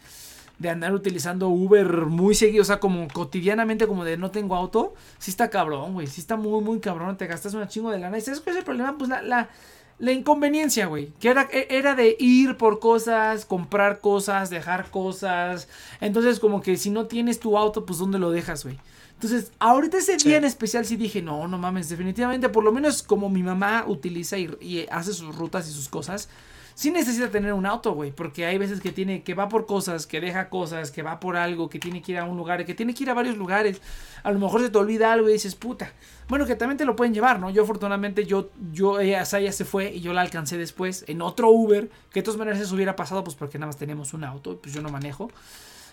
de andar utilizando Uber muy seguido, o sea, como cotidianamente, como de no tengo auto, sí está cabrón, güey, sí está muy, muy cabrón, te gastas una chingo de lana. ¿Y sabes es el problema? Pues la, la, la inconveniencia, güey, que era, e, era de ir por cosas, comprar cosas, dejar cosas. Entonces, como que si no tienes tu auto, pues ¿dónde lo dejas, güey? Entonces, ahorita ese día en especial sí dije, no, no mames, definitivamente, por lo menos como mi mamá utiliza y, hace sus rutas y sus cosas, sí necesita tener un auto, güey, porque hay veces que tiene, que va por cosas, que deja cosas, que va por algo, que tiene que ir a un lugar, que tiene que ir a varios lugares. A lo mejor se te olvida algo y dices, puta. Bueno, que también te lo pueden llevar, ¿no? Yo afortunadamente, yo, yo, ella, ya se fue y yo la alcancé después en otro Uber, que de todas maneras eso hubiera pasado, pues porque nada más tenemos un auto, pues yo no manejo.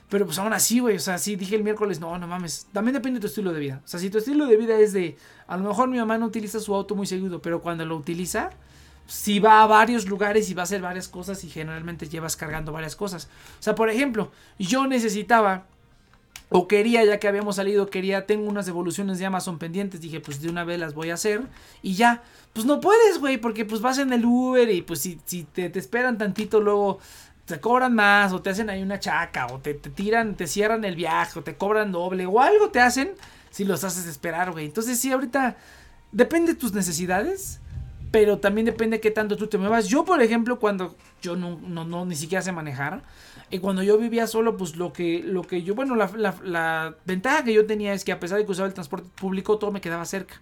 Pero pues aún así, güey, o sea, sí dije el miércoles, no, no mames, también depende de tu estilo de vida. O sea, si tu estilo de vida es de, a lo mejor mi mamá no utiliza su auto muy seguido, pero cuando lo utiliza, si va a varios lugares y va a hacer varias cosas y generalmente llevas cargando varias cosas. O sea, por ejemplo, yo necesitaba o quería, ya que habíamos salido, quería, tengo unas devoluciones de Amazon pendientes, dije, pues de una vez las voy a hacer y ya. Pues no puedes, güey, porque pues vas en el Uber y pues si, si te, te esperan tantito luego te cobran más o te hacen ahí una chaca o te, tiran, te cierran el viaje o te cobran doble o algo te hacen si los haces esperar, güey. Entonces sí, ahorita depende de tus necesidades, pero también depende de qué tanto tú te muevas. Yo, por ejemplo, cuando yo no, no, no ni siquiera sé manejar, y cuando yo vivía solo, pues lo que, lo que yo, bueno, la, la, la ventaja que yo tenía es que a pesar de que usaba el transporte público, todo me quedaba cerca.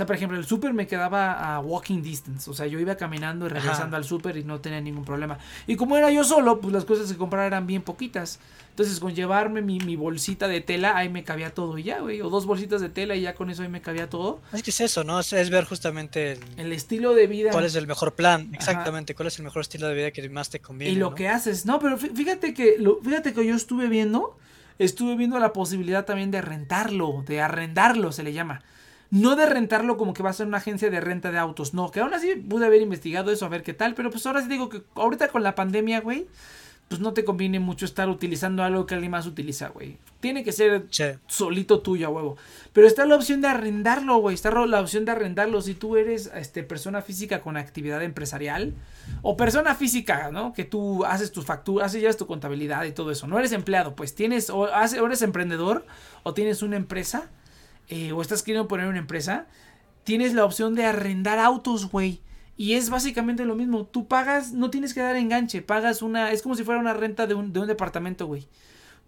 O sea, por ejemplo, el súper me quedaba a walking distance. O sea, yo iba caminando y regresando al súper y no tenía ningún problema. Y como era yo solo, pues las cosas que compraba eran bien poquitas. Entonces, con llevarme mi, mi, bolsita de tela, ahí me cabía todo y ya, güey. O dos bolsitas de tela y ya con eso ahí me cabía todo. Es que es eso, ¿no? Es, ver justamente el, estilo de vida. ¿Cuál es el mejor plan? Exactamente. ¿Cuál es el mejor estilo de vida que más te conviene? Y lo que haces. No, pero fíjate que, lo, fíjate que yo estuve viendo, estuve viendo la posibilidad también de rentarlo, de arrendarlo, se le llama. No de rentarlo como que va a ser una agencia de renta de autos. No, que aún así pude haber investigado eso a ver qué tal. Pero pues ahora sí digo que ahorita con la pandemia, güey, pues no te conviene mucho estar utilizando algo que alguien más utiliza, güey. Tiene que ser solito tuyo, a huevo. Pero está la opción de arrendarlo, güey. Está la opción de arrendarlo si tú eres este, persona física con actividad empresarial. O persona física, ¿no? Que tú haces tus facturas, haces llevas tu contabilidad y todo eso. No eres empleado, pues tienes, o, o eres emprendedor, o tienes una empresa eh, o estás queriendo poner una empresa, tienes la opción de arrendar autos, güey. Y es básicamente lo mismo. Tú pagas, no tienes que dar enganche, pagas una, es como si fuera una renta de un, de un departamento, güey.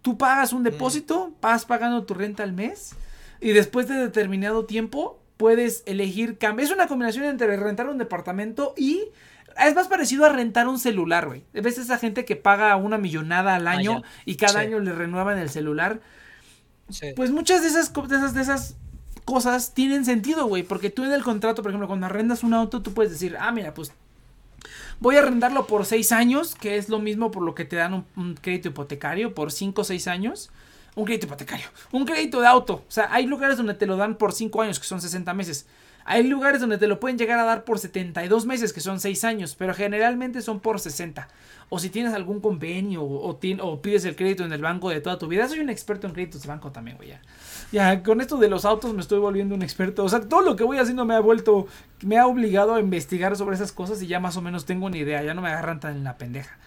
Tú pagas un mm. depósito, vas pagando tu renta al mes y después de determinado tiempo puedes elegir. Es una combinación entre rentar un departamento y es más parecido a rentar un celular, güey. Ves esa gente que paga una millonada al ah, año y cada año le renuevan el celular. Pues muchas de esas, de esas, de esas cosas tienen sentido, güey. Porque tú en el contrato, por ejemplo, cuando arrendas un auto, tú puedes decir, ah, mira, pues voy a arrendarlo por seis años, que es lo mismo por lo que te dan un, crédito hipotecario, por cinco o seis años. Un crédito hipotecario, un crédito de auto. O sea, hay lugares donde te lo dan por cinco años, que son 60 meses. Hay lugares donde te lo pueden llegar a dar por 72 meses, que son 6 años, pero generalmente son por 60. O si tienes algún convenio o, pides el crédito en el banco de toda tu vida. Soy un experto en créditos de banco también, güey. Ya. ya, con esto de los autos me estoy volviendo un experto. O sea, todo lo que voy haciendo me ha vuelto, me ha obligado a investigar sobre esas cosas y ya más o menos tengo una idea. Ya no me agarran tan en la pendeja.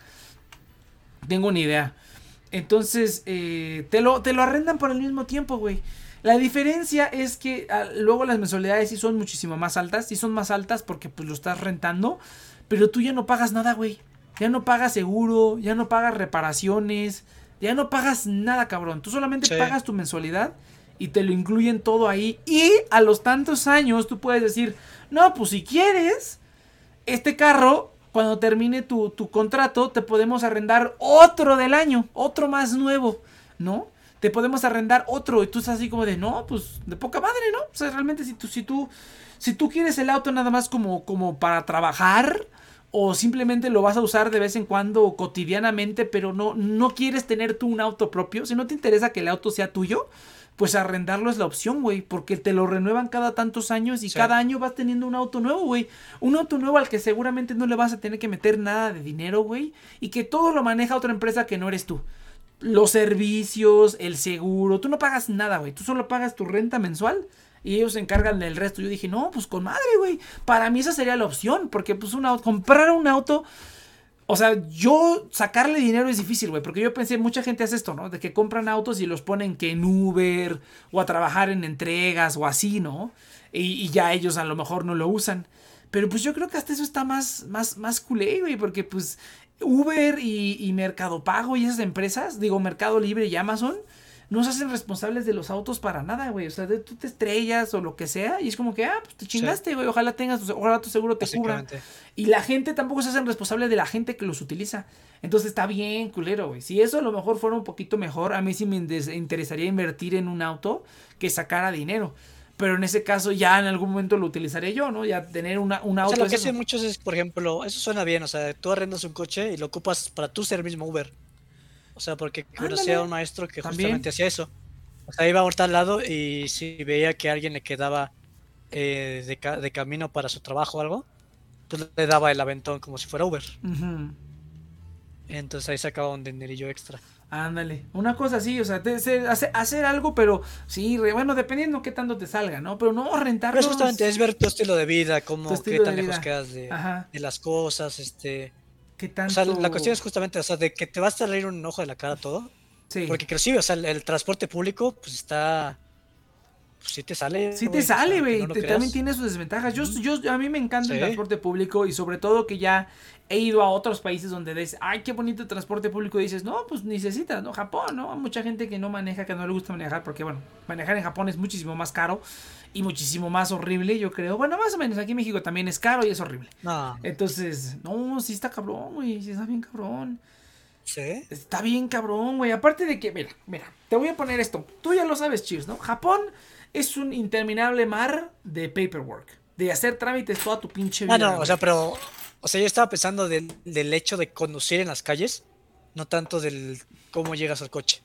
Tengo una idea. Entonces, eh, te, lo, te lo arrendan por el mismo tiempo, güey. La diferencia es que ah, luego las mensualidades sí son muchísimo más altas. Sí son más altas porque pues lo estás rentando. Pero tú ya no pagas nada, güey. Ya no pagas seguro, ya no pagas reparaciones, ya no pagas nada, cabrón. Tú solamente pagas tu mensualidad y te lo incluyen todo ahí. Y a los tantos años tú puedes decir, no, pues si quieres, este carro, cuando termine tu, tu contrato, te podemos arrendar otro del año, otro más nuevo, ¿no? Te podemos arrendar otro. Y tú estás así como de, no, pues de poca madre, ¿no? O sea, realmente si tú, si tú, si tú quieres el auto nada más como, como para trabajar o simplemente lo vas a usar de vez en cuando cotidianamente, pero no, no quieres tener tú un auto propio, si no te interesa que el auto sea tuyo, pues arrendarlo es la opción, güey, porque te lo renuevan cada tantos años y cada año vas teniendo un auto nuevo, güey. Un auto nuevo al que seguramente no le vas a tener que meter nada de dinero, güey, y que todo lo maneja otra empresa que no eres tú los servicios, el seguro, tú no pagas nada, güey, tú solo pagas tu renta mensual y ellos se encargan del resto. Yo dije, no, pues con madre, güey, para mí esa sería la opción, porque pues una, comprar un auto, o sea, yo sacarle dinero es difícil, güey, porque yo pensé, mucha gente hace esto, ¿no? De que compran autos y los ponen que en Uber o a trabajar en entregas o así, ¿no? Y, y ya ellos a lo mejor no lo usan. Pero pues yo creo que hasta eso está más, más, más culé, güey, porque pues Uber y, Mercado Pago y esas empresas, digo Mercado Libre y Amazon, no se hacen responsables de los autos para nada, güey. O sea, de, tú te estrellas o lo que sea y es como que, ah, pues te chingaste, güey. Ojalá tengas, ojalá tu seguro te cubra. Y la gente tampoco se hacen responsable de la gente que los utiliza. Entonces está bien, culero, güey. Si eso a lo mejor fuera un poquito mejor, a mí sí me interesaría invertir en un auto que sacara dinero. Pero en ese caso ya en algún momento lo utilizaré yo, ¿no? Ya tener una, un auto. O sea, lo que hacen muchos es, por ejemplo, eso suena bien, o sea, tú arrendas un coche y lo ocupas para tú ser mismo Uber. O sea, porque conocí a un maestro que justamente hacía eso. O sea, iba a al lado y si veía que a alguien le quedaba eh, de, camino para su trabajo o algo, pues le daba el aventón como si fuera Uber. Entonces ahí sacaba un dinerillo extra. Ándale, una cosa así, o sea, hacer, algo, pero sí, bueno, dependiendo qué tanto te salga, ¿no? Pero no rentar. Pero justamente es ver tu estilo de vida, cómo, qué tan lejos quedas de, de, las cosas, este, o sea, la cuestión es justamente, o sea, de que te vas a salir un ojo de la cara todo. Sí. Porque inclusive, o sea, el, transporte público, pues está... Pues sí te sale. Sí te sale, güey. también tiene sus desventajas. Yo, yo, a mí me encanta el transporte público y sobre todo que ya he ido a otros países donde ves, ay, qué bonito transporte público. Y dices, no, pues necesitas, ¿no? Japón, ¿no? Hay mucha gente que no maneja, que no le gusta manejar, porque, bueno, manejar en Japón es muchísimo más caro y muchísimo más horrible, yo creo. Bueno, más o menos, aquí en México también es caro y es horrible. No. Entonces, no, sí está cabrón, güey, sí está bien cabrón. ¿Sí? Está bien cabrón, güey. Aparte de que, mira, mira, te voy a poner esto. Tú ya lo sabes, Cheers, ¿no? Japón es un interminable mar de paperwork. De hacer trámites toda tu pinche vida. Ah, no, o sea, pero o sea, yo estaba pensando del, hecho de conducir en las calles, no tanto del cómo llegas al coche.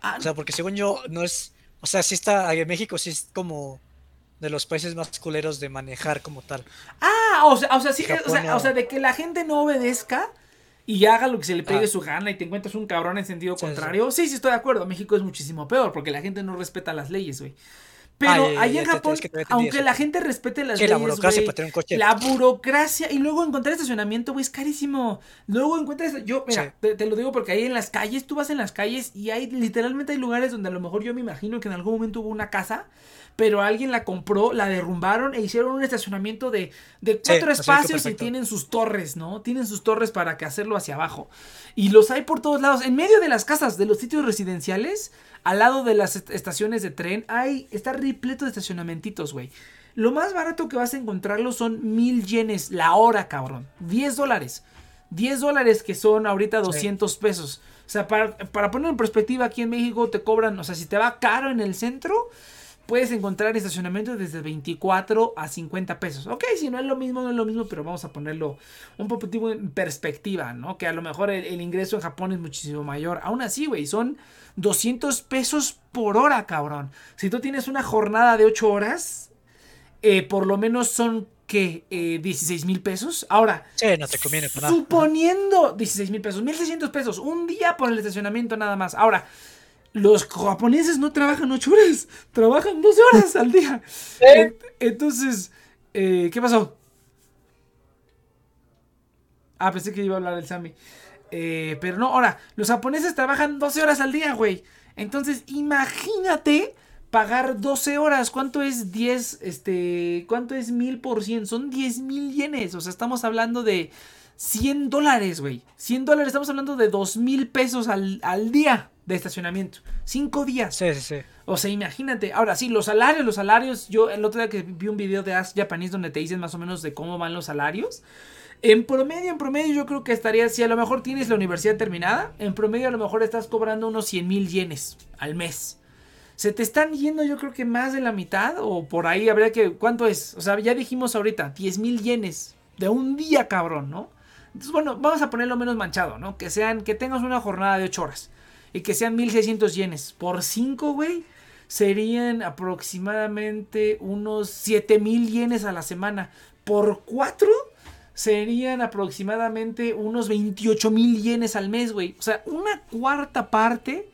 Ah, o sea, porque según yo, no es. O sea, sí está. En México sí es como de los países más culeros de manejar como tal. Ah, o sea, o sea, sí, o, sea, de que la gente no obedezca y haga lo que se le pegue ah. su gana y te encuentras un cabrón en sentido contrario. Sí. sí, estoy de acuerdo. México es muchísimo peor porque la gente no respeta las leyes, güey. Pero ahí en Japón, aunque la gente respete las leyes, la burocracia La burocracia y luego encontrar estacionamiento, güey, es carísimo. Luego encuentras, yo, mira, te, lo digo porque ahí en las calles, tú vas en las calles y hay literalmente hay lugares donde a lo mejor yo me imagino que en algún momento hubo una casa, pero alguien la compró, la derrumbaron e hicieron un estacionamiento de, de cuatro espacios y tienen sus torres, ¿no? Tienen sus torres para que hacerlo hacia abajo. Y los hay por todos lados. En medio de las casas, de los sitios residenciales, al lado de las estaciones de tren, hay, está repleto de estacionamentitos, güey. Lo más barato que vas a encontrarlo son mil yenes la hora, cabrón. 10 dólares. 10 dólares que son ahorita 200 pesos. O sea, para, para poner en perspectiva, aquí en México te cobran, o sea, si te va caro en el centro, puedes encontrar estacionamiento desde 24 a 50 pesos. Ok, si no es lo mismo, no es lo mismo, pero vamos a ponerlo un poquito en perspectiva, ¿no? Que a lo mejor el, ingreso en Japón es muchísimo mayor. Aún así, güey, son 200 pesos por hora, cabrón. Si tú tienes una jornada de 8 horas, eh, por lo menos son que eh, 16 mil pesos. Ahora, sí, no te conviene suponiendo 16 mil pesos, 1600 pesos, un día por el estacionamiento nada más. Ahora, los japoneses no trabajan ocho horas, trabajan 12 horas al día. Entonces, eh, ¿qué pasó? Ah, pensé que iba a hablar el Sami. Eh, pero no, ahora, los japoneses trabajan 12 horas al día, güey. Entonces, imagínate pagar 12 horas. ¿Cuánto es 10? Este, ¿cuánto es mil por cien? Son 10 mil yenes. O sea, estamos hablando de 100 dólares, güey. 100 dólares, estamos hablando de 2 mil pesos al, al día de estacionamiento. Cinco días. Sí, sí, sí. O sea, imagínate. Ahora sí, los salarios, los salarios. Yo el otro día que vi un video de Ask Japanese donde te dicen más o menos de cómo van los salarios. En promedio, en promedio, yo creo que estaría, si a lo mejor tienes la universidad terminada, en promedio a lo mejor estás cobrando unos 100 mil yenes al mes. Se te están yendo, yo creo que más de la mitad, o por ahí habría que. ¿Cuánto es? O sea, ya dijimos ahorita, 10 mil yenes de un día, cabrón, ¿no? Entonces, bueno, vamos a ponerlo menos manchado, ¿no? Que sean, que tengas una jornada de 8 horas y que sean 1600 yenes. Por 5, güey, serían aproximadamente unos 7000 yenes a la semana. Por 4 serían aproximadamente unos 28 mil yenes al mes, güey. O sea, una cuarta parte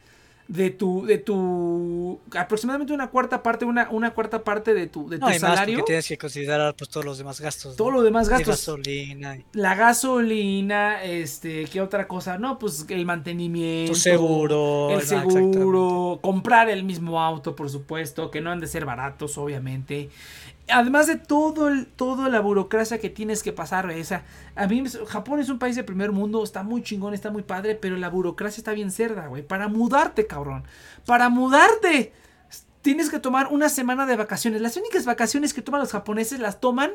de tu, de tu, aproximadamente una cuarta parte, una, una cuarta parte de tu, de tu salario. Más tienes que considerar pues todos los demás gastos. Todos los demás gastos. Gasolina. La gasolina, este, ¿qué otra cosa? No, pues el mantenimiento. Tu seguro. El seguro. comprar el mismo auto, por supuesto, que no han de ser baratos, obviamente. Además de todo el, toda la burocracia que tienes que pasar, o sea, a mí Japón es un país de primer mundo, está muy chingón, está muy padre, pero la burocracia está bien cerda, güey. Para mudarte, cabrón. Para mudarte. Tienes que tomar una semana de vacaciones. Las únicas vacaciones que toman los japoneses las toman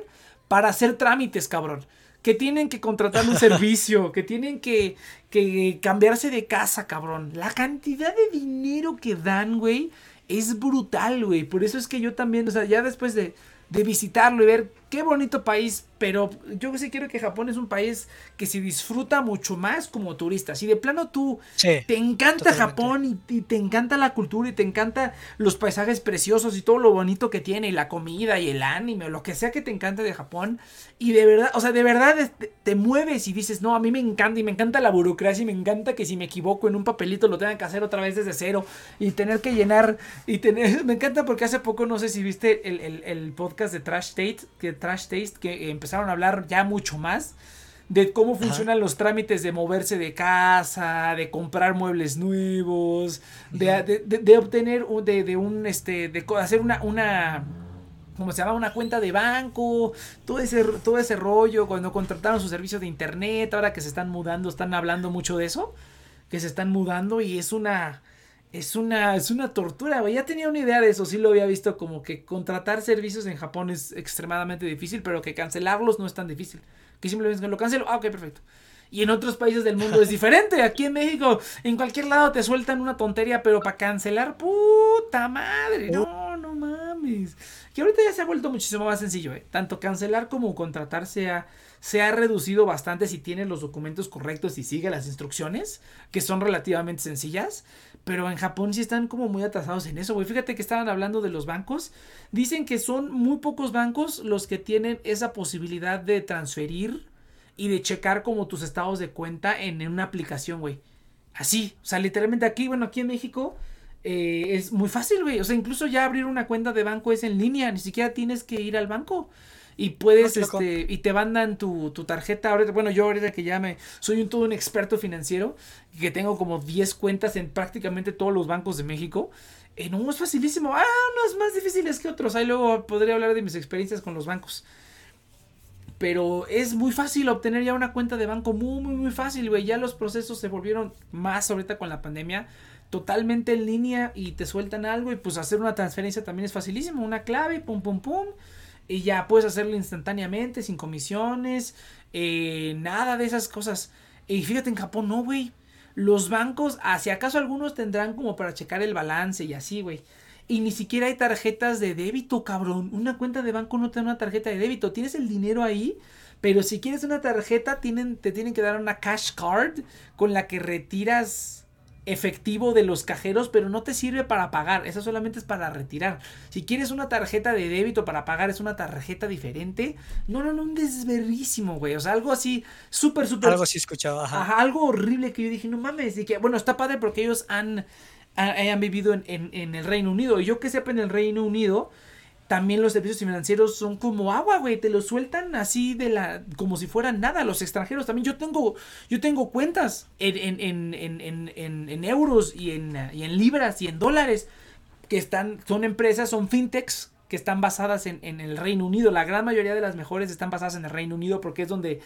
para hacer trámites, cabrón. Que tienen que contratar un servicio, que tienen que, que cambiarse de casa, cabrón. La cantidad de dinero que dan, güey, es brutal, güey. Por eso es que yo también, o sea, ya después de, de visitarlo y ver qué bonito país, pero yo sí quiero que Japón es un país que se disfruta mucho más como turista. Si de plano tú te encanta Japón y, te encanta la cultura y te encanta los paisajes preciosos y todo lo bonito que tiene y la comida y el anime o lo que sea que te encante de Japón y de verdad, o sea, de verdad te, mueves y dices, no, a mí me encanta y me encanta la burocracia y me encanta que si me equivoco en un papelito lo tengan que hacer otra vez desde cero y tener que llenar y tener, me encanta porque hace poco no sé si viste el, el podcast de Trash State, que Trash Taste que empezaron a hablar ya mucho más de cómo funcionan los trámites de moverse de casa, de comprar muebles nuevos, de, de, obtener de, de, un este de hacer una una como se llama una cuenta de banco, todo ese todo ese rollo cuando contrataron su servicio de internet, ahora que se están mudando, están hablando mucho de eso, que se están mudando y es una es una, es una tortura, güey. Ya tenía una idea de eso, sí lo había visto como que contratar servicios en Japón es extremadamente difícil, pero que cancelarlos no es tan difícil. Que simplemente lo cancelo, ah, ok, perfecto. Y en otros países del mundo es diferente. Aquí en México, en cualquier lado te sueltan una tontería, pero para cancelar, puta madre. No, no mames. Que ahorita ya se ha vuelto muchísimo más sencillo, ¿eh? Tanto cancelar como contratar se ha, se ha reducido bastante si tienes los documentos correctos y sigue las instrucciones, que son relativamente sencillas. Pero en Japón sí están como muy atrasados en eso, güey. Fíjate que estaban hablando de los bancos. Dicen que son muy pocos bancos los que tienen esa posibilidad de transferir y de checar como tus estados de cuenta en una aplicación, güey. Así, o sea, literalmente aquí, bueno, aquí en México eh, es muy fácil, güey. O sea, incluso ya abrir una cuenta de banco es en línea, ni siquiera tienes que ir al banco y puedes, este, y te mandan tu, tu tarjeta. Ahorita, bueno, yo ahorita que ya me, soy un todo un experto financiero, que tengo como 10 cuentas en prácticamente todos los bancos de México. Eh, no, es facilísimo. Ah, no es más difíciles que otros. Ahí luego podría hablar de mis experiencias con los bancos. Pero es muy fácil obtener ya una cuenta de banco. Muy, muy, muy fácil, güey. Ya los procesos se volvieron más ahorita con la pandemia. Totalmente en línea y te sueltan algo. Y pues hacer una transferencia también es facilísimo. Una clave, pum, pum, pum y ya puedes hacerlo instantáneamente, sin comisiones, eh, nada de esas cosas. Y fíjate, en Japón no, güey. Los bancos, si acaso algunos tendrán como para checar el balance y así, güey. Y ni siquiera hay tarjetas de débito, cabrón. Una cuenta de banco no te da una tarjeta de débito. Tienes el dinero ahí, pero si quieres una tarjeta, tienen, te tienen que dar una cash card con la que retiras efectivo de los cajeros, pero no te sirve para pagar, esa solamente es para retirar. Si quieres una tarjeta de débito para pagar, es una tarjeta diferente. No, no, no, un desverrísimo, güey. O sea, algo así, súper, súper. Algo así escuchaba, ajá. algo horrible que yo dije, no mames. Y que, bueno, está padre porque ellos han, han, vivido en, en, en, el Reino Unido. Y yo que sepa en el Reino Unido, también los servicios financieros son como agua, güey, te lo sueltan así de la como si fueran nada. Los extranjeros también yo tengo yo tengo cuentas en, en, en, en euros y en, y en libras y en dólares que están son empresas, son fintechs que están basadas en, en el Reino Unido. La gran mayoría de las mejores están basadas en el Reino Unido porque es donde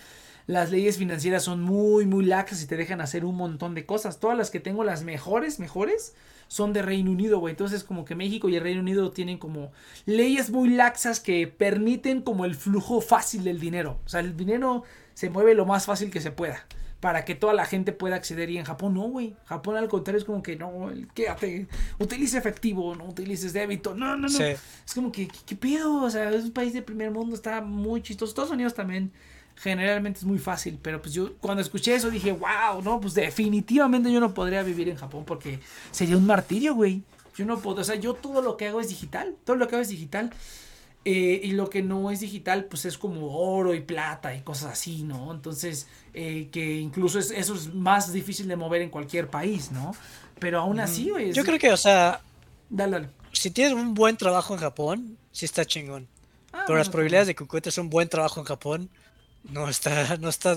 las leyes financieras son muy muy laxas y te dejan hacer un montón de cosas. Todas las que tengo las mejores, mejores son de Reino Unido, güey. Entonces como que México y el Reino Unido tienen como leyes muy laxas que permiten como el flujo fácil del dinero. O sea, el dinero se mueve lo más fácil que se pueda. Para que toda la gente pueda acceder. Y en Japón no, güey. Japón al contrario es como que no, quédate, utilice efectivo, no utilices débito. No, no, no. Es como que, ¿qué, pedo? O sea, es un país de primer mundo, está muy chistoso. Estados Unidos también generalmente es muy fácil, pero pues yo cuando escuché eso dije, wow, no, pues definitivamente yo no podría vivir en Japón porque sería un martirio, güey. Yo no puedo, o sea, yo todo lo que hago es digital, todo lo que hago es digital. Eh, y lo que no es digital, pues es como oro y plata y cosas así, ¿no? Entonces, eh, que incluso es, eso es más difícil de mover en cualquier país, ¿no? Pero aún así, güey. Yo creo que, o sea, dale, si tienes un buen trabajo en Japón, sí está chingón. Ah, Pero las probabilidades de que encuentres un buen trabajo en Japón no, está, no está,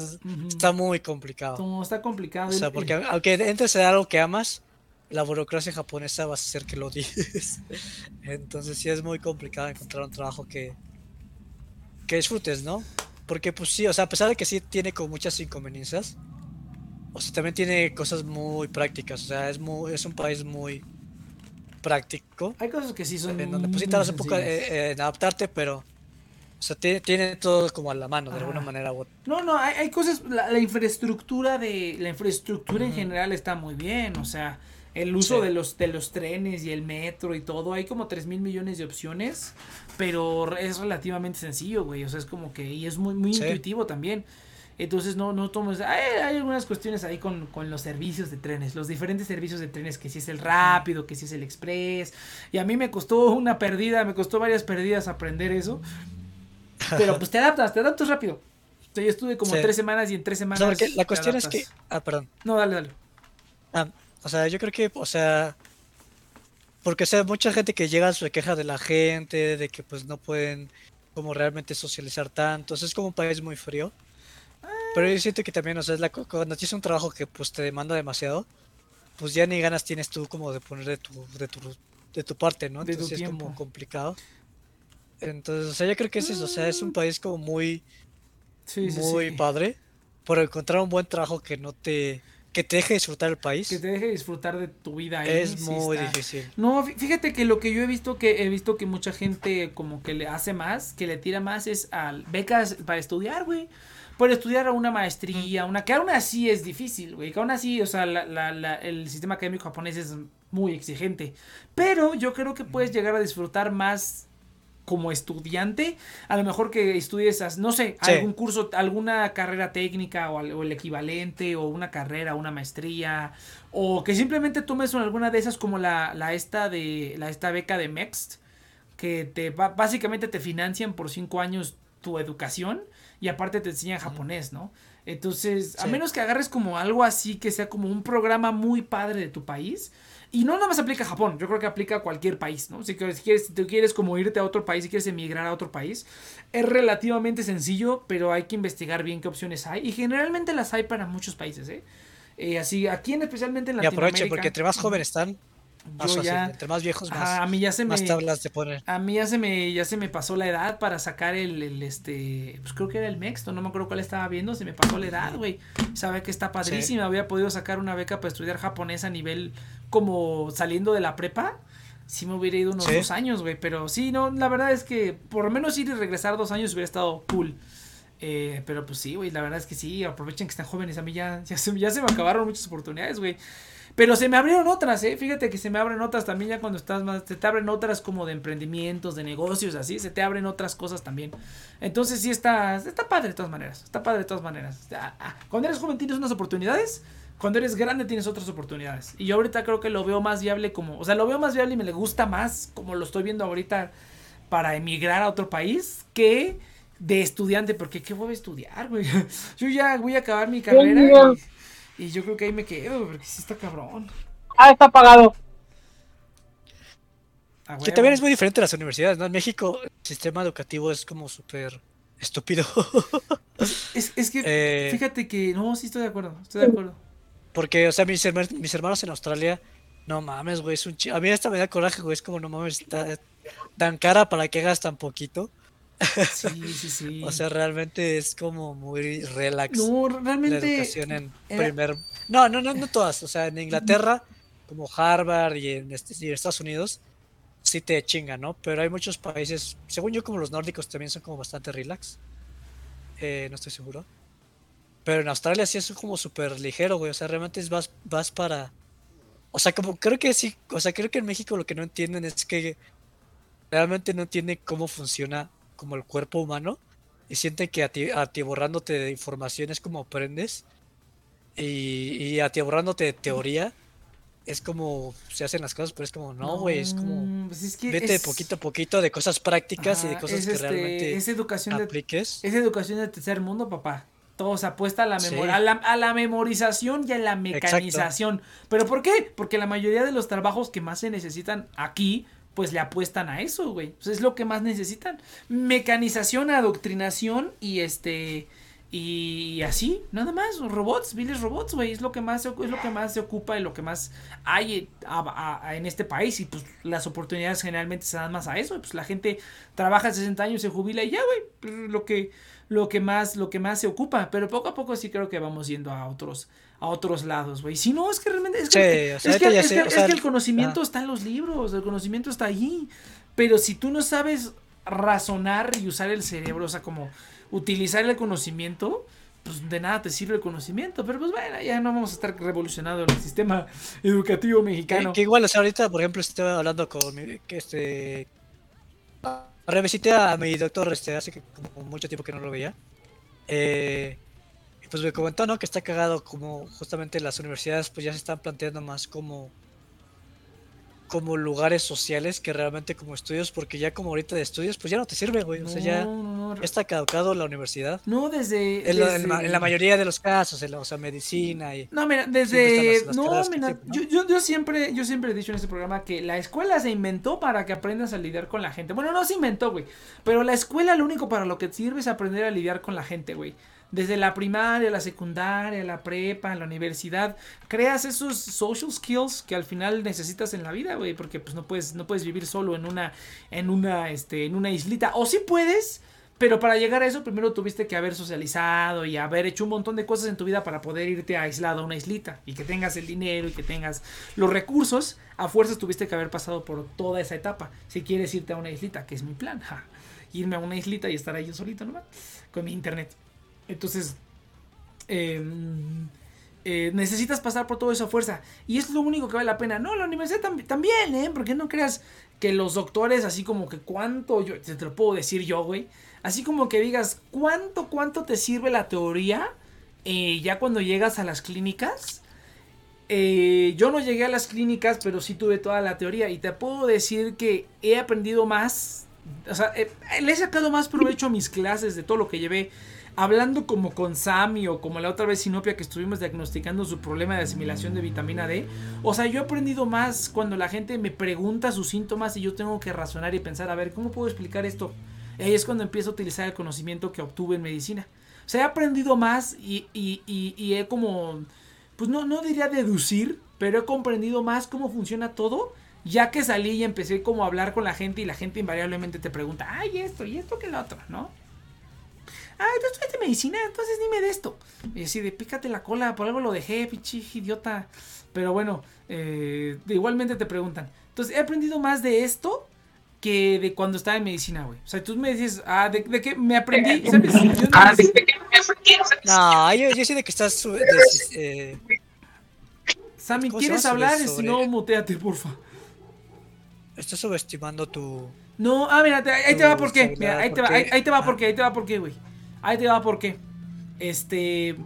está muy complicado. No, está complicado. O sea, porque aunque entres en algo que amas, la burocracia japonesa va a hacer que lo odies. Entonces sí es muy complicado encontrar un trabajo que, que disfrutes, ¿no? Porque pues sí, o sea, a pesar de que sí tiene como muchas inconveniencias, o sea, también tiene cosas muy prácticas, o sea, es muy, es un país muy práctico. Hay cosas que sí son en donde pues sí tardas un poco en adaptarte, pero sea, tiene, todo como a la mano de alguna manera No, no, hay, hay cosas, la, infraestructura de la infraestructura en general está muy bien, o sea, el uso de los de los trenes y el metro y todo, hay como 3 mil millones de opciones, pero es relativamente sencillo, güey, o sea, es como que, y es muy, muy intuitivo también. Entonces no, no tomes, hay, hay, algunas cuestiones ahí con, con, los servicios de trenes, los diferentes servicios de trenes, que si es el rápido, que si es el express. Y a mí me costó una pérdida, me costó varias pérdidas aprender eso. Pero pues te adaptas, te adaptas rápido. Yo estuve como tres semanas y en tres semanas. la cuestión es que. Ah, perdón. No, dale, dale. Ah, o sea, yo creo que, o sea, porque o sea, mucha gente que llega se queja de la gente, de que pues no pueden como realmente socializar tanto. O sea, es como un país muy frío. Pero yo siento que también, o sea, es la, cuando tienes un trabajo que pues te demanda demasiado, pues ya ni ganas tienes tú como de poner de tu, de tu, de tu parte, ¿no? Entonces es como complicado. Entonces, o sea, yo creo que es eso, o sea, es un mm. país como muy, muy padre por encontrar un buen trabajo que no te que te deje disfrutar el país. Que te deje disfrutar de tu vida ahí. Es muy difícil. No, fíjate que lo que yo he visto que he visto que mucha gente como que le hace más, que le tira más es a becas para estudiar, güey. Por estudiar a una maestría, una que aún así es difícil, güey. Que aún así, o sea, la, la, el sistema académico japonés es muy exigente. Pero yo creo que puedes llegar a disfrutar más como estudiante, a lo mejor que estudies, no sé, algún curso, alguna carrera técnica o, el equivalente, o una carrera, una maestría, o que simplemente tomes alguna de esas como la, la esta de la esta beca de MEXT, que te básicamente te financian por cinco años tu educación y aparte te enseñan japonés, ¿no? Entonces, a menos que agarres como algo así que sea como un programa muy padre de tu país, y no nada más aplica a Japón, yo creo que aplica a cualquier país, ¿no? Si quieres, si tú quieres como irte a otro país, si quieres emigrar a otro país, es relativamente sencillo, pero hay que investigar bien qué opciones hay. Y generalmente las hay para muchos países, ¿eh? eh así, aquí en, especialmente en Latinoamérica. Y aproveche, porque entre más jóvenes están, yo ya, entre más viejos más, a mí ya se más me, tablas de poner. A mí ya se me ya se me pasó la edad para sacar el, el este, pues creo que era el Mexto, no me acuerdo cuál estaba viendo, se me pasó la edad, güey. Sabe que está padrísima, había podido sacar una beca para estudiar japonés a nivel como saliendo de la prepa. Si me hubiera ido unos dos años, güey, pero sí, no, la verdad es que por lo menos ir y regresar dos años hubiera estado cool. Eh, pero pues sí, güey, la verdad es que sí, aprovechen que están jóvenes. A mí ya, ya, se, ya se me acabaron muchas oportunidades, güey. Pero se me abrieron otras, ¿eh? Fíjate que se me abren otras también ya cuando estás más... Se te abren otras como de emprendimientos, de negocios, así. Se te abren otras cosas también. Entonces sí está, está padre de todas maneras. Está padre de todas maneras. Ah, cuando eres joven tienes unas oportunidades. Cuando eres grande tienes otras oportunidades. Y yo ahorita creo que lo veo más viable como... O sea, lo veo más viable y me le gusta más como lo estoy viendo ahorita para emigrar a otro país que de estudiante. Porque ¿qué voy a estudiar, güey? Yo ya voy a acabar mi carrera. Y yo creo que ahí me quedo, porque sí está cabrón. Ah, está apagado. que también es muy diferente a las universidades, ¿no? En México el sistema educativo es como súper estúpido. es, es, que, eh, fíjate que, no, sí estoy de acuerdo, estoy de acuerdo. Porque, o sea, mis, hermanos, mis hermanos en Australia, no mames, güey, es un A mí esta me da coraje, güey, es como, no mames, está tan cara para que hagas tan poquito. Sí, sí, sí. o sea, realmente es como muy relax. No, realmente. La educación en primer. No, no, no, no todas. O sea, en Inglaterra, como Harvard y en, este, Estados Unidos, sí te chingan, ¿no? Pero hay muchos países, según yo, como los nórdicos también son como bastante relax. Eh, no estoy seguro. Pero en Australia sí es como súper ligero, güey. O sea, realmente es vas, vas para. O sea, como creo que sí. O sea, creo que en México lo que no entienden es que realmente no entienden cómo funciona como el cuerpo humano y sienten que atiborrándote de información es como aprendes y, y atiborrándote de teoría es como se hacen las cosas, pero es como, no, güey, es como pues vete de poquito a poquito de cosas prácticas y de cosas que este, realmente es educación apliques. De, es educación del tercer mundo, papá. Todo se apuesta a la memoria, a, la, memorización y a la mecanización. ¿Pero por qué? Porque la mayoría de los trabajos que más se necesitan aquí pues le apuestan a eso, güey. Es lo que más necesitan. Mecanización, adoctrinación y este Y así, nada más, robots, viles robots, güey, es lo que más es lo que más se ocupa y lo que más hay en este país. Y pues las oportunidades generalmente se dan más a eso, pues la gente trabaja 60 años, se jubila y ya, güey, pues, lo que lo que más lo que más se ocupa, pero poco a poco sí creo que vamos yendo a otros a otros lados, güey. Si no, es que realmente es que, el conocimiento está en los libros, el conocimiento está allí, pero si tú no sabes razonar y usar el cerebro, o sea, como utilizar el conocimiento, pues de nada te sirve el conocimiento. Pero pues bueno, ya no vamos a estar revolucionando el sistema educativo mexicano. Que, igual, o sea, ahorita, por ejemplo, estaba hablando con mi, que este revisité a mi doctor este hace que, como mucho tiempo que no lo veía. Eh, pues me comentó, ¿no? Que está cagado como justamente las universidades pues ya se están planteando más como como lugares sociales que realmente como estudios, porque ya como ahorita de estudios, pues ya no te sirve, güey. O sea, ya, está caducado la universidad. No, desde... En, la, mayoría de los casos, en la, o sea, medicina y... No, mira, desde... no, mira, yo, yo, siempre, yo siempre he dicho en este programa que la escuela se inventó para que aprendas a lidiar con la gente. Bueno, no se inventó, güey. Pero la escuela lo único para lo que sirve es aprender a lidiar con la gente, güey desde la primaria, la secundaria, la prepa, la universidad, creas esos social skills que al final necesitas en la vida, güey, porque pues no puedes no puedes vivir solo en una en una este en una islita o sí puedes, pero para llegar a eso primero tuviste que haber socializado y haber hecho un montón de cosas en tu vida para poder irte aislado a una islita y que tengas el dinero y que tengas los recursos, a fuerzas tuviste que haber pasado por toda esa etapa. Si quieres irte a una islita, que es mi plan, irme a una islita y estar ahí yo solito nomás con mi internet. Entonces, em, eh, necesitas pasar por toda esa fuerza. Y es lo único que vale la pena. No, la universidad también, ¿eh? Porque no creas que los doctores, así como que cuánto, yo te lo puedo decir yo, güey. Así como que digas, ¿cuánto, cuánto te sirve la teoría? Eh, ya cuando llegas a las clínicas. Eh, yo no llegué a las clínicas, pero sí tuve toda la teoría. Y te puedo decir que he aprendido más. O sea, le he sacado más provecho a mis clases de todo lo que llevé hablando como con Sammy o como la otra vez Sinopia que estuvimos diagnosticando su problema de asimilación de vitamina D. O sea, yo he aprendido más cuando la gente me pregunta sus síntomas y yo tengo que razonar y pensar, a ver, ¿cómo puedo explicar esto? Ahí es cuando empiezo a utilizar el conocimiento que obtuve en medicina. O sea, he aprendido más y, y, y, he como, pues no, no diría deducir, pero he comprendido más cómo funciona todo ya que salí y empecé como a hablar con la gente y la gente invariablemente te pregunta, ay, esto y esto que lo otro, ¿no? Ah, tú estudiaste medicina, entonces dime de esto. Y así de pícate la cola, por algo lo dejé, pinche idiota. Pero bueno, eh, igualmente te preguntan. Entonces he aprendido más de esto que de cuando estaba en medicina, güey. O sea, tú me dices, ah, de, de qué me aprendí, ¿sabes? ah, de, qué No, yo, yo sé de que estás. eh, Sammy, ¿quieres hablar? Si no, muteate, porfa. Estás subestimando tu. No, ah, mira, ahí te va por qué. Mira, ahí te va, ahí, te va por qué, ahí te va por qué, güey. Ahí te va por qué. Este.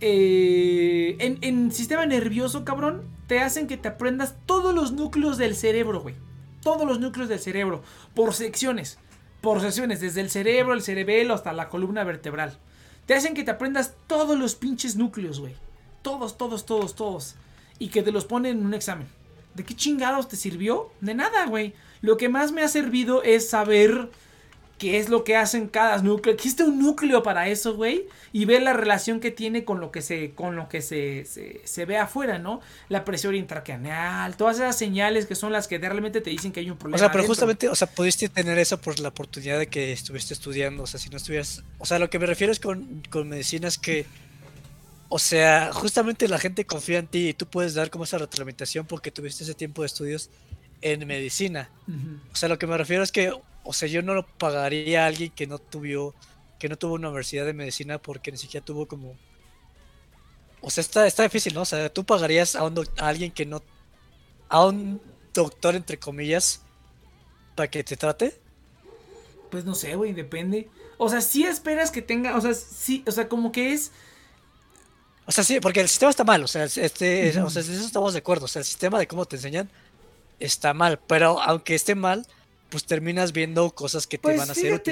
Eh, en, en, sistema nervioso, cabrón, te hacen que te aprendas todos los núcleos del cerebro, güey. Todos los núcleos del cerebro. Por secciones. Por secciones. Desde el cerebro, el cerebelo, hasta la columna vertebral. Te hacen que te aprendas todos los pinches núcleos, güey. Todos, todos, todos, todos. Y que te los ponen en un examen. ¿De qué chingados te sirvió? De nada, güey. Lo que más me ha servido es saber qué es lo que hacen cada núcleo. Existe un núcleo para eso, güey. Y ver la relación que tiene con lo que se, con lo que se, se, ve afuera, ¿no? La presión intracraneal, todas esas señales que son las que realmente te dicen que hay un problema. O sea, pero justamente, o sea, pudiste tener eso por la oportunidad de que estuviste estudiando. O sea, si no estuvieras. O sea, lo que me refiero es con, con medicinas que. O sea, justamente la gente confía en ti y tú puedes dar como esa retroalimentación porque tuviste ese tiempo de estudios en medicina. O sea, lo que me refiero es que o sea, yo no lo pagaría a alguien que no tuvo, que no tuvo una universidad de medicina porque ni siquiera tuvo como... O sea, está, está difícil, ¿no? O sea, tú pagarías a, un a alguien que no... A un doctor, entre comillas, para que te trate. Pues no sé, güey, depende. O sea, sí esperas que tenga, o sea, sí, o sea, como que es... O sea, sí, porque el sistema está mal, o sea, este, o sea, eso estamos de acuerdo, o sea, el sistema de cómo te enseñan está mal, pero aunque esté mal, pues terminas viendo cosas que te pues van a hacer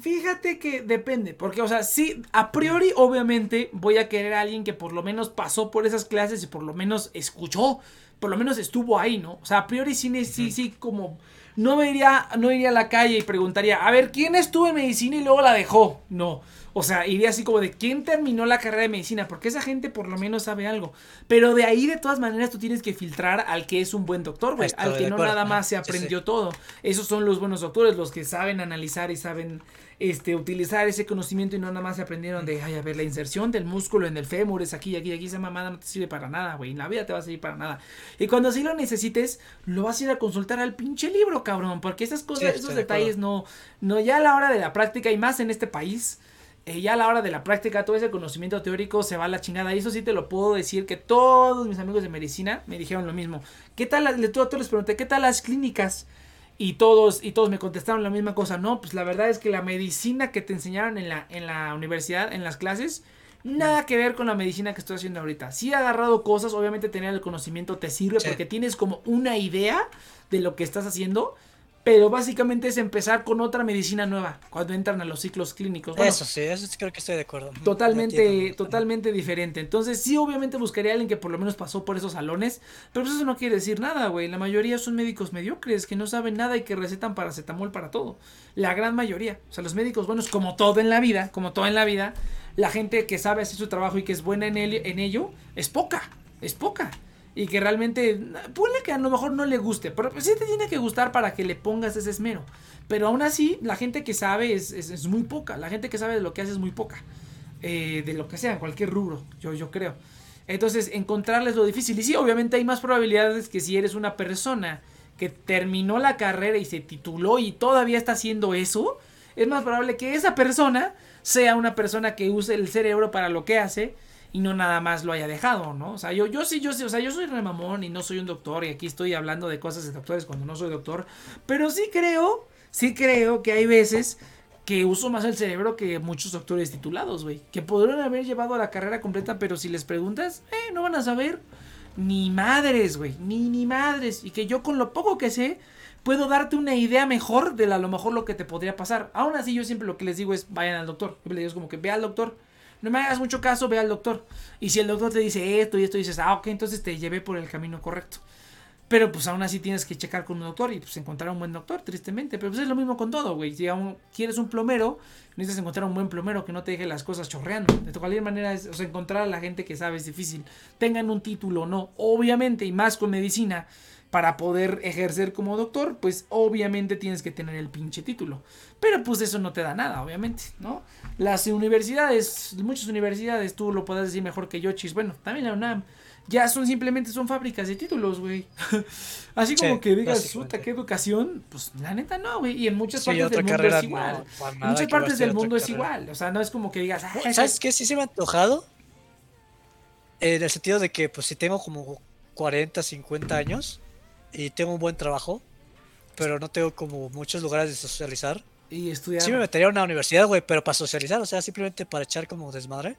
Fíjate que depende, porque, o sea, sí, a priori, obviamente, voy a querer a alguien que por lo menos pasó por esas clases y por lo menos escuchó, por lo menos estuvo ahí, ¿no? O sea, a priori sí, sí, sí, como... No me iría, no iría a la calle y preguntaría, a ver, ¿quién estuvo en medicina y luego la dejó? No. O sea, iría así como de quién terminó la carrera de medicina, porque esa gente por lo menos sabe algo. Pero de ahí, de todas maneras, tú tienes que filtrar al que es un buen doctor, güey. Al que no nada más se aprendió todo. Esos son los buenos doctores, los que saben analizar y saben este, utilizar ese conocimiento y no nada más se aprendieron de, ay, a ver, la inserción del músculo en el fémur es aquí, aquí, aquí, esa mamada no te sirve para nada, güey. En la vida te va a servir para nada. Y cuando así lo necesites, lo vas a ir a consultar al pinche libro, cabrón. Porque esas cosas, esos detalles no, no, ya a la hora de la práctica y más en este país eh, ya a la hora de la práctica, todo ese conocimiento teórico se va a la chingada. Y eso sí te lo puedo decir que todos mis amigos de medicina me dijeron lo mismo. ¿Qué tal? Les, todos les pregunté, ¿qué tal las clínicas? Y todos, y todos me contestaron la misma cosa. No, pues la verdad es que la medicina que te enseñaron en la, en la universidad, en las clases, nada que ver con la medicina que estoy haciendo ahorita. Sí he agarrado cosas, obviamente tener el conocimiento te sirve porque tienes como una idea de lo que estás haciendo pero básicamente es empezar con otra medicina nueva cuando entran a los ciclos clínicos. eso sí, eso sí creo que estoy de acuerdo. Totalmente, totalmente diferente. Entonces sí, obviamente buscaría a alguien que por lo menos pasó por esos salones, pero pues eso no quiere decir nada, güey. La mayoría son médicos mediocres que no saben nada y que recetan paracetamol para todo. La gran mayoría. O sea, los médicos buenos, como todo en la vida, como todo en la vida, la gente que sabe hacer su trabajo y que es buena en, en ello, es poca, es poca y que realmente, puede que a lo mejor no le guste, pero sí te tiene que gustar para que le pongas ese esmero. Pero aún así, la gente que sabe es, es, muy poca, la gente que sabe de lo que hace es muy poca, eh, de lo que sea, en cualquier rubro, yo, yo creo. Entonces, encontrarles lo difícil. Y sí, obviamente hay más probabilidades que si eres una persona que terminó la carrera y se tituló y todavía está haciendo eso, es más probable que esa persona sea una persona que use el cerebro para lo que hace y no nada más lo haya dejado, ¿no? O sea, yo, yo sí, yo sí, o sea, yo soy remamón y no soy un doctor y aquí estoy hablando de cosas de doctores cuando no soy doctor, pero sí creo, sí creo que hay veces que uso más el cerebro que muchos doctores titulados, güey, que podrían haber llevado a la carrera completa, pero si les preguntas, eh, no van a saber ni madres, güey, ni ni madres, y que yo con lo poco que sé, puedo darte una idea mejor de a lo mejor lo que te podría pasar. Aún así, yo siempre lo que les digo es, vayan al doctor. Yo les digo como que ve al doctor no me hagas mucho caso, ve al doctor. Y si el doctor te dice esto y esto, dices, ah, ok, entonces te llevé por el camino correcto. Pero pues aún así tienes que checar con un doctor y pues encontrar un buen doctor, tristemente. Pero pues es lo mismo con todo, güey. Si aún quieres un plomero, necesitas encontrar un buen plomero que no te deje las cosas chorreando. De cualquier manera, es, o sea, encontrar a la gente que sabe es difícil. Tengan un título o no. Obviamente, y más con medicina, para poder ejercer como doctor, pues obviamente tienes que tener el pinche título. Pero pues eso no te da nada, obviamente, ¿no? Las universidades, muchas universidades, tú lo puedes decir mejor que yo, Chis. Bueno, también la UNAM. Ya son simplemente son fábricas de títulos, güey. Así como que digas, puta, qué educación. Pues la neta no, güey. Y en muchas partes del mundo es igual. en muchas partes del mundo es igual. O sea, no es como que digas, ah, ¿sabes qué? Sí se me ha antojado. En el sentido de que, pues, si tengo como 40, 50 años y tengo un buen trabajo, pero no tengo como muchos lugares de socializar y estudiar. Sí me metería a una universidad, güey, pero para socializar, o sea, simplemente para echar como desmadre.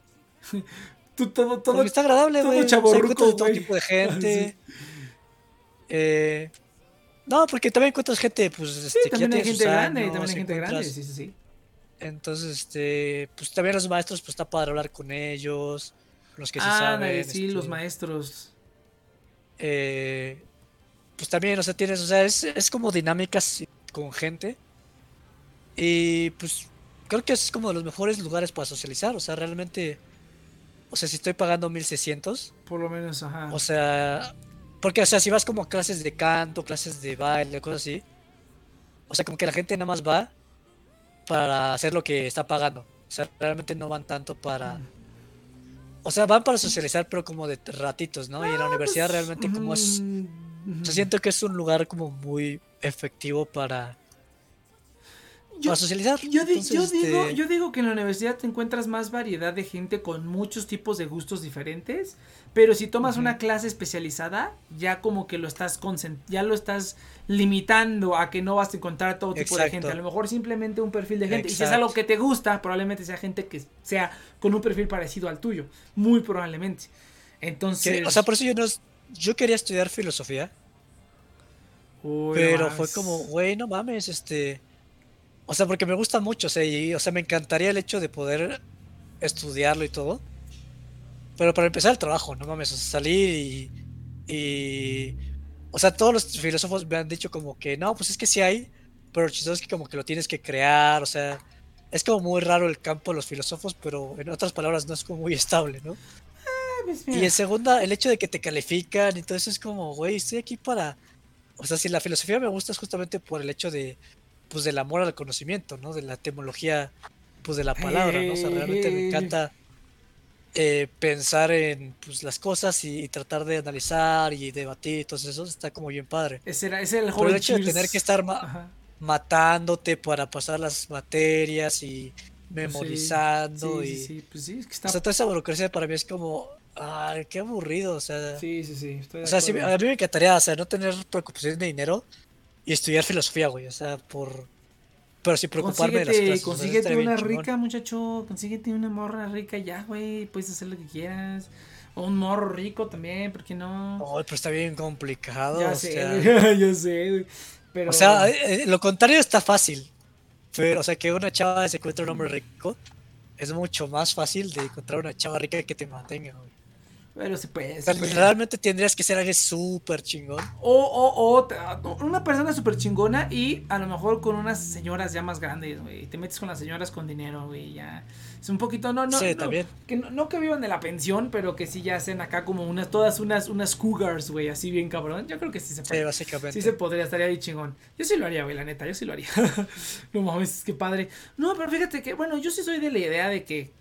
Tú, todo, todo. está agradable, güey. O sea, todo tipo de gente. Eh, no, porque también encuentras gente, pues, este, también hay gente grande, también hay gente grande, sí, sí, sí. Entonces, este, pues también los maestros, pues está para hablar con ellos, los que se ah, saben. Sí, este, los maestros. Eh, pues también, o sea, tienes, o sea, es, es como dinámicas con gente y pues creo que es como de los mejores lugares para socializar. O sea, realmente. O sea, si estoy pagando 1600. Por lo menos, ajá. O sea. Porque, o sea, si vas como a clases de canto, clases de baile, cosas así. O sea, como que la gente nada más va para hacer lo que está pagando. O sea, realmente no van tanto para. O sea, van para socializar, pero como de ratitos, ¿no? y en la ah, universidad pues, realmente como es. O sea, siento que es un lugar como muy efectivo para yo, socializar. Yo, digo, este, yo digo que en la universidad te encuentras más variedad de gente con muchos tipos de gustos diferentes, pero si tomas una clase especializada, ya como que lo estás ya lo estás limitando a que no vas a encontrar todo tipo de gente. A lo mejor simplemente un perfil de gente. Y si es algo que te gusta, probablemente sea gente que sea con un perfil parecido al tuyo. Muy probablemente. Entonces. o sea, por eso yo no. Yo quería estudiar filosofía. pero fue como, güey, no mames, este o sea, porque me gusta mucho, o sea, y, o sea, me encantaría el hecho de poder estudiarlo y todo. Pero para empezar el trabajo, no mames, o sea, salir y, y... O sea, todos los filósofos me han dicho como que, no, pues es que sí hay, pero chistoso es que como que lo tienes que crear, o sea, es como muy raro el campo de los filósofos, pero en otras palabras no es como muy estable, ¿no? Pues y en segunda, el hecho de que te califican y todo eso es como, güey, estoy aquí para... O sea, si la filosofía me gusta es justamente por el hecho de, pues, del amor al conocimiento, ¿no? De la etimología, pues, de la palabra, ¿no? O sea, realmente me encanta eh, pensar en pues, las cosas y, tratar de analizar y debatir y todo eso, está como bien padre. Ese era, ese el Pero el hecho de tener que estar matándote para pasar las materias y memorizando y... Sí, pues sí, es que está... O sea, toda esa burocracia para mí es como... Ay, qué aburrido, o sea... Sí, sí, sí. o sea, a mí me encantaría, o sea, no tener preocupación de dinero y estudiar filosofía, güey, o sea, por pero sí preocuparme consíguete, de las Consíguete una rica, muchacho. Consíguete una morra rica ya, güey. Puedes hacer lo que quieras. O un morro rico también, ¿por qué no? Oh, pero está bien complicado. Ya sé, ya sé, güey. Pero... O sea, eh, lo contrario está fácil. Pero, o sea, que una chava se encuentre un hombre rico es mucho más fácil de encontrar una chava rica que te mantenga, güey. Pero sí puede. Realmente tendrías que ser alguien súper chingón. O, o, o, una persona súper chingona y a lo mejor con unas señoras ya más grandes, güey. Te metes con las señoras con dinero, güey, ya. Es un poquito, no, no. Sí, también. Que no, que vivan de la pensión, pero que sí ya hacen acá como unas, todas unas, unas cougars, güey, así bien cabrón. Yo creo que sí se puede. Sí, básicamente. Sí se podría, estaría ahí chingón. Yo sí lo haría, güey, la neta, yo sí lo haría. no mames, qué padre. No, pero fíjate que, bueno, yo sí soy de la idea de que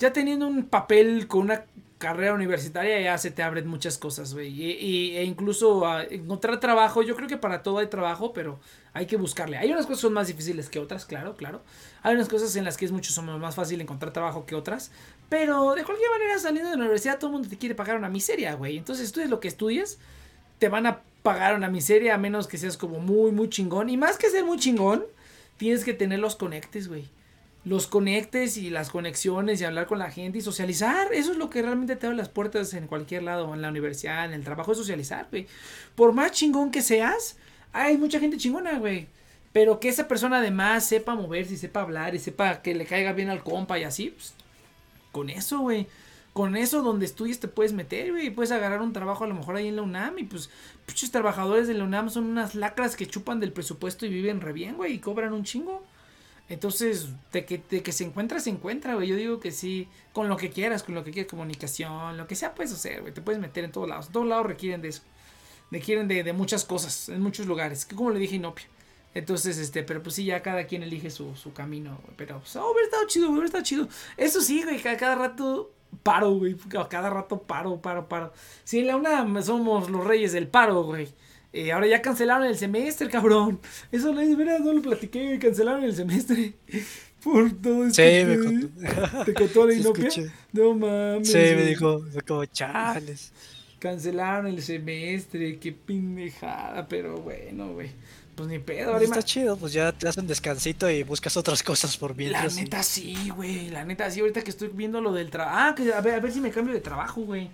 ya teniendo un papel con una carrera universitaria ya se te abren muchas cosas, güey. Y, e incluso a encontrar trabajo, yo creo que para todo hay trabajo, pero hay que buscarle. Hay unas cosas que son más difíciles que otras, claro, claro. Hay unas cosas en las que es mucho más fácil encontrar trabajo que otras. Pero de cualquier manera, saliendo de la universidad, todo el mundo te quiere pagar una miseria, güey. Entonces, estudies lo que estudies, te van a pagar una miseria a menos que seas como muy, muy chingón. Y más que ser muy chingón, tienes que tener los conectes, güey los conectes y las conexiones y hablar con la gente y socializar. Eso es lo que realmente te abre las puertas en cualquier lado, en la universidad, en el trabajo, es socializar, güey. Por más chingón que seas, hay mucha gente chingona, güey. Pero que esa persona además sepa moverse y sepa hablar y sepa que le caiga bien al compa y así, pues, con eso, güey. Con eso donde estudies te puedes meter, güey. Puedes agarrar un trabajo a lo mejor ahí en la UNAM y pues, muchos trabajadores de la UNAM son unas lacras que chupan del presupuesto y viven re bien, güey, y cobran un chingo. Entonces, de que, que se encuentra, se encuentra, güey. Yo digo que sí, con lo que quieras, con lo que quieras, comunicación, lo que sea puedes hacer, güey. Te puedes meter en todos lados. En todos lados requieren de eso. Requieren de, de muchas cosas, en muchos lugares. Que como le dije, Inopia. Entonces, este, pero pues sí, ya cada quien elige su, su camino, güey. Pero, pues, oh, hubiera estado chido, hubiera estado chido. Eso sí, güey, cada, cada rato paro, güey. Cada rato paro, paro, paro. Sí, en la UNAM somos los reyes del paro, güey. Eh, ahora ya cancelaron el semestre, cabrón. Eso no es verdad, no lo platiqué, cancelaron el semestre. Por todo esto. Sí, me contó. ¿Te contó la inopia? No mames. Sí, me dijo, fue como chales. Cancelaron el semestre, qué pendejada, pero bueno, güey. Pues ni pedo. Pues está chido, pues ya te hacen descansito y buscas otras cosas por mientras. La neta sí, güey. La neta sí, ahorita que estoy viendo lo del trabajo. Ah, que a ver, a ver si me cambio de trabajo, güey.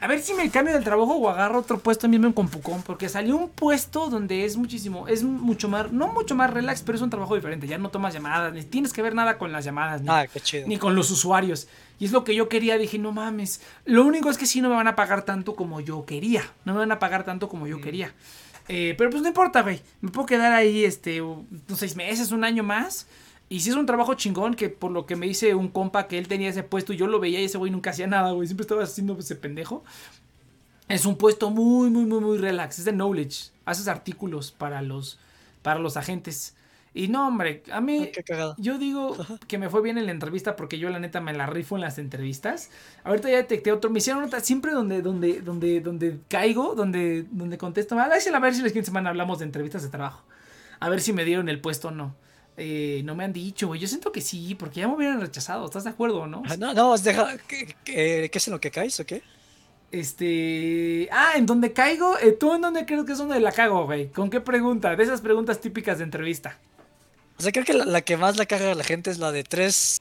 A ver si me cambio del trabajo o agarro otro puesto mismo en Compucón. Porque salió un puesto donde es muchísimo, es mucho más, no mucho más relax, pero es un trabajo diferente. Ya no tomas llamadas, ni tienes que ver nada con las llamadas, ni, ah, ni con los usuarios. Y es lo que yo quería. Dije, no mames. Lo único es que sí no me van a pagar tanto como yo quería. No me van a pagar tanto como yo mm. quería. Eh, pero pues no importa, güey. Me puedo quedar ahí, este, unos seis meses, un año más. Y si es un trabajo chingón, que por lo que me dice un compa que él tenía ese puesto y yo lo veía y ese güey nunca hacía nada, güey. Siempre estaba haciendo ese pendejo. Es un puesto muy, muy, muy, muy relax. Es de knowledge. Haces artículos para los, para los agentes. Y no, hombre, a mí, yo digo que me fue bien en la entrevista porque yo la neta me la rifo en las entrevistas. Ahorita ya detecté otro, me hicieron nota siempre donde, donde, donde, donde caigo, donde, donde contesto. A ver si la siguiente semana hablamos de entrevistas de trabajo. A ver si me dieron el puesto o no. Eh, no me han dicho, güey. Yo siento que sí, porque ya me hubieran rechazado. ¿Estás de acuerdo o no? Ah, no, no, deja. ¿Qué, qué, es en lo que caes o qué? Este. Ah, en donde caigo. Eh, ¿Tú en dónde crees que es donde la cago, güey? ¿Con qué pregunta? De esas preguntas típicas de entrevista. O sea, creo que la, que más la caga a la gente es la de tres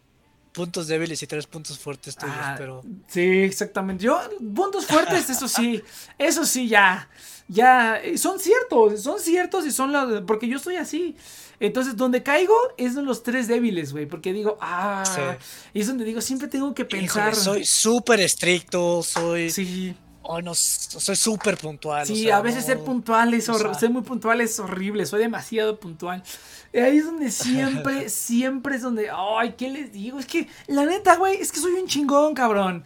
puntos débiles y tres puntos fuertes tuyos, ah, pero. Sí, exactamente. Yo, puntos fuertes, eso sí. Eso sí, ya. Ya. Eh, son ciertos, son ciertos y son los. Porque yo estoy así. Entonces, donde caigo es de los tres débiles, güey. Porque digo, ah. Y es donde digo, siempre tengo que pensar. soy súper estricto, soy. Sí. Oh, no, soy súper puntual. Sí, a veces ser puntual es horrible. Ser muy puntual es horrible. Soy demasiado puntual. Ahí es donde siempre, siempre es donde. Ay, ¿qué les digo? Es que, la neta, güey, es que soy un chingón, cabrón.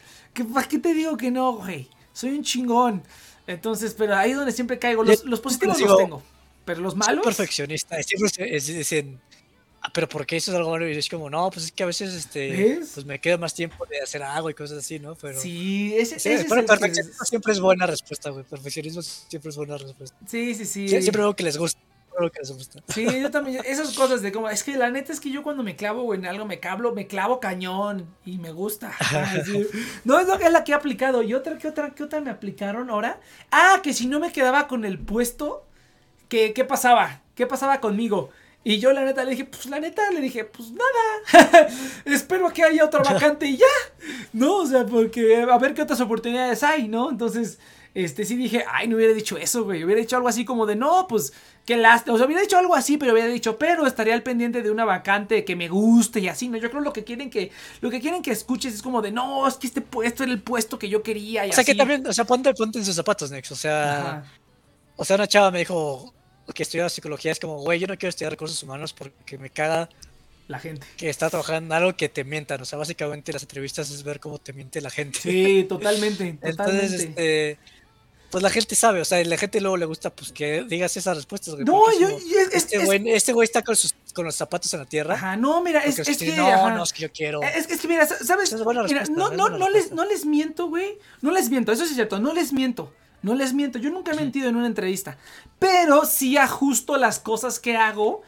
¿Para qué te digo que no, güey? Soy un chingón. Entonces, pero ahí es donde siempre caigo. Los, los positivos los tengo. Pero los malos. Soy perfeccionista. Siempre es, es, Ah, pero ¿por qué eso es algo malo? Y es como, no, pues es que a veces este, pues me queda más tiempo de hacer algo y cosas así, ¿no? Pero, sí, ese, sí, perfeccionismo siempre es buena respuesta, güey. Perfeccionismo siempre es buena respuesta. Sí, sí, sí. siempre algo que les gusta. Algo que les gusta. Sí, yo también, esas cosas de como, es que la neta es que yo cuando me clavo en algo, me clavo, me clavo cañón y me gusta. No, es, lo, es la que he aplicado. ¿Y otra, qué otra, qué otra me aplicaron ahora? Ah, que si no me quedaba con el puesto, ¿qué, qué pasaba? ¿Qué pasaba conmigo? Y yo la neta le dije, pues la neta le dije, pues nada, espero que haya otra vacante y ya, ¿no? O sea, porque a ver qué otras oportunidades hay, ¿no? Entonces, este sí dije, ay, no hubiera dicho eso, güey, hubiera dicho algo así como de, no, pues qué lástima, o sea, hubiera dicho algo así, pero hubiera dicho, pero estaría al pendiente de una vacante que me guste y así, ¿no? Yo creo lo que quieren que, lo que quieren que escuches es como de, no, es que este puesto era el puesto que yo quería y O sea, que también, o sea, ponte, ponte en sus zapatos, Nex, o sea, o sea, una chava me dijo, que estudia psicología es como, güey, yo no quiero estudiar recursos humanos porque me caga la gente que está trabajando en algo que te mientan. O sea, básicamente las entrevistas es ver cómo te miente la gente. Sí, totalmente. Entonces, este, pues la gente sabe, o sea, la gente luego le gusta pues que digas esas respuestas. no, yo, este, güey, este güey está con, sus, con los zapatos en la tierra. Ajá, no, mira, es, es que. No, no, es que yo quiero. Es, es que, mira, ¿sabes? Mira, no, no, no, les, no les miento, güey. No les miento, eso sí es cierto, no les miento. No les miento, yo nunca he mentido en una entrevista, pero sí ajusto las cosas que hago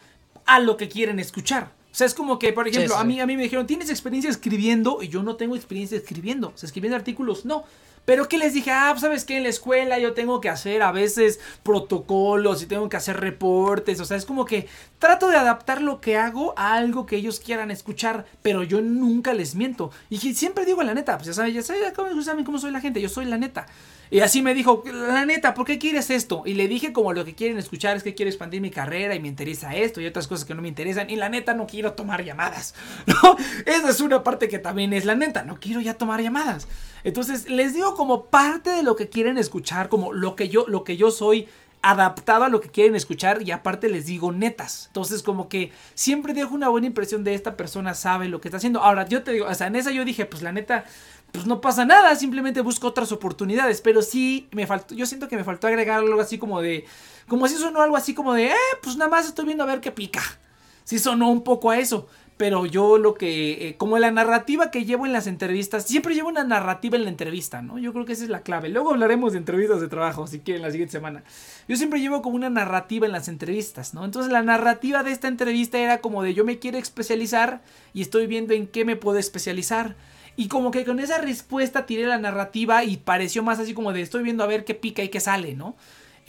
a lo que quieren escuchar. O sea, es como que, por ejemplo, a, mí, a mí me dijeron, ¿tienes experiencia escribiendo? Y yo no tengo experiencia escribiendo. O sea, escribiendo artículos, no. Pero que les dije, ah, pues, sabes que en la escuela yo tengo que hacer a veces protocolos y tengo que hacer reportes. O sea, es como que trato de adaptar lo que hago a algo que ellos quieran escuchar, pero yo nunca les miento. Y siempre digo la neta, pues ya saben, ya saben cómo soy la gente, yo soy la neta. Y así me dijo, la neta, ¿por qué quieres esto? Y le dije como lo que quieren escuchar es que quiero expandir mi carrera y me interesa esto y otras cosas que no me interesan. Y la neta no quiero tomar llamadas. ¿no? Esa es una parte que también es la neta, no quiero ya tomar llamadas. Entonces les digo como parte de lo que quieren escuchar, como lo que yo, lo que yo soy adaptado a lo que quieren escuchar y aparte les digo netas. Entonces como que siempre dejo una buena impresión de esta persona sabe lo que está haciendo. Ahora yo te digo, o sea, en esa yo dije, pues la neta, pues no pasa nada, simplemente busco otras oportunidades. Pero sí me faltó, yo siento que me faltó agregar algo así como de, como si sonó algo así como de, eh, pues nada más estoy viendo a ver qué pica. Sí sonó un poco a eso. Pero yo lo que, eh, como la narrativa que llevo en las entrevistas, siempre llevo una narrativa en la entrevista, ¿no? Yo creo que esa es la clave. Luego hablaremos de entrevistas de trabajo, si quieren, la siguiente semana. Yo siempre llevo como una narrativa en las entrevistas, ¿no? Entonces la narrativa de esta entrevista era como de yo me quiero especializar y estoy viendo en qué me puedo especializar. Y como que con esa respuesta tiré la narrativa y pareció más así como de estoy viendo a ver qué pica y qué sale, ¿no?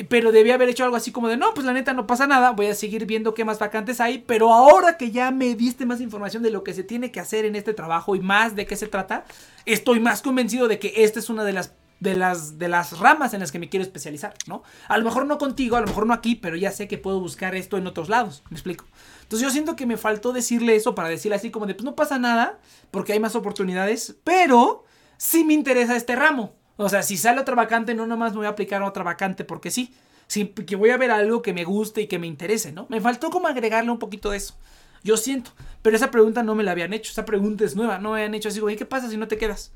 Pero debía haber hecho algo así como de, no, pues la neta no pasa nada, voy a seguir viendo qué más vacantes hay, pero ahora que ya me diste más información de lo que se tiene que hacer en este trabajo y más de qué se trata, estoy más convencido de que esta es una de las de las, de las ramas en las que me quiero especializar, ¿no? A lo mejor no contigo, a lo mejor no aquí, pero ya sé que puedo buscar esto en otros lados, ¿me explico? Entonces yo siento que me faltó decirle eso para decirle así como de, pues no pasa nada, porque hay más oportunidades, pero sí me interesa este ramo. O sea, si sale otra vacante, no nomás me voy a aplicar a otra vacante porque sí, sí, que voy a ver algo que me guste y que me interese, ¿no? Me faltó como agregarle un poquito de eso. Yo siento, pero esa pregunta no me la habían hecho, esa pregunta es nueva, no me habían hecho así, güey, ¿qué pasa si no te quedas?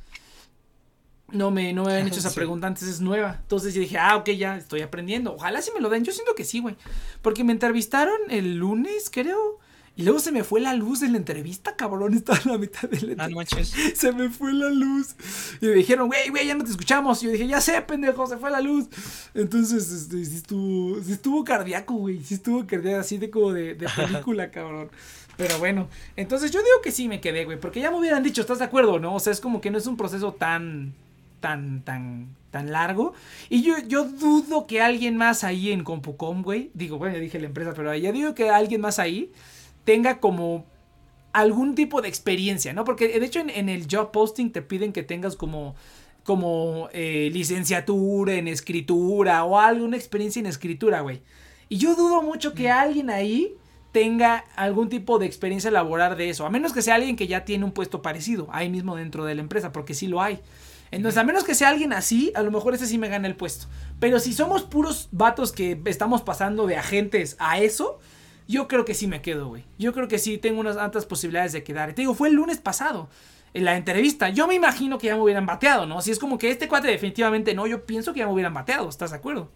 No me, no me habían hecho esa pregunta antes, es nueva. Entonces yo dije, ah, ok, ya estoy aprendiendo. Ojalá si me lo den. Yo siento que sí, güey. Porque me entrevistaron el lunes, creo. Y luego se me fue la luz en la entrevista, cabrón. Estaba en la mitad de la entrevista. Se me fue la luz. Y me dijeron, güey, güey, ya no te escuchamos. Y yo dije, ya sé, pendejo, se fue la luz. Entonces, este, sí estuvo, sí estuvo cardíaco, güey. Sí estuvo cardíaco, así de como de, de película, cabrón. Pero bueno, entonces yo digo que sí me quedé, güey. Porque ya me hubieran dicho, ¿estás de acuerdo, no? O sea, es como que no es un proceso tan tan, tan, tan largo. Y yo, yo dudo que alguien más ahí en CompuCom, güey, digo, bueno, ya dije la empresa, pero ya digo que alguien más ahí tenga como algún tipo de experiencia, ¿no? Porque de hecho en, el job posting te piden que tengas como como eh, licenciatura en escritura o alguna experiencia en escritura, güey. Y yo dudo mucho que mm. alguien ahí tenga algún tipo de experiencia laboral de eso, a menos que sea alguien que ya tiene un puesto parecido ahí mismo dentro de la empresa, porque sí lo hay. Entonces, a menos que sea alguien así, a lo mejor ese sí me gana el puesto. Pero si somos puros vatos que estamos pasando de agentes a eso, yo creo que sí me quedo, güey. Yo creo que sí tengo unas altas posibilidades de quedar. te digo, fue el lunes pasado en la entrevista. Yo me imagino que ya me hubieran bateado, ¿no? Si es como que este cuate definitivamente no, yo pienso que ya me hubieran bateado, ¿estás de acuerdo?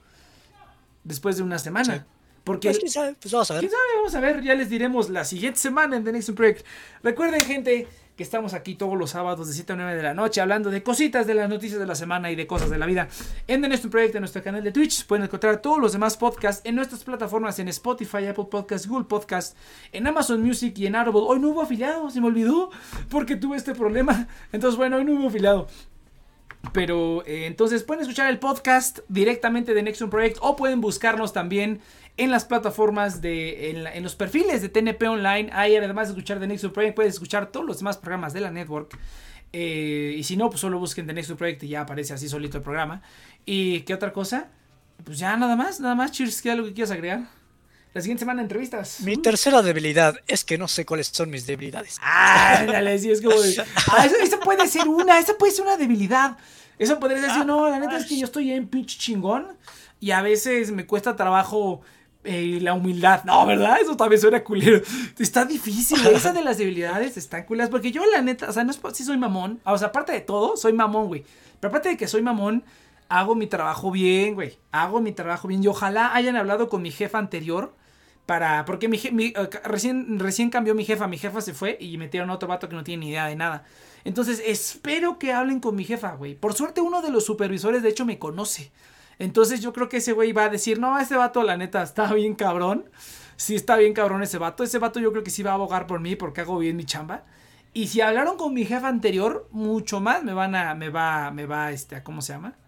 Después de una semana. Porque, pues, pues vamos a ver. Vamos a ver, ya les diremos la siguiente semana en The Next Project. Recuerden, gente, que estamos aquí todos los sábados de 7 a 9 de la noche hablando de cositas de las noticias de la semana y de cosas de la vida. En The Next Project, en nuestro canal de Twitch, pueden encontrar todos los demás podcasts en nuestras plataformas en Spotify, Apple Podcasts, Google Podcasts, en Amazon Music y en Audible. Hoy no hubo afiliado, se me olvidó, porque tuve este problema. Entonces, bueno, hoy no hubo afiliado. Pero eh, entonces pueden escuchar el podcast directamente de Nexon Project o pueden buscarnos también en las plataformas de, en, los perfiles de TNP Online. Ahí además de escuchar The Nexus Project, puedes escuchar todos los demás programas de la network. Eh, y si no, pues solo busquen The Nexus Project y ya aparece así solito el programa. ¿Y qué otra cosa? Pues ya nada más, nada más. Cheers, ¿qué algo que quieras agregar? La siguiente semana entrevistas. Mi tercera debilidad es que no sé cuáles son mis debilidades. Ah, dale, sí, es como. Ah, eso, puede ser una, esa puede ser una debilidad. Eso podría decir, no, la neta es que yo estoy en pinche chingón y a veces me cuesta trabajo eh, la humildad. No, ¿verdad? Eso también suena culero. Está difícil. Esa de las debilidades están culeras. Porque yo, la neta, o sea, no es si soy mamón. O sea, aparte de todo, soy mamón, güey. Pero aparte de que soy mamón, hago mi trabajo bien, güey. Hago mi trabajo bien. Y ojalá hayan hablado con mi jefa anterior. Para. Porque mi, mi eh, recién, recién cambió mi jefa. Mi jefa se fue y metieron a otro vato que no tiene ni idea de nada. Entonces, espero que hablen con mi jefa, güey. Por suerte, uno de los supervisores, de hecho, me conoce. Entonces yo creo que ese güey va a decir, no, ese vato la neta está bien cabrón. Sí está bien cabrón ese vato. Ese vato yo creo que sí va a abogar por mí porque hago bien mi chamba. Y si hablaron con mi jefa anterior, mucho más me van a, me va, me va, este, ¿cómo se llama?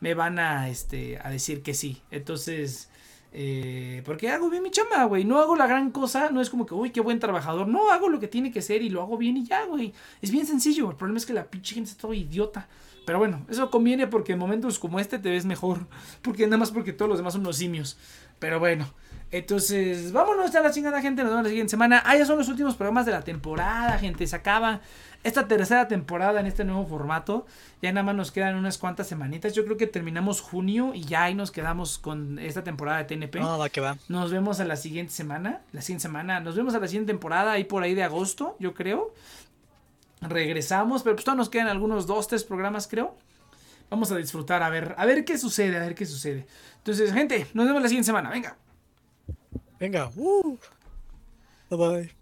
Me van a, este, a decir que sí. Entonces, eh, porque hago bien mi chamba, güey. No hago la gran cosa. No es como que, uy, qué buen trabajador. No, hago lo que tiene que ser y lo hago bien y ya, güey. Es bien sencillo. El problema es que la pinche gente está todo idiota. Pero bueno, eso conviene porque en momentos como este te ves mejor. Porque nada más porque todos los demás son unos simios. Pero bueno. Entonces, vámonos a la chingada, gente. Nos vemos la siguiente semana. Ah, ya son los últimos programas de la temporada, gente. Se acaba esta tercera temporada en este nuevo formato. Ya nada más nos quedan unas cuantas semanitas. Yo creo que terminamos junio y ya ahí nos quedamos con esta temporada de TNP. No, va que va. Nos vemos a la siguiente semana. La siguiente semana. Nos vemos a la siguiente temporada, ahí por ahí de agosto, yo creo regresamos, pero pues todavía nos quedan algunos dos, tres programas, creo. Vamos a disfrutar, a ver, a ver qué sucede, a ver qué sucede. Entonces, gente, nos vemos la siguiente semana, venga. Venga, uh. Bye bye.